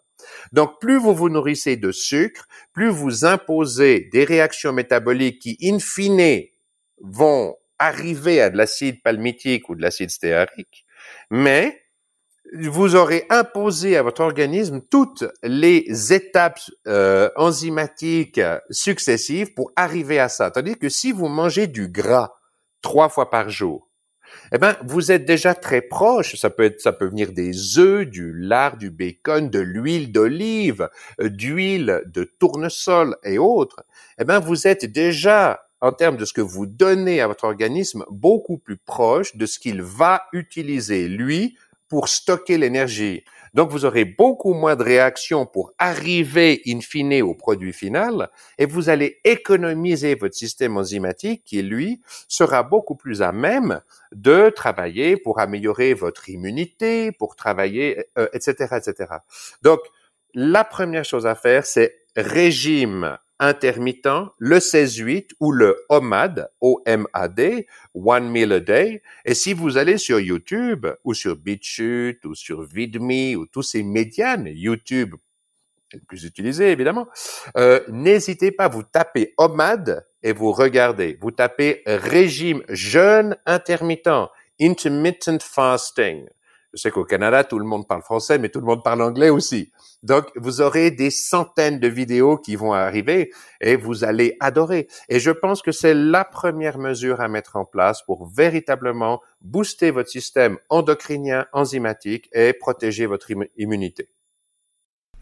[SPEAKER 3] Donc, plus vous vous nourrissez de sucre, plus vous imposez des réactions métaboliques qui, in fine, vont arriver à de l'acide palmitique ou de l'acide stéarique, mais vous aurez imposé à votre organisme toutes les étapes euh, enzymatiques successives pour arriver à ça. Tandis que si vous mangez du gras trois fois par jour, eh ben, vous êtes déjà très proche. Ça peut être, ça peut venir des œufs, du lard, du bacon, de l'huile d'olive, euh, d'huile de tournesol et autres. Eh ben, vous êtes déjà en termes de ce que vous donnez à votre organisme, beaucoup plus proche de ce qu'il va utiliser, lui, pour stocker l'énergie. Donc, vous aurez beaucoup moins de réactions pour arriver in fine au produit final et vous allez économiser votre système enzymatique qui, lui, sera beaucoup plus à même de travailler pour améliorer votre immunité, pour travailler, etc., euh, etc. Donc, la première chose à faire, c'est régime intermittent, le 16-8 ou le OMAD, O-M-A-D, One Meal a Day. Et si vous allez sur YouTube ou sur BitChute ou sur VidMe ou tous ces médias, YouTube le plus utilisé évidemment, euh, n'hésitez pas, vous tapez OMAD et vous regardez. Vous tapez régime jeûne intermittent, intermittent fasting. Je sais qu'au Canada, tout le monde parle français, mais tout le monde parle anglais aussi. Donc, vous aurez des centaines de vidéos qui vont arriver et vous allez adorer. Et je pense que c'est la première mesure à mettre en place pour véritablement booster votre système endocrinien, enzymatique et protéger votre immunité.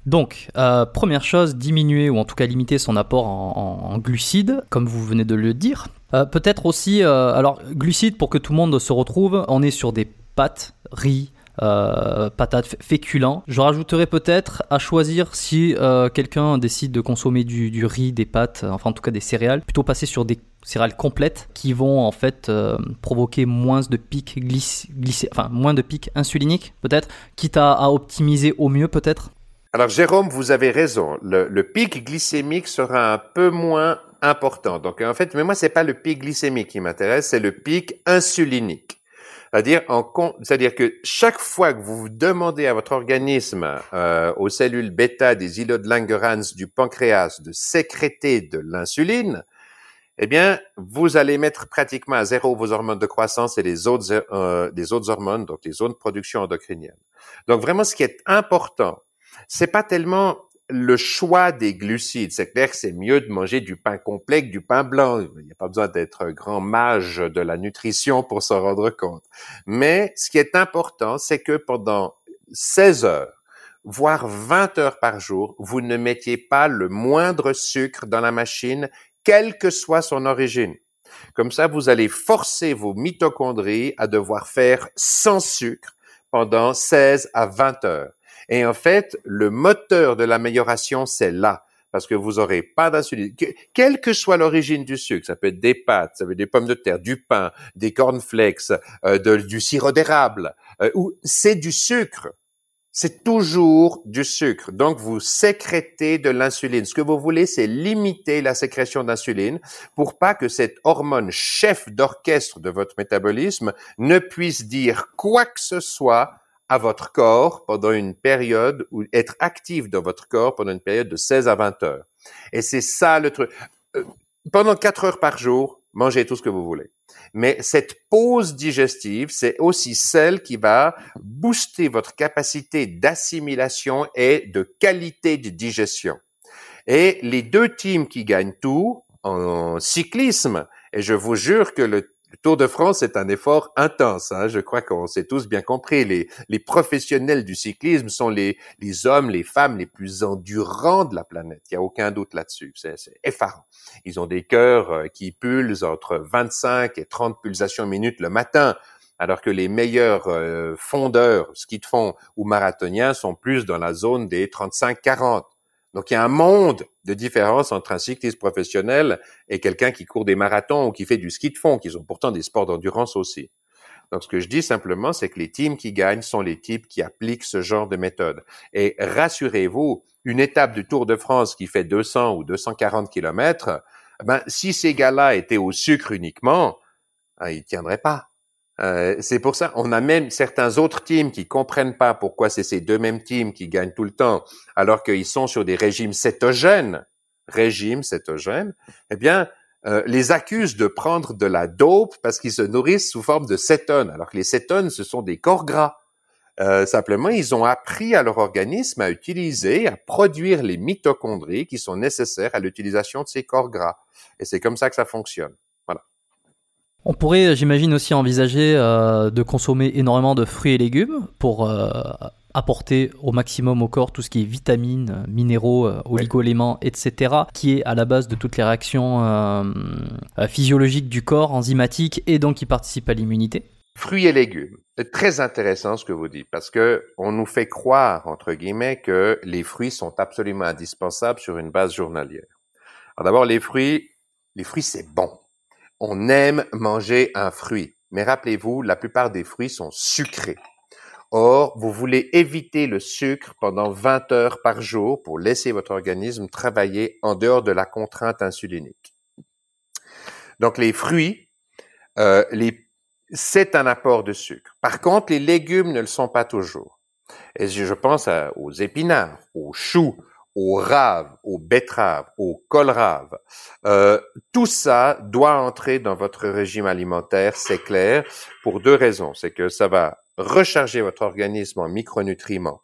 [SPEAKER 2] Donc, euh, première chose, diminuer ou en tout cas limiter son apport en, glucides, comme vous venez de le dire. Euh, peut-être aussi, euh, alors glucides pour que tout le monde se retrouve, on est sur des pâtes, riz, euh, patates, féculents. Je rajouterais peut-être à choisir si euh, quelqu'un décide de consommer du, riz, des pâtes, enfin en tout cas des céréales, plutôt passer sur des céréales complètes qui vont en fait euh, provoquer moins de pics enfin moins de pics insuliniques peut-être, quitte à, optimiser au mieux peut-être.
[SPEAKER 3] Alors Jérôme, vous avez raison. Le, le pic glycémique sera un peu moins important. Donc en fait, mais moi c'est pas le pic glycémique qui m'intéresse, c'est le pic insulinique. C'est-à-dire, c'est-à-dire que chaque fois que vous demandez à votre organisme, euh, aux cellules bêta des îlots de Langerhans du pancréas de sécréter de l'insuline, eh bien, vous allez mettre pratiquement à zéro vos hormones de croissance et les autres, euh, autres hormones, donc les autres productions endocriniennes. Donc vraiment, ce qui est important, c'est pas tellement le choix des glucides, c'est clair que c'est mieux de manger du pain complet que du pain blanc. Il n'y a pas besoin d'être grand mage de la nutrition pour s'en rendre compte. Mais ce qui est important, c'est que pendant 16 heures, voire 20 heures par jour, vous ne mettiez pas le moindre sucre dans la machine, quelle que soit son origine. Comme ça, vous allez forcer vos mitochondries à devoir faire sans sucre pendant 16 à 20 heures. Et en fait, le moteur de l'amélioration, c'est là. Parce que vous n'aurez pas d'insuline. Quelle que soit l'origine du sucre, ça peut être des pâtes, ça peut être des pommes de terre, du pain, des cornflakes, euh, du sirop d'érable, euh, ou c'est du sucre. C'est toujours du sucre. Donc, vous sécrétez de l'insuline. Ce que vous voulez, c'est limiter la sécrétion d'insuline pour pas que cette hormone chef d'orchestre de votre métabolisme ne puisse dire quoi que ce soit à votre corps pendant une période ou être actif dans votre corps pendant une période de 16 à 20 heures. Et c'est ça le truc. Euh, pendant 4 heures par jour, mangez tout ce que vous voulez. Mais cette pause digestive, c'est aussi celle qui va booster votre capacité d'assimilation et de qualité de digestion. Et les deux teams qui gagnent tout en cyclisme, et je vous jure que le le Tour de France est un effort intense. Hein. Je crois qu'on s'est tous bien compris. Les, les, professionnels du cyclisme sont les, les hommes, les femmes les plus endurants de la planète. Il n'y a aucun doute là-dessus. C'est effarant. Ils ont des cœurs euh, qui pulsent entre 25 et 30 pulsations minutes le matin alors que les meilleurs euh, fondeurs, ski de fond ou marathoniens sont plus dans la zone des 35-40. Donc il y a un monde de différence entre un cycliste professionnel et quelqu'un qui court des marathons ou qui fait du ski de fond, qui sont pourtant des sports d'endurance aussi. Donc ce que je dis simplement, c'est que les teams qui gagnent sont les types qui appliquent ce genre de méthode. Et rassurez-vous, une étape du Tour de France qui fait 200 ou 240 kilomètres, ben, si ces gars-là étaient au sucre uniquement, ben, ils tiendraient pas. Euh, c'est pour ça, on a même certains autres teams qui comprennent pas pourquoi c'est ces deux mêmes teams qui gagnent tout le temps, alors qu'ils sont sur des régimes cétogènes, régimes cétogènes, eh bien, euh, les accusent de prendre de la dope parce qu'ils se nourrissent sous forme de cétones, alors que les cétones, ce sont des corps gras. Euh, simplement, ils ont appris à leur organisme à utiliser, à produire les mitochondries qui sont nécessaires à l'utilisation de ces corps gras. Et c'est comme ça que ça fonctionne.
[SPEAKER 2] On pourrait, j'imagine, aussi envisager euh, de consommer énormément de fruits et légumes pour euh, apporter au maximum au corps tout ce qui est vitamines, minéraux, euh, oligoéléments, etc., qui est à la base de toutes les réactions euh, euh, physiologiques du corps, enzymatiques, et donc qui participent à l'immunité.
[SPEAKER 3] Fruits et légumes. C'est très intéressant ce que vous dites parce que on nous fait croire, entre guillemets, que les fruits sont absolument indispensables sur une base journalière. Alors d'abord, les fruits, les fruits c'est bon. On aime manger un fruit. Mais rappelez-vous, la plupart des fruits sont sucrés. Or, vous voulez éviter le sucre pendant 20 heures par jour pour laisser votre organisme travailler en dehors de la contrainte insulinique. Donc, les fruits, euh, les c'est un apport de sucre. Par contre, les légumes ne le sont pas toujours. Et je pense aux épinards, aux choux, aux raves, aux betteraves, aux colraves. Euh, tout ça doit entrer dans votre régime alimentaire, c'est clair, pour deux raisons. C'est que ça va recharger votre organisme en micronutriments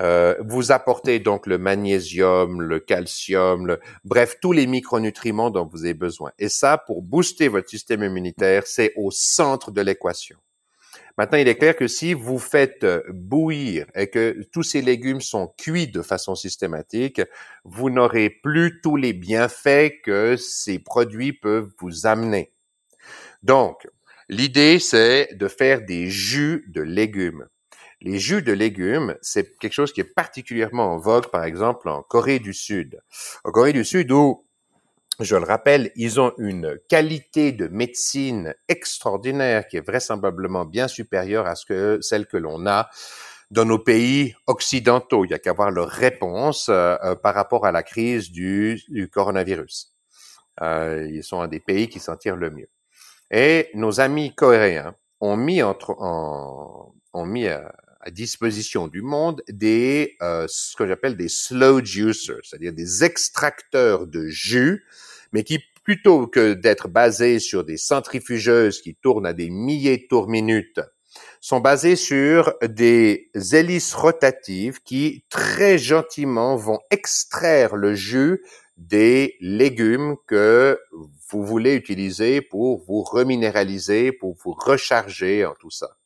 [SPEAKER 3] euh, vous apportez donc le magnésium, le calcium, le, bref, tous les micronutriments dont vous avez besoin. Et ça, pour booster votre système immunitaire, c'est au centre de l'équation. Maintenant, il est clair que si vous faites euh, bouillir et que tous ces légumes sont cuits de façon systématique, vous n'aurez plus tous les bienfaits que ces produits peuvent vous amener. Donc, l'idée, c'est de faire des jus de légumes. Les jus de légumes, c'est quelque chose qui est particulièrement en vogue, par exemple, en Corée du Sud. En Corée du Sud, où, je le rappelle, ils ont une qualité de médecine extraordinaire qui est vraisemblablement bien supérieure à ce que celle que l'on a dans nos pays occidentaux. Il y a qu'à voir leur réponse euh, euh, par rapport à la crise du, coronavirus. Euh, ils sont un des pays qui s'en tirent le mieux. Et nos amis coréens ont mis entre, en, ont mis à, à disposition du monde des euh, ce que j'appelle des slow juicers, c'est-à-dire des extracteurs de jus, mais qui plutôt que d'être basés sur des centrifugeuses qui tournent à des milliers de tours minutes, sont basés sur des hélices rotatives qui très gentiment vont extraire le jus des légumes que vous voulez utiliser pour vous reminéraliser, pour vous recharger en tout ça.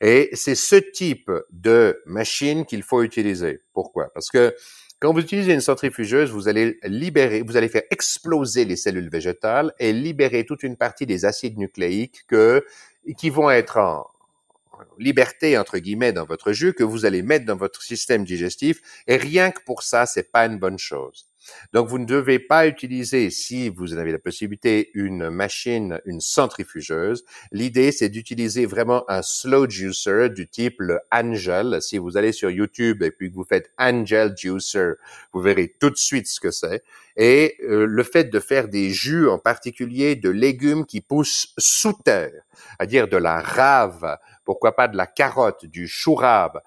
[SPEAKER 3] Et c'est ce type de machine qu'il faut utiliser. Pourquoi? Parce que quand vous utilisez une centrifugeuse, vous allez libérer, vous allez faire exploser les cellules végétales et libérer toute une partie des acides nucléiques que, qui vont être en liberté, entre guillemets, dans votre jus, que vous allez mettre dans votre système digestif. Et rien que pour ça, c'est pas une bonne chose. Donc, vous ne devez pas utiliser, si vous en avez la possibilité, une machine, une centrifugeuse. L'idée, c'est d'utiliser vraiment un slow juicer du type le Angel. Si vous allez sur YouTube et puis que vous faites Angel Juicer, vous verrez tout de suite ce que c'est. Et euh, le fait de faire des jus, en particulier de légumes qui poussent sous terre, c'est-à-dire de la rave, pourquoi pas de la carotte, du chou rave,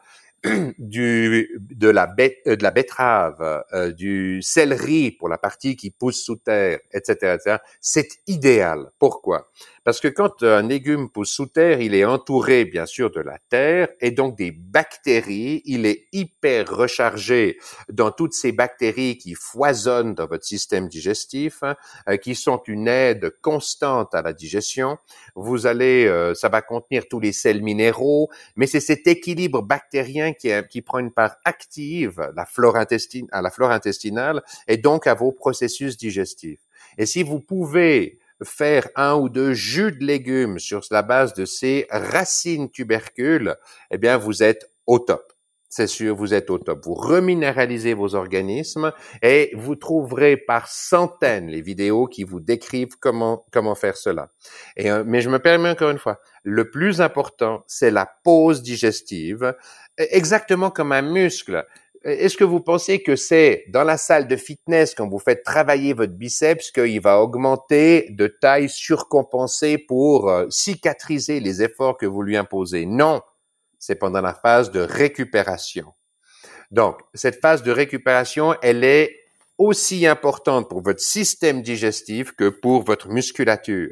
[SPEAKER 3] du, de, la euh, de la betterave, euh, du céleri pour la partie qui pousse sous terre, etc., etc. c'est idéal. Pourquoi? Parce que quand un légume pousse sous terre, il est entouré bien sûr de la terre et donc des bactéries. Il est hyper rechargé dans toutes ces bactéries qui foisonnent dans votre système digestif, hein, euh, qui sont une aide constante à la digestion. Vous allez, ça va contenir tous les sels minéraux, mais c'est cet équilibre bactérien qui, prend une part active la flore à la flore intestinale et donc à vos processus digestifs. Et si vous pouvez faire un ou deux jus de légumes sur la base de ces racines tubercules, eh bien, vous êtes au top. c'est sûr, vous êtes au top. Vous reminéralisez vos organismes et vous trouverez par centaines les vidéos qui vous décrivent comment comment faire cela. Euh, mais je me permets encore une fois, le plus important, c'est la pause digestive, exactement comme un muscle. Est-ce que vous pensez que c'est dans la salle de fitness quand vous faites travailler votre biceps qu'il va augmenter de taille surcompensée pour euh, cicatriser les efforts que vous lui imposez? Non, c'est pendant la phase de récupération. Donc, cette phase de récupération, elle est aussi importante pour votre système digestif que pour votre musculature.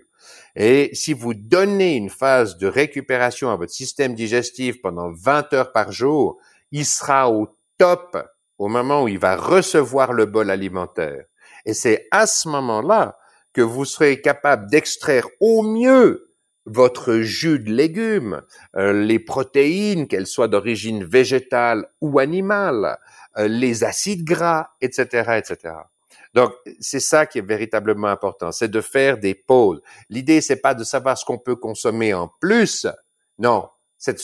[SPEAKER 3] Et si vous donnez une phase de récupération à votre système digestif pendant 20 heures par jour, il sera au top au moment où il va recevoir le bol alimentaire. Et c'est à ce moment-là que vous serez capable d'extraire au mieux votre jus de légumes, euh, les protéines, qu'elles soient d'origine végétale ou animale, euh, les acides gras, etc., etc. Donc, c'est ça qui est véritablement important, c'est de faire des pauses. L'idée, c'est pas de savoir ce qu'on peut consommer en plus, non, c'est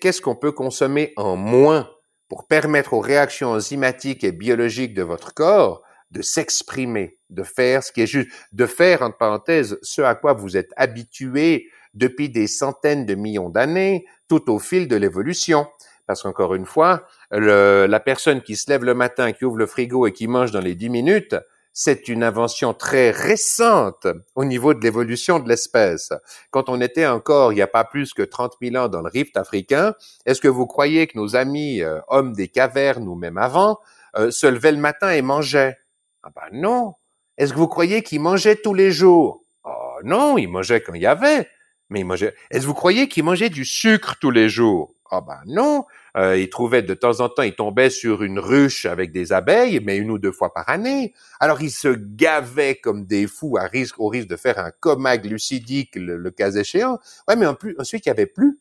[SPEAKER 3] qu'est-ce qu'on peut consommer en moins? Pour permettre aux réactions enzymatiques et biologiques de votre corps de s'exprimer, de faire ce qui est juste, de faire, entre parenthèses, ce à quoi vous êtes habitué depuis des centaines de millions d'années, tout au fil de l'évolution. Parce qu'encore une fois, la personne qui se lève le matin, qui ouvre le frigo et qui mange dans les dix minutes, c'est une invention très récente au niveau de l'évolution de l'espèce. Quand on était encore, il n'y a pas plus que 30 000 ans dans le rift africain, est-ce que vous croyez que nos amis euh, hommes des cavernes ou même avant euh, se levaient le matin et mangeaient? Ah ben non. Est-ce que vous croyez qu'ils mangeaient tous les jours? Oh non, ils mangeaient quand il y avait. Mais Est-ce que vous croyez qu'il mangeait du sucre tous les jours? Ah ben non. Euh, il trouvait de temps en temps, il tombait sur une ruche avec des abeilles, mais une ou deux fois par année. Alors il se gavait comme des fous à risque, au risque de faire un coma glucidique le, cas échéant. Ouais, mais en plus, ensuite il n'y avait plus.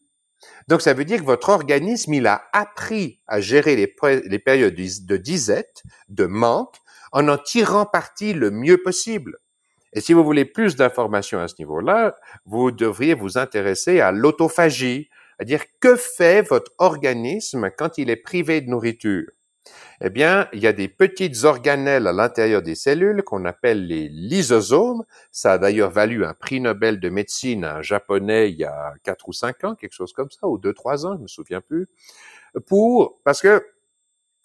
[SPEAKER 3] Donc ça veut dire que votre organisme, il a appris à gérer les, les périodes de disette, de manque, en en tirant parti le mieux possible. Et si vous voulez plus d'informations à ce niveau-là, vous devriez vous intéresser à l'autophagie, c'est-à-dire que fait votre organisme quand il est privé de nourriture? Eh bien, il y a des petites organelles à l'intérieur des cellules qu'on appelle les lysosomes. Ça a d'ailleurs valu un prix Nobel de médecine à un japonais il y a quatre ou cinq ans, quelque chose comme ça, ou deux, trois ans, je me souviens plus. Pour, parce que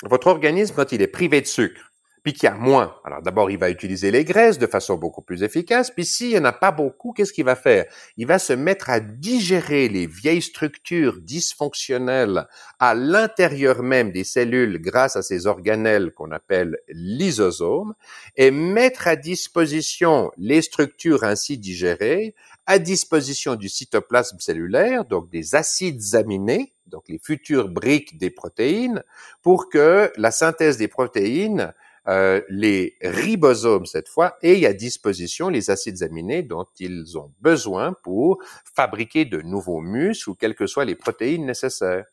[SPEAKER 3] votre organisme, quand il est privé de sucre, puis qu'il y a moins. Alors d'abord, il va utiliser les graisses de façon beaucoup plus efficace, puis s'il n'y en a pas beaucoup, qu'est-ce qu'il va faire? Il va se mettre à digérer les vieilles structures dysfonctionnelles à l'intérieur même des cellules grâce à ces organelles qu'on appelle lysosomes, et mettre à disposition les structures ainsi digérées à disposition du cytoplasme cellulaire, donc des acides aminés, donc les futures briques des protéines, pour que la synthèse des protéines euh, les ribosomes cette fois et à disposition les acides aminés dont ils ont besoin pour fabriquer de nouveaux muscles ou quelles que soient les protéines nécessaires.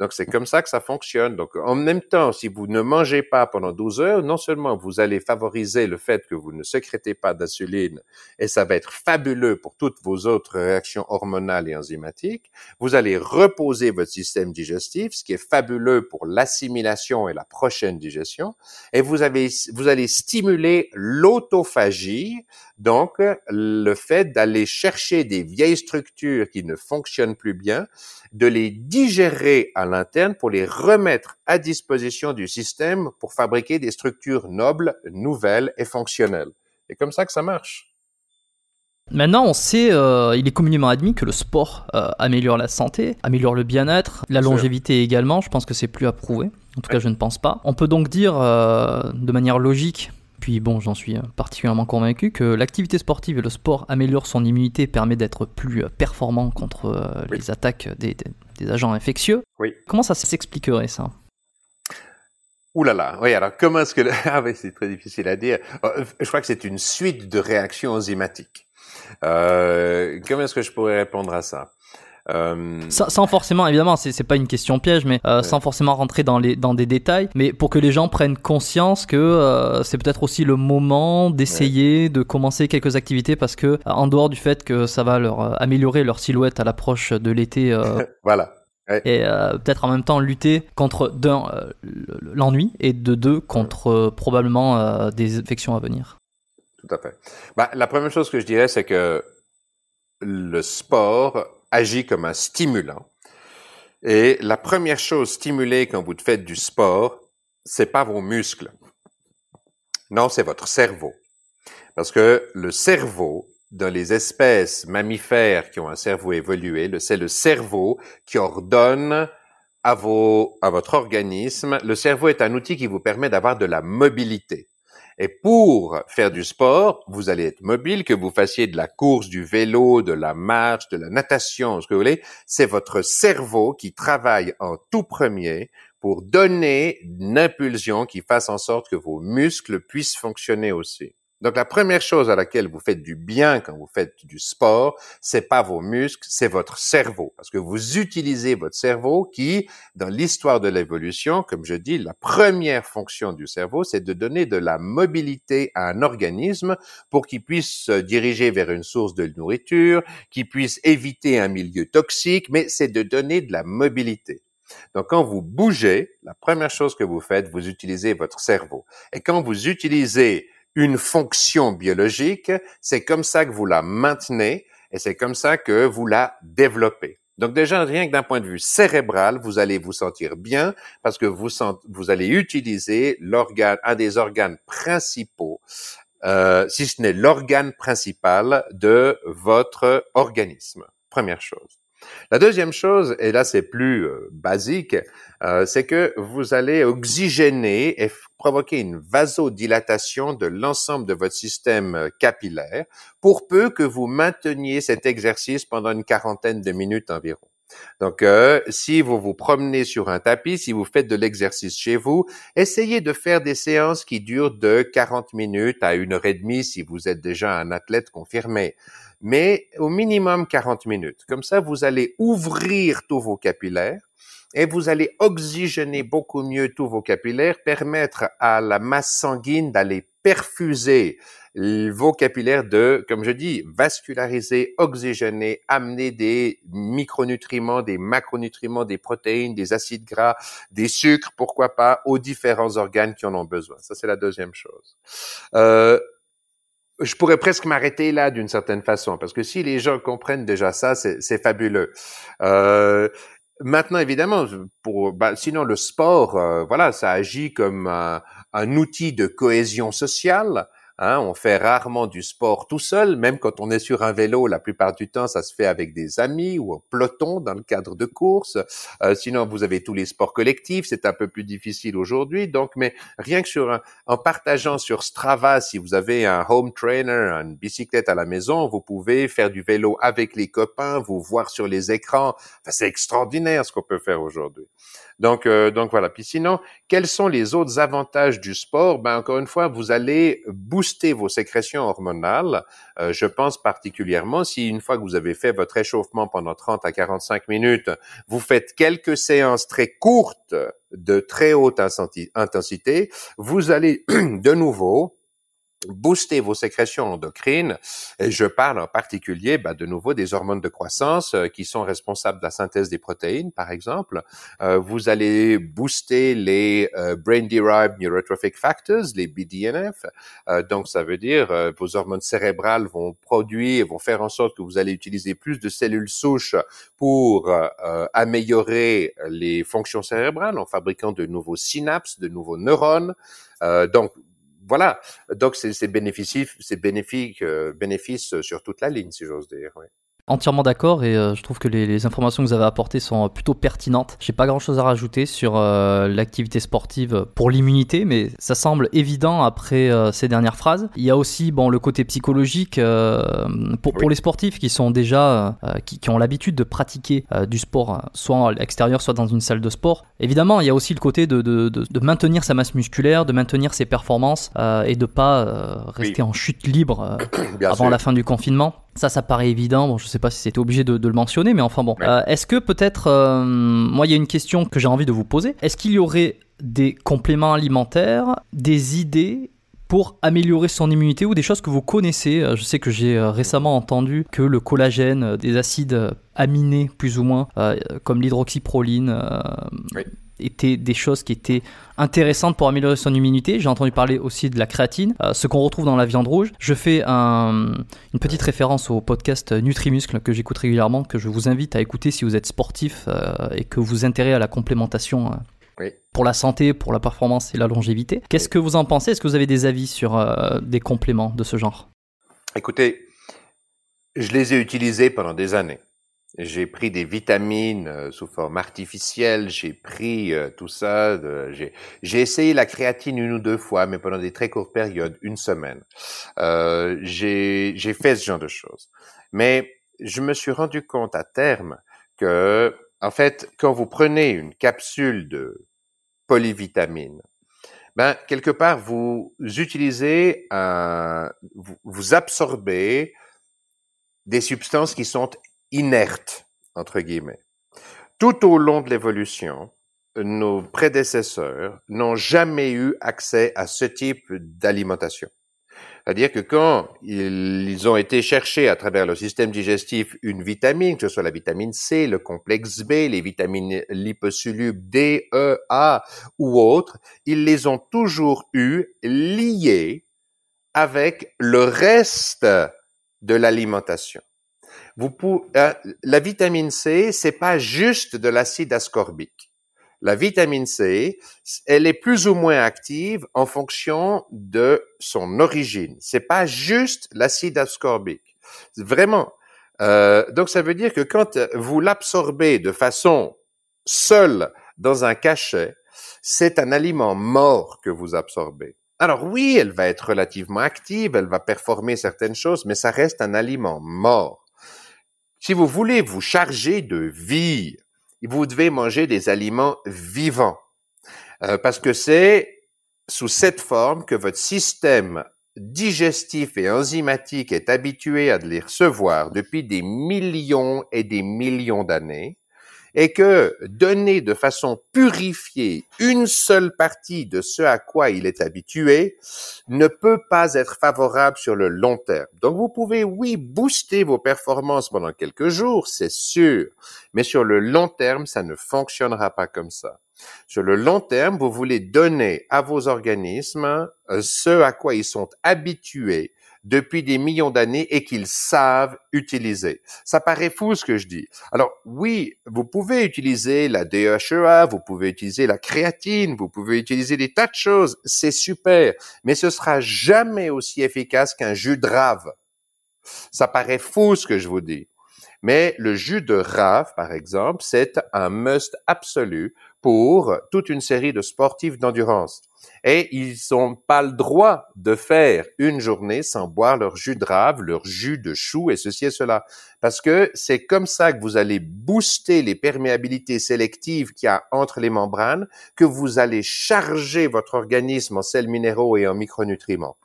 [SPEAKER 3] Donc, c'est comme ça que ça fonctionne. Donc, en même temps, si vous ne mangez pas pendant 12 heures, non seulement vous allez favoriser le fait que vous ne sécrétez pas d'insuline, et ça va être fabuleux pour toutes vos autres réactions hormonales et enzymatiques, vous allez reposer votre système digestif, ce qui est fabuleux pour l'assimilation et la prochaine digestion, et vous, avez, vous allez stimuler l'autophagie, donc le fait d'aller chercher des vieilles structures qui ne fonctionnent plus bien, de les digérer à l'interne pour les remettre à disposition du système pour fabriquer des structures nobles, nouvelles et fonctionnelles. C'est comme ça que ça marche.
[SPEAKER 2] Maintenant, on sait, euh, il est communément admis que le sport euh, améliore la santé, améliore le bien-être, la longévité également. Je pense que c'est plus approuvé. En tout cas, je ne pense pas. On peut donc dire, euh, de manière logique, puis bon, j'en suis particulièrement convaincu que l'activité sportive et le sport améliorent son immunité, permet d'être plus performant contre les attaques des, des agents infectieux.
[SPEAKER 3] Oui.
[SPEAKER 2] Comment ça s'expliquerait ça?
[SPEAKER 3] Ouh là là, oui, alors comment est-ce que... Ah oui, c'est très difficile à dire. Euh, je crois que c'est une suite de réactions enzymatiques. Euh, comment est-ce que je pourrais répondre à ça?
[SPEAKER 2] Euh... Sans, forcément, évidemment, c'est pas une question piège, mais euh, sans forcément rentrer dans, les, dans des détails, mais pour que les gens prennent conscience que euh, c'est peut-être aussi le moment d'essayer de commencer quelques activités parce que, en dehors du fait que ça va leur améliorer leur silhouette à l'approche de l'été.
[SPEAKER 3] voilà.
[SPEAKER 2] Et peut-être en même temps lutter contre d'un l'ennui et de deux contre probablement des infections à venir.
[SPEAKER 3] Tout à fait. Bah, la première chose que je dirais, c'est que le sport agit comme un stimulant. Et la première chose stimulée quand vous faites du sport, c'est pas vos muscles. Non, c'est votre cerveau. Parce que le cerveau, dans les espèces mammifères qui ont un cerveau évolué, c'est le cerveau qui ordonne à, vos, à votre organisme. Le cerveau est un outil qui vous permet d'avoir de la mobilité. Et pour faire du sport, vous allez être mobile, que vous fassiez de la course, du vélo, de la marche, de la natation, ce que vous voulez. C'est votre cerveau qui travaille en tout premier pour donner une impulsion qui fasse en sorte que vos muscles puissent fonctionner aussi. Donc la première chose à laquelle vous faites du bien quand vous faites du sport, c'est pas vos muscles, c'est votre cerveau parce que vous utilisez votre cerveau qui dans l'histoire de l'évolution, comme je dis, la première fonction du cerveau, c'est de donner de la mobilité à un organisme pour qu'il puisse se diriger vers une source de nourriture, qu'il puisse éviter un milieu toxique, mais c'est de donner de la mobilité. Donc, quand vous bougez, la première chose que vous faites, vous utilisez votre cerveau. Et quand vous utilisez une fonction biologique, c'est comme ça que vous la maintenez et c'est comme ça que vous la développez. Donc déjà, rien que d'un point de vue cérébral, vous allez vous sentir bien parce que vous, vous allez utiliser l'organe, un des organes principaux, euh, si ce n'est l'organe principal de votre organisme. Première chose. La deuxième chose, et là c'est plus euh, basique, euh, c'est que vous allez oxygéner et provoquer une vasodilatation de l'ensemble de votre système euh, capillaire pour peu que vous mainteniez cet exercice pendant une quarantaine de minutes environ. Donc, si vous vous promenez sur un tapis, si vous faites de l'exercice chez vous, essayez de faire des séances qui durent de 40 minutes à une heure et demie si vous êtes déjà un athlète confirmé mais au minimum 40 minutes. Comme ça, vous allez ouvrir tous vos capillaires et vous allez oxygéner beaucoup mieux tous vos capillaires, permettre à la masse sanguine d'aller perfuser vos capillaires de, comme je dis, vasculariser, oxygéner, amener des micronutriments, des macronutriments, des protéines, des acides gras, des sucres, pourquoi pas, aux différents organes qui en ont besoin. Ça, c'est la deuxième chose. Euh, je pourrais presque m'arrêter là d'une certaine façon, parce que si les gens comprennent déjà ça, c'est fabuleux. Euh, maintenant, évidemment, pour, bah, sinon le sport, euh, voilà, ça agit comme un, un outil de cohésion sociale. Hein, on fait rarement du sport tout seul, même quand on est sur un vélo, la plupart du temps, ça se fait avec des amis ou en peloton dans le cadre de courses. Euh, sinon, vous avez tous les sports collectifs, c'est un peu plus difficile aujourd'hui. Donc, mais rien que sur un, en partageant sur Strava, si vous avez un home trainer, une bicyclette à la maison, vous pouvez faire du vélo avec les copains, vous voir sur les écrans. Enfin, c'est extraordinaire ce qu'on peut faire aujourd'hui. Donc, euh, donc voilà. Puis sinon, quels sont les autres avantages du sport? Ben encore une fois, vous allez booster vos sécrétions hormonales. Euh, je pense particulièrement si une fois que vous avez fait votre échauffement pendant 30 à 45 minutes, vous faites quelques séances très courtes de très haute intensité, vous allez de nouveau booster vos sécrétions endocrines. Et je parle en particulier, bah, de nouveau, des hormones de croissance euh, qui sont responsables de la synthèse des protéines, par exemple. Euh, vous allez booster les euh, brain-derived neurotrophic factors, les BDNF. donc, ça veut dire vos hormones cérébrales vont produire, vont faire en sorte que vous allez utiliser plus de cellules souches pour améliorer les fonctions cérébrales en fabriquant de nouveaux synapses, de nouveaux neurones. donc, voilà. Donc, c'est bénéfique, c'est bénéfique, euh, bénéfice sur toute la ligne, si j'ose dire. Oui.
[SPEAKER 2] Entièrement d'accord et euh, je trouve que les, informations que vous avez apportées sont plutôt pertinentes. J'ai pas grand chose à rajouter sur euh, l'activité sportive pour l'immunité, mais ça semble évident après euh, ces dernières phrases. Il y a aussi bon le côté psychologique pour, pour les sportifs qui sont déjà qui, qui, ont l'habitude de pratiquer du sport soit à l'extérieur soit dans une salle de sport. Évidemment, il y a aussi le côté de, de, de, maintenir sa masse musculaire, de maintenir ses performances et de pas rester en chute libre avant la fin du confinement. Ça, ça paraît évident. Bon, je sais pas si c'était obligé de, le mentionner, mais enfin bon. Euh, est-ce que peut-être, euh, moi, il y a une question que j'ai envie de vous poser. Est-ce qu'il y aurait des compléments alimentaires, des idées pour améliorer son immunité ou des choses que vous connaissez? Je sais que j'ai récemment entendu que le collagène, des acides aminés plus ou moins, comme l'hydroxyproline, étaient des choses qui étaient intéressantes pour améliorer son immunité. J'ai entendu parler aussi de la créatine, euh, ce qu'on retrouve dans la viande rouge. Je fais un, une petite référence au podcast Nutrimuscle que j'écoute régulièrement, que je vous invite à écouter si vous êtes sportif euh, et que vous intéressez à la complémentation. Euh, pour la santé, pour la performance et la longévité. Qu'est-ce que vous en pensez? Est-ce que vous avez des avis sur des compléments de ce genre?
[SPEAKER 3] Écoutez, je les ai utilisés pendant des années. J'ai pris des vitamines euh, sous forme artificielle, j'ai pris euh, tout ça, j'ai essayé la créatine une ou deux fois, mais pendant des très courtes périodes, une semaine. Euh, j'ai fait ce genre de choses. Mais je me suis rendu compte à terme que, en fait, quand vous prenez une capsule de polyvitamine, ben, quelque part, vous utilisez, un, vous, vous absorbez des substances qui sont inerte, entre guillemets. Tout au long de l'évolution, nos prédécesseurs n'ont jamais eu accès à ce type d'alimentation. C'est-à-dire que quand ils ont été chercher à travers le système digestif une vitamine, que ce soit la vitamine C, le complexe B, les vitamines liposolubles D, E, A ou autres, ils les ont toujours eu liés avec le reste de l'alimentation. Vous pouvez, euh, la vitamine C, c'est pas juste de l'acide ascorbique. La vitamine C, elle est plus ou moins active en fonction de son origine. C'est pas juste l'acide ascorbique. Vraiment. Euh, donc ça veut dire que quand vous l'absorbez de façon seule dans un cachet, c'est un aliment mort que vous absorbez. Alors oui, elle va être relativement active, elle va performer certaines choses, mais ça reste un aliment mort. Si vous voulez vous charger de vie, vous devez manger des aliments vivants. Euh, parce que c'est sous cette forme que votre système digestif et enzymatique est habitué à les recevoir depuis des millions et des millions d'années et que donner de façon purifiée une seule partie de ce à quoi il est habitué ne peut pas être favorable sur le long terme. Donc vous pouvez, oui, booster vos performances pendant quelques jours, c'est sûr, mais sur le long terme, ça ne fonctionnera pas comme ça. Sur le long terme, vous voulez donner à vos organismes euh, ce à quoi ils sont habitués depuis des millions d'années et qu'ils savent utiliser. Ça paraît fou ce que je dis. Alors oui, vous pouvez utiliser la DHEA, vous pouvez utiliser la créatine, vous pouvez utiliser des tas de choses, c'est super, mais ce sera jamais aussi efficace qu'un jus de rave. Ça paraît fou ce que je vous dis. Mais le jus de rave, par exemple, c'est un must absolu pour toute une série de sportifs d'endurance. Et ils n'ont pas le droit de faire une journée sans boire leur jus de rave, leur jus de chou et ceci et cela. Parce que c'est comme ça que vous allez booster les perméabilités sélectives qu'il y a entre les membranes, que vous allez charger votre organisme en sels minéraux et en micronutriments.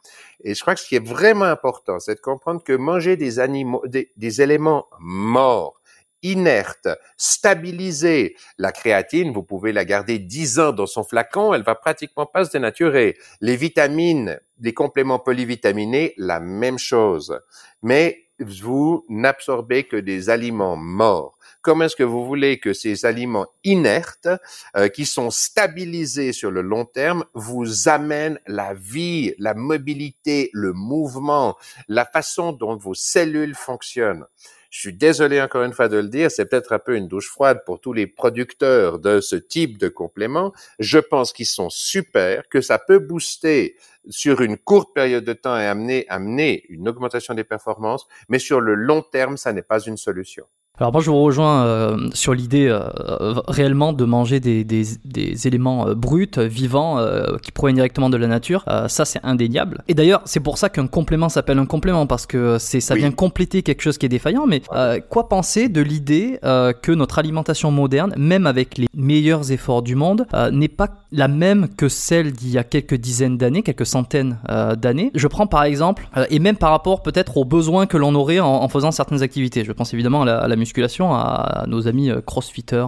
[SPEAKER 3] Et je crois que ce qui est vraiment important, c'est de comprendre que manger des animaux, des éléments morts, inerte, stabilisée. La créatine, vous pouvez la garder 10 ans dans son flacon, elle va pratiquement pas se dénaturer. Les vitamines, les compléments polyvitaminés, la même chose. Mais vous n'absorbez que des aliments morts. Comment est-ce que vous voulez que ces aliments inertes, euh, qui sont stabilisés sur le long terme, vous amènent la vie, la mobilité, le mouvement, la façon dont vos cellules fonctionnent? Je suis désolé encore une fois de le dire, c'est peut-être un peu une douche froide pour tous les producteurs de ce type de compléments. Je pense qu'ils sont super, que ça peut booster sur une courte période de temps et amener, amener une augmentation des performances, mais sur le long terme, ça n'est pas une solution.
[SPEAKER 2] Alors moi je vous rejoins euh, sur l'idée euh, réellement de manger des, des, des éléments euh, bruts, vivants, qui proviennent directement de la nature. ça c'est indéniable. Et d'ailleurs c'est pour ça qu'un complément s'appelle un complément parce que c'est ça vient compléter quelque chose qui est défaillant. Mais quoi penser de l'idée que notre alimentation moderne, même avec les meilleurs efforts du monde, n'est pas la même que celle d'il y a quelques dizaines d'années, quelques centaines euh, d'années. Je prends par exemple, euh, et même par rapport peut-être aux besoins que l'on aurait en, faisant certaines activités. Je pense évidemment à la, musculation, à, nos amis euh, crossfitters,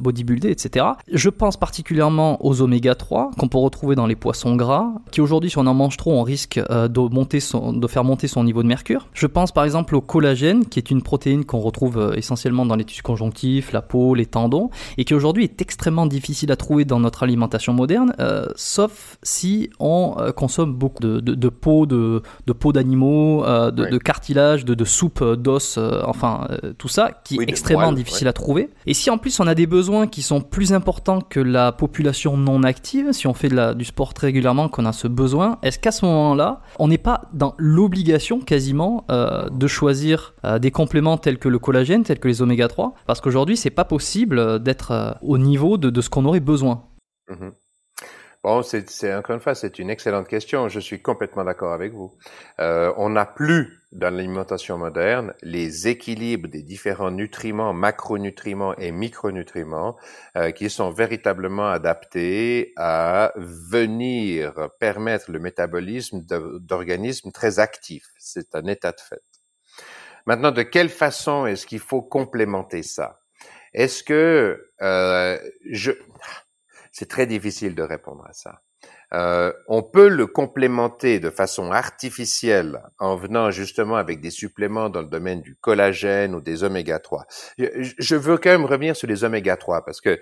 [SPEAKER 2] bodybuilders, etc. Je pense particulièrement aux oméga 3 qu'on peut retrouver dans les poissons gras, qui aujourd'hui, si on en mange trop, on risque de, monter son, de faire monter son niveau de mercure. Je pense par exemple au collagène, qui est une protéine qu'on retrouve essentiellement dans les tissus conjonctifs, la peau, les tendons, et qui aujourd'hui est extrêmement difficile à trouver dans notre alimentation moderne, euh, sauf si on euh, consomme beaucoup de, de, peau, de, de peau d'animaux, euh, de, cartilage, de, de soupe d'os, enfin tout ça qui est extrêmement difficile à trouver. Et si en plus on a des besoins qui sont plus importants que la population non active, si on fait de la, du sport très régulièrement, qu'on a ce besoin, est-ce qu'à ce, moment-là, on n'est pas dans l'obligation quasiment de choisir des compléments tels que le collagène, tels que les oméga 3 Parce qu'aujourd'hui, c'est pas possible d'être au niveau de, de ce qu'on aurait besoin.
[SPEAKER 3] Mhm. Bon, c'est encore une fois, c'est une excellente question. Je suis complètement d'accord avec vous. Euh, on n'a plus dans l'alimentation moderne les équilibres des différents nutriments, macronutriments et micronutriments euh, qui sont véritablement adaptés à venir permettre le métabolisme d'organismes très actifs. C'est un état de fait. Maintenant, de quelle façon est-ce qu'il faut complémenter ça? Est-ce que euh, je c'est très difficile de répondre à ça. Euh, on peut le complémenter de façon artificielle en venant justement avec des suppléments dans le domaine du collagène ou des oméga 3. Je, veux quand même revenir sur les oméga 3 parce que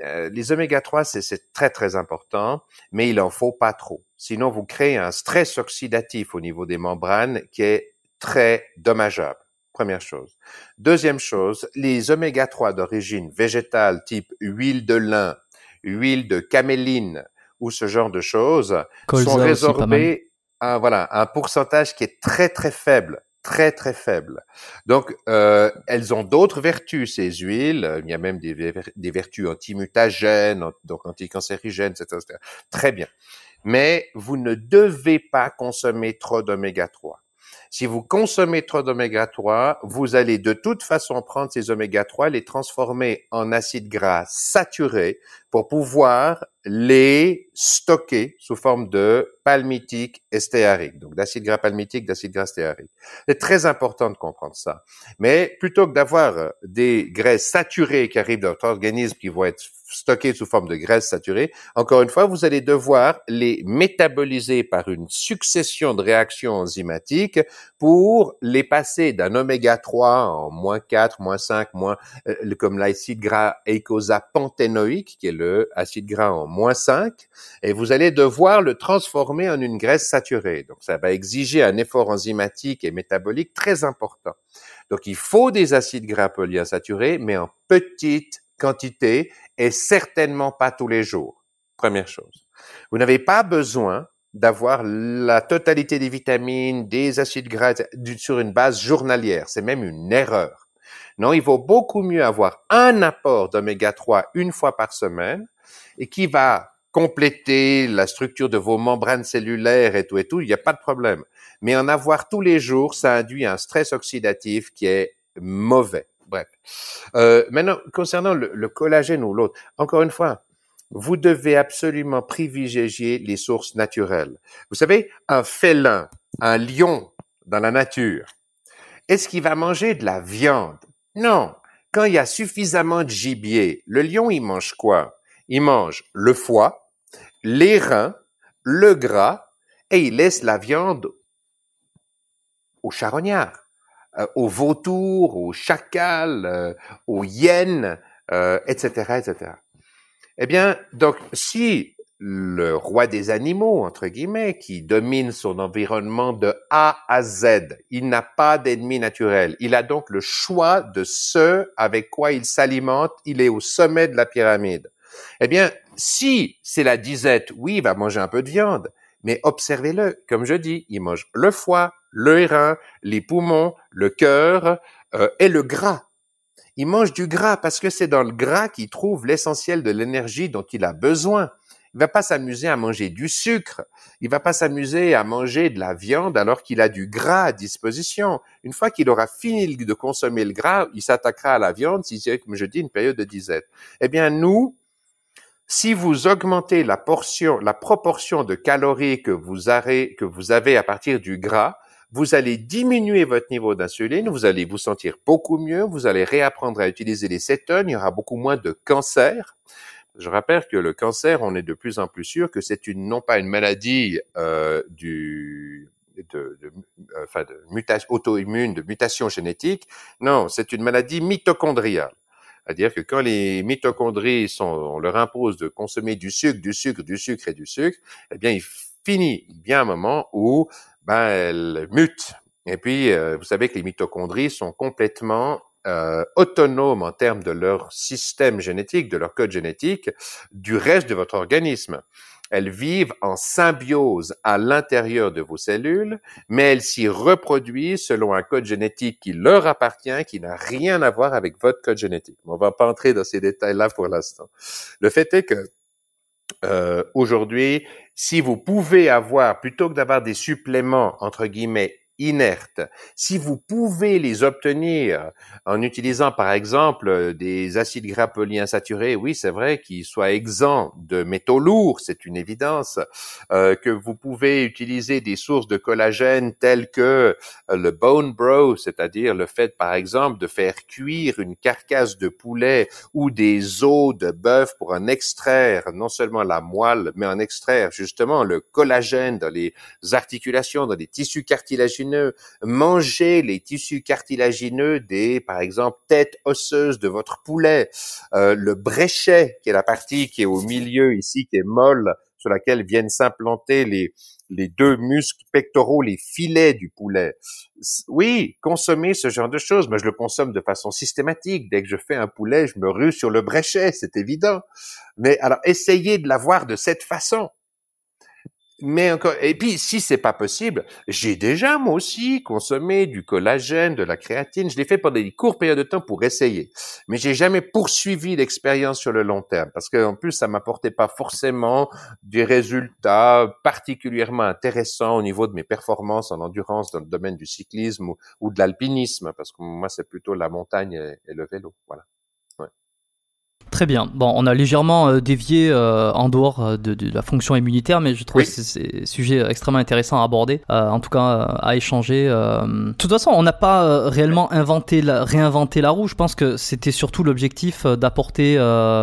[SPEAKER 3] euh, les oméga 3 c'est très très important, mais il en faut pas trop. Sinon vous créez un stress oxydatif au niveau des membranes qui est très dommageable. Première chose. Deuxième chose, les oméga 3 d'origine végétale type huile de lin, huile de caméline ou ce genre de choses sont résorbées à voilà un pourcentage qui est très très faible très très faible. Donc, euh, elles ont d'autres vertus, ces huiles. Il y a même des, des vertus antimutagènes, donc anticancérigènes, etc., etc. Très bien. Mais vous ne devez pas consommer trop d'oméga 3. Si vous consommez trop d'oméga 3, vous allez de toute façon prendre ces oméga 3, les transformer en acides gras saturés pour pouvoir les stocker sous forme de palmitique stéarique, donc d'acide gras palmitique, d'acide gras stéarique. C'est très important de comprendre ça. Mais plutôt que d'avoir des graisses saturées qui arrivent dans votre organisme qui vont être stockées sous forme de graisse saturée, encore une fois, vous allez devoir les métaboliser par une succession de réactions enzymatiques pour les passer d'un oméga 3 en moins 4, moins 5, moins, euh, comme l'acide gras eicosapanthénoïque, qui est acide gras en moins 5, et vous allez devoir le transformer en une graisse saturée. Donc, ça va exiger un effort enzymatique et métabolique très important. Donc, il faut des acides gras polyinsaturés, mais en petite quantité et certainement pas tous les jours. Première chose. Vous n'avez pas besoin d'avoir la totalité des vitamines, des acides gras sur une base journalière. C'est même une erreur. Non, il vaut beaucoup mieux avoir un apport d'oméga 3 une fois par semaine et qui va compléter la structure de vos membranes cellulaires et tout et tout, il n'y a pas de problème. Mais en avoir tous les jours, ça induit un stress oxydatif qui est mauvais. Bref. Euh, maintenant, concernant le, collagène ou l'autre, encore une fois, vous devez absolument privilégier les sources naturelles. Vous savez, un félin, un lion dans la nature, est-ce qu'il va manger de la viande? Non. Quand il y a suffisamment de gibier, le lion, il mange quoi? Il mange le foie, les reins, le gras, et il laisse la viande au charognard. Euh, aux vautours, aux chacals, euh, aux hyènes, euh, etc., etc. Eh bien, donc, si le roi des animaux, entre guillemets, qui domine son environnement de A à Z, il n'a pas d'ennemi naturel. Il a donc le choix de ce avec quoi il s'alimente. Il est au sommet de la pyramide. Eh bien, si c'est la disette, oui, il va manger un peu de viande, mais observez-le, comme je dis, il mange le foie, le rein, les poumons, le cœur euh, et le gras. Il mange du gras parce que c'est dans le gras qu'il trouve l'essentiel de l'énergie dont il a besoin. Il va pas s'amuser à manger du sucre. Il va pas s'amuser à manger de la viande alors qu'il a du gras à disposition. Une fois qu'il aura fini de consommer le gras, il s'attaquera à la viande si c'est, comme je dis, une période de disette. Eh bien, nous, si vous augmentez la portion, la proportion de calories que vous, avez, que vous avez à partir du gras, vous allez diminuer votre niveau d'insuline, vous allez vous sentir beaucoup mieux, vous allez réapprendre à utiliser les cétones, il y aura beaucoup moins de cancer. Je rappelle que le cancer, on est de plus en plus sûr que c'est une non pas une maladie euh, du de, de, enfin de mutation auto-immune, de mutation génétique. Non, c'est une maladie mitochondriale. C'est-à-dire que quand les mitochondries sont, on leur impose de consommer du sucre, du sucre, du sucre et du sucre, eh bien, il finit bien un moment où ben, elles mutent. Et puis, euh, vous savez que les mitochondries sont complètement euh, autonomes en termes de leur système génétique, de leur code génétique, du reste de votre organisme. Elles vivent en symbiose à l'intérieur de vos cellules, mais elles s'y reproduisent selon un code génétique qui leur appartient, qui n'a rien à voir avec votre code génétique. On va pas entrer dans ces détails-là pour l'instant. Le fait est que euh, aujourd'hui, si vous pouvez avoir, plutôt que d'avoir des suppléments, entre guillemets, inertes. Si vous pouvez les obtenir en utilisant par exemple des acides gras polyinsaturés, oui c'est vrai qu'ils soient exempts de métaux lourds, c'est une évidence, euh, que vous pouvez utiliser des sources de collagène telles que le bone broth, c'est-à-dire le fait par exemple de faire cuire une carcasse de poulet ou des os de bœuf pour en extraire non seulement la moelle, mais en extraire justement le collagène dans les articulations, dans les tissus cartilagineux manger les tissus cartilagineux des, par exemple, têtes osseuses de votre poulet, euh, le bréchet, qui est la partie qui est au milieu ici, qui est molle, sur laquelle viennent s'implanter les, les deux muscles pectoraux, les filets du poulet. Oui, consommer ce genre de choses, mais je le consomme de façon systématique. Dès que je fais un poulet, je me rue sur le bréchet, c'est évident. Mais alors, essayez de l'avoir de cette façon mais encore, et puis si c'est pas possible, j'ai déjà moi aussi consommé du collagène, de la créatine. Je l'ai fait pendant des courtes périodes de temps pour essayer, mais j'ai jamais poursuivi l'expérience sur le long terme parce qu'en plus ça m'apportait pas forcément des résultats particulièrement intéressants au niveau de mes performances en endurance dans le domaine du cyclisme ou, de l'alpinisme parce que moi c'est plutôt la montagne et, le vélo. Voilà.
[SPEAKER 2] Très bien. Bon, on a légèrement euh, dévié euh, en dehors euh, de, la fonction immunitaire, mais je trouve que c'est un sujet extrêmement intéressant à aborder, en tout cas à échanger. De toute façon, on n'a pas réellement inventé la, réinventé la roue. Je pense que c'était surtout l'objectif d'apporter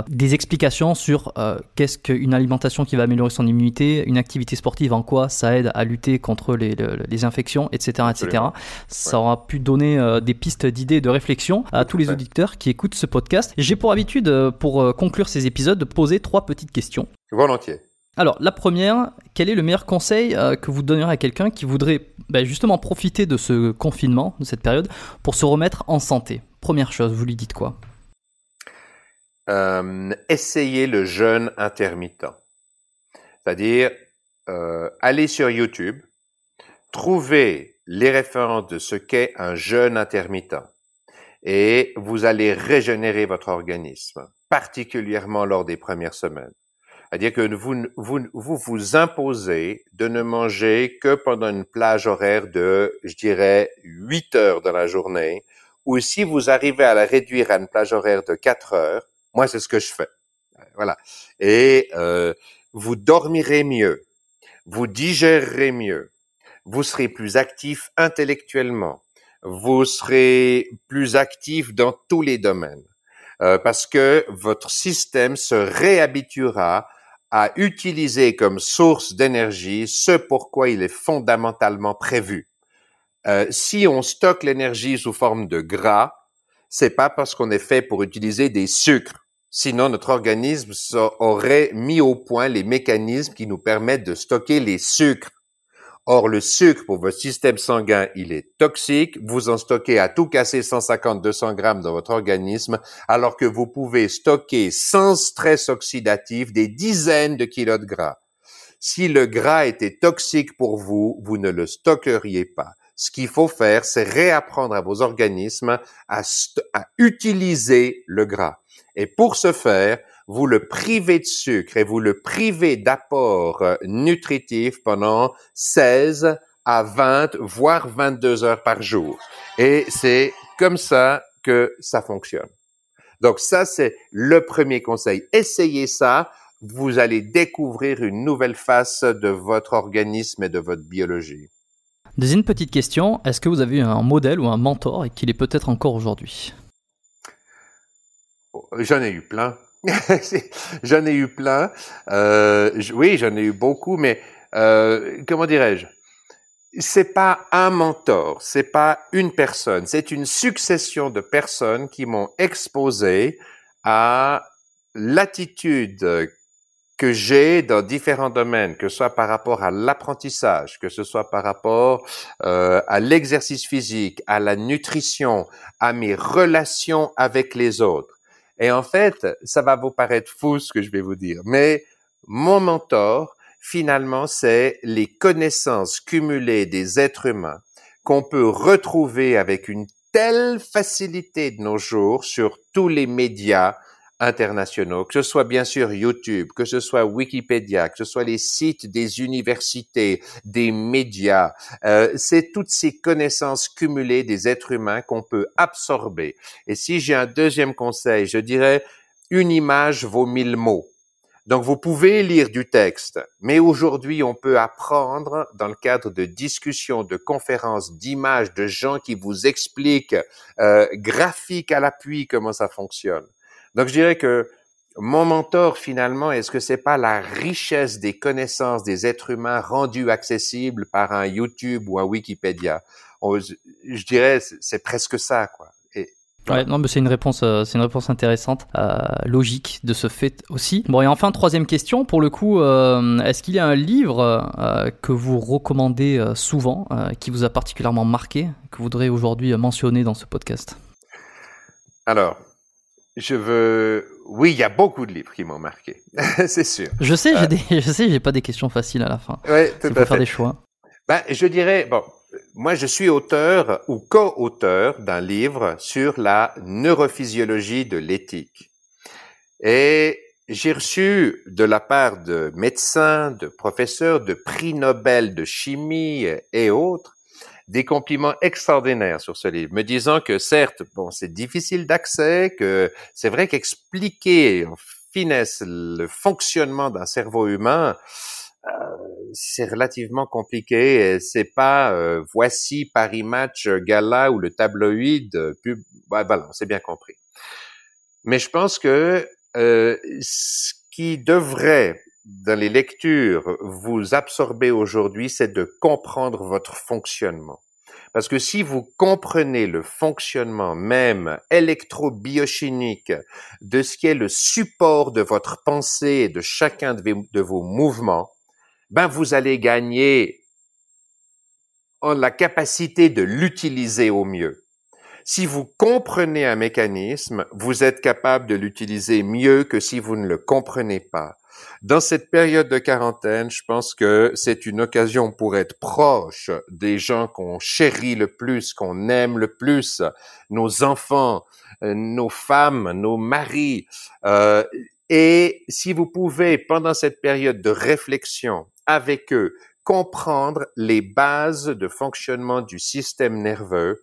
[SPEAKER 2] des explications sur qu'est-ce qu'une alimentation qui va améliorer son immunité, une activité sportive, en quoi ça aide à lutter contre les, les infections, etc., etc. Ça aura pu donner des pistes d'idées, de réflexion à tous les auditeurs qui écoutent ce podcast. J'ai pour habitude pour euh, conclure ces épisodes, de poser trois petites questions.
[SPEAKER 3] Volontiers.
[SPEAKER 2] Alors, la première, quel est le meilleur conseil euh, que vous donnerez à quelqu'un qui voudrait bah, justement profiter de ce confinement, de cette période, pour se remettre en santé? Première chose, vous lui dites quoi?
[SPEAKER 3] Euh, Essayez le jeûne intermittent. C'est-à-dire, euh, allez sur YouTube, trouvez les références de ce qu'est un jeûne intermittent et vous allez régénérer votre organisme particulièrement lors des premières semaines. C'est-à-dire que vous, vous, vous vous imposez de ne manger que pendant une plage horaire de, je dirais, 8 heures dans la journée, ou si vous arrivez à la réduire à une plage horaire de 4 heures, moi c'est ce que je fais. Voilà. Et euh, vous dormirez mieux, vous digérerez mieux, vous serez plus actif intellectuellement, vous serez plus actif dans tous les domaines. Euh, parce que votre système se réhabituera à utiliser comme source d'énergie ce pourquoi il est fondamentalement prévu. Euh, si on stocke l'énergie sous forme de gras, c'est pas parce qu'on est fait pour utiliser des sucres. Sinon, notre organisme aurait mis au point les mécanismes qui nous permettent de stocker les sucres. Or, le sucre pour votre système sanguin, il est toxique. Vous en stockez à tout casser 150-200 grammes dans votre organisme, alors que vous pouvez stocker sans stress oxydatif des dizaines de kilos de gras. Si le gras était toxique pour vous, vous ne le stockeriez pas. Ce qu'il faut faire, c'est réapprendre à vos organismes à, à utiliser le gras. Et pour ce faire, vous le privez de sucre et vous le privez d'apport euh, nutritif pendant 16 à 20, voire 22 heures par jour. Et c'est comme ça que ça fonctionne. Donc ça, c'est le premier conseil. Essayez ça vous allez découvrir une nouvelle face de votre organisme et de votre biologie.
[SPEAKER 2] Deuxième petite question, est-ce que vous avez un modèle ou un mentor et qu'il est peut-être encore aujourd'hui?
[SPEAKER 3] J'en ai eu plein. j'en ai eu plein. Euh, oui, j'en ai eu beaucoup, mais euh, comment dirais-je? C'est pas un mentor, c'est pas une personne, c'est une succession de personnes qui m'ont exposé à l'attitude que j'ai dans différents domaines, que ce soit par rapport à l'apprentissage, que ce soit par rapport euh, à l'exercice physique, à la nutrition, à mes relations avec les autres. Et en fait, ça va vous paraître fou ce que je vais vous dire, mais mon mentor, finalement, c'est les connaissances cumulées des êtres humains qu'on peut retrouver avec une telle facilité de nos jours sur tous les médias, internationaux, que ce soit bien sûr YouTube, que ce soit Wikipédia, que ce soit les sites des universités, des médias, euh, c'est toutes ces connaissances cumulées des êtres humains qu'on peut absorber. Et si j'ai un deuxième conseil, je dirais une image vaut mille mots. Donc vous pouvez lire du texte, mais aujourd'hui on peut apprendre dans le cadre de discussions, de conférences, d'images, de gens qui vous expliquent euh, graphique à l'appui comment ça fonctionne. Donc, je dirais que mon mentor, finalement, est-ce que c'est pas la richesse des connaissances des êtres humains rendues accessibles par un YouTube ou un Wikipédia? je dirais, c'est presque ça, quoi.
[SPEAKER 2] Ouais, non, mais c'est une réponse, euh, c'est une réponse intéressante, euh, logique de ce fait aussi. Bon, et enfin troisième question, pour le coup, euh, est-ce qu'il y a un livre que vous recommandez souvent, qui vous a particulièrement marqué, que vous voudrez aujourd'hui mentionner dans ce podcast?
[SPEAKER 3] Alors, je veux. Oui, il y a beaucoup de livres qui m'ont marqué, c'est sûr.
[SPEAKER 2] Je sais, j'ai euh, des... je sais, j'ai pas des questions faciles à la fin.
[SPEAKER 3] Oui, tout à fait.
[SPEAKER 2] faire des choix.
[SPEAKER 3] Ben, je dirais, bon, moi, je suis auteur ou co-auteur d'un livre sur la neurophysiologie de l'éthique. Et j'ai reçu de la part de médecins, de professeurs, de prix Nobel de chimie et autres, des compliments extraordinaires sur ce livre, me disant que certes, bon, c'est difficile d'accès, que c'est vrai qu'expliquer en finesse le fonctionnement d'un cerveau humain, euh, c'est relativement compliqué. C'est pas euh, voici Paris Match Gala ou le tabloïd pub. voilà, c'est bien compris. Mais je pense que euh, ce qui devrait dans les lectures vous absorbez aujourd'hui, c'est de comprendre votre fonctionnement. Parce que si vous comprenez le fonctionnement même électro-biochimique de ce qui est le support de votre pensée et de chacun de vos mouvements, ben vous allez gagner en la capacité de l'utiliser au mieux. Si vous comprenez un mécanisme, vous êtes capable de l'utiliser mieux que si vous ne le comprenez pas. Dans cette période de quarantaine, je pense que c'est une occasion pour être proche des gens qu'on chérit le plus, qu'on aime le plus, nos enfants, euh, nos femmes, nos maris. Euh, et si vous pouvez, pendant cette période de réflexion avec eux, comprendre les bases de fonctionnement du système nerveux,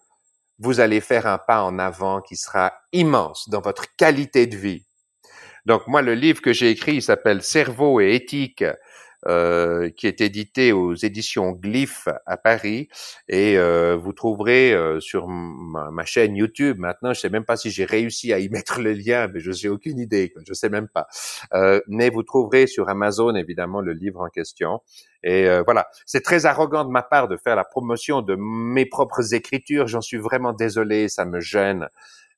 [SPEAKER 3] vous allez faire un pas en avant qui sera immense dans votre qualité de vie. Donc moi, le livre que j'ai écrit, il s'appelle Cerveau et éthique, euh, qui est édité aux éditions Glyph à Paris. Et euh, vous trouverez euh, sur ma, chaîne YouTube maintenant, je sais même pas si j'ai réussi à y mettre le lien, mais je n'ai aucune idée, quoi, je sais même pas. Euh, mais vous trouverez sur Amazon évidemment le livre en question. Et euh, voilà, c'est très arrogant de ma part de faire la promotion de mes propres écritures. J'en suis vraiment désolé, ça me gêne.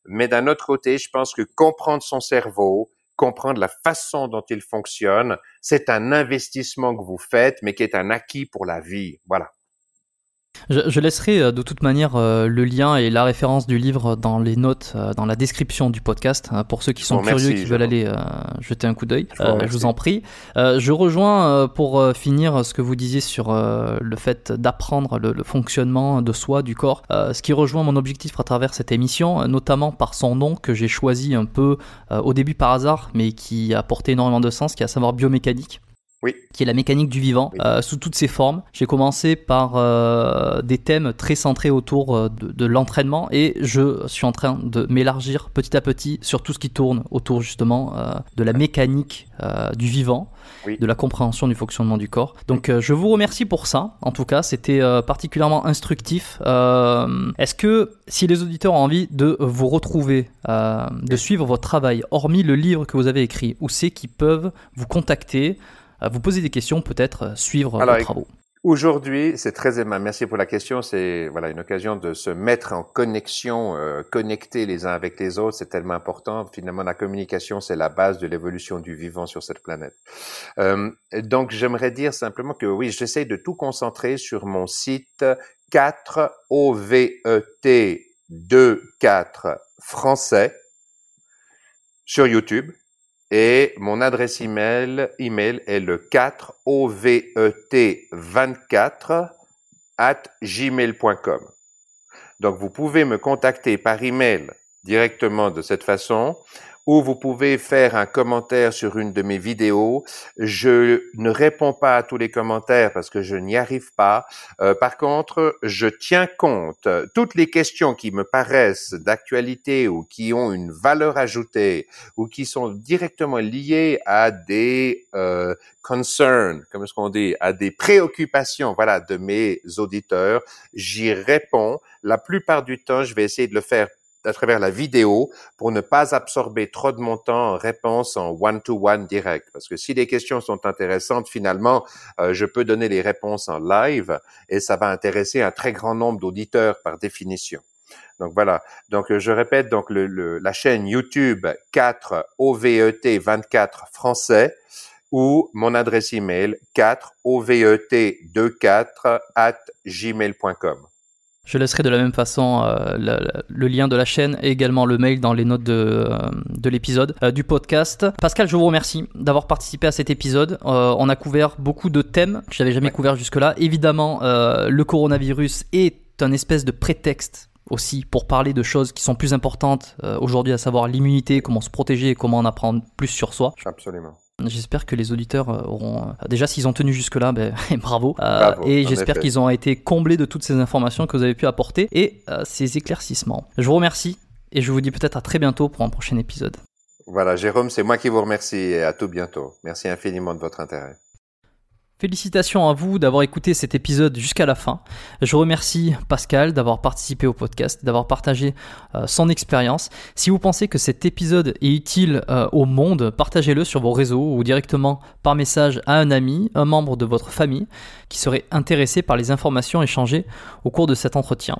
[SPEAKER 3] Mais d'un autre côté, je pense que comprendre son cerveau, comprendre la façon dont il fonctionne, c'est un investissement que vous faites, mais qui est un acquis pour la vie. Voilà.
[SPEAKER 2] Je, laisserai euh, de toute manière euh, le lien et la référence du livre dans les notes, euh, dans la description du podcast, hein, pour ceux qui sont curieux, qui veulent aller jeter un coup d'œil. Je, vous en prie. je rejoins pour finir ce que vous disiez sur le fait d'apprendre le, fonctionnement de soi, du corps, ce qui rejoint mon objectif à travers cette émission, notamment par son nom que j'ai choisi un peu au début par hasard, mais qui a porté énormément de sens, qui est à savoir biomécanique.
[SPEAKER 3] Oui.
[SPEAKER 2] qui est la mécanique du vivant
[SPEAKER 3] Oui.
[SPEAKER 2] euh, sous toutes ses formes. J'ai commencé par euh, des thèmes très centrés autour euh, de, de l'entraînement et je suis en train de m'élargir petit à petit sur tout ce qui tourne autour justement euh, de la mécanique euh, du vivant,
[SPEAKER 3] Oui.
[SPEAKER 2] de la compréhension du fonctionnement du corps. Donc euh, je vous remercie pour ça. En tout cas, c'était euh, particulièrement instructif. Euh, Est-ce que si les auditeurs ont envie de vous retrouver, euh, de suivre votre travail, hormis le livre que vous avez écrit, où c'est qu'ils peuvent vous contacter, vous poser des questions, peut-être euh, suivre
[SPEAKER 3] Alors,
[SPEAKER 2] vos travaux
[SPEAKER 3] Aujourd'hui, c'est très aimable. Merci pour la question. C'est voilà une occasion de se mettre en connexion, euh, connecter les uns avec les autres. C'est tellement important. Finalement, la communication, c'est la base de l'évolution du vivant sur cette planète. Euh, donc, j'aimerais dire simplement que oui, j'essaie de tout concentrer sur mon site 4 OVET 24 français sur YouTube. Et mon adresse email, email est le 4 OVET24 at gmail.com. Donc, vous pouvez me contacter par email directement de cette façon ou vous pouvez faire un commentaire sur une de mes vidéos. Je ne réponds pas à tous les commentaires parce que je n'y arrive pas. Euh, par contre, je tiens compte toutes les questions qui me paraissent d'actualité ou qui ont une valeur ajoutée ou qui sont directement liées à des euh, concerns, comme est-ce qu'on dit, à des préoccupations, voilà, de mes auditeurs. J'y réponds. La plupart du temps, je vais essayer de le faire à travers la vidéo pour ne pas absorber trop de mon temps en réponse en one-to-one direct. Parce que si les questions sont intéressantes, finalement, euh, je peux donner les réponses en live et ça va intéresser un très grand nombre d'auditeurs par définition. Donc voilà. Donc euh, je répète donc le, le- la chaîne YouTube 4 OVET 24 français ou mon adresse email 4 OVET 24 at gmail.com.
[SPEAKER 2] Je laisserai de la même façon euh, le, le lien de la chaîne et également le mail dans les notes de, euh, de l'épisode, euh, du podcast. Pascal, je vous remercie d'avoir participé à cet épisode. On a couvert beaucoup de thèmes que je n'avais jamais couverts jusque-là. Évidemment, le coronavirus est un espèce de prétexte aussi pour parler de choses qui sont plus importantes aujourd'hui, à savoir l'immunité, comment se protéger et comment en apprendre plus sur soi.
[SPEAKER 3] Absolument.
[SPEAKER 2] J'espère que les auditeurs euh, auront. euh, déjà, s'ils ont tenu jusque-là, ben, bravo. Euh,
[SPEAKER 3] Bravo,
[SPEAKER 2] et j'espère qu'ils ont été comblés de toutes ces informations que vous avez pu apporter et euh, ces éclaircissements. Je vous remercie et je vous dis peut-être à très bientôt pour un prochain épisode.
[SPEAKER 3] Voilà, Jérôme, c'est moi qui vous remercie et à tout bientôt. Merci infiniment de votre intérêt.
[SPEAKER 2] Félicitations à vous d'avoir écouté cet épisode jusqu'à la fin. Je remercie Pascal d'avoir participé au podcast, d'avoir partagé euh, son expérience. Si vous pensez que cet épisode est utile euh, au monde, partagez-le sur vos réseaux ou directement par message à un ami, un membre de votre famille qui serait intéressé par les informations échangées au cours de cet entretien.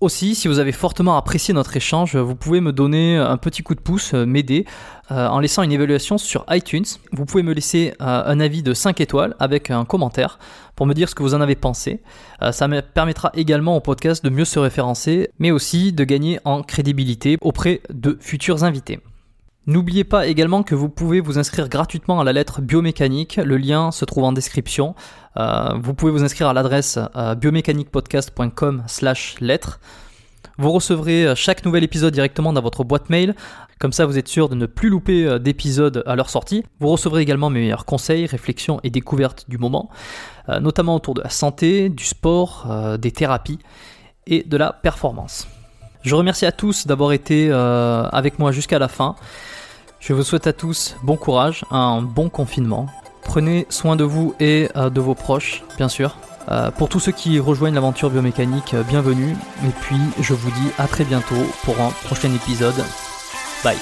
[SPEAKER 2] Aussi, si vous avez fortement apprécié notre échange, vous pouvez me donner un petit coup de pouce, euh, m'aider euh, en laissant une évaluation sur iTunes. Vous pouvez me laisser euh, un avis de 5 étoiles avec un commentaire pour me dire ce que vous en avez pensé. Euh, ça me permettra également au podcast de mieux se référencer, mais aussi de gagner en crédibilité auprès de futurs invités. N'oubliez pas également que vous pouvez vous inscrire gratuitement à la lettre biomécanique. Le lien se trouve en description. Euh, vous pouvez vous inscrire à l'adresse euh, biomécaniquepodcast.com slash lettre. Vous recevrez euh, chaque nouvel épisode directement dans votre boîte mail. Comme ça, vous êtes sûr de ne plus louper euh, d'épisodes à leur sortie. Vous recevrez également mes meilleurs conseils, réflexions et découvertes du moment, notamment autour de la santé, du sport, des thérapies et de la performance. Je remercie à tous d'avoir été avec moi jusqu'à la fin. Je vous souhaite à tous bon courage, un bon confinement. Prenez soin de vous et euh, de vos proches, bien sûr. Euh, pour tous ceux qui rejoignent l'aventure biomécanique, euh, bienvenue. Et puis, je vous dis à très bientôt pour un prochain épisode. Bye.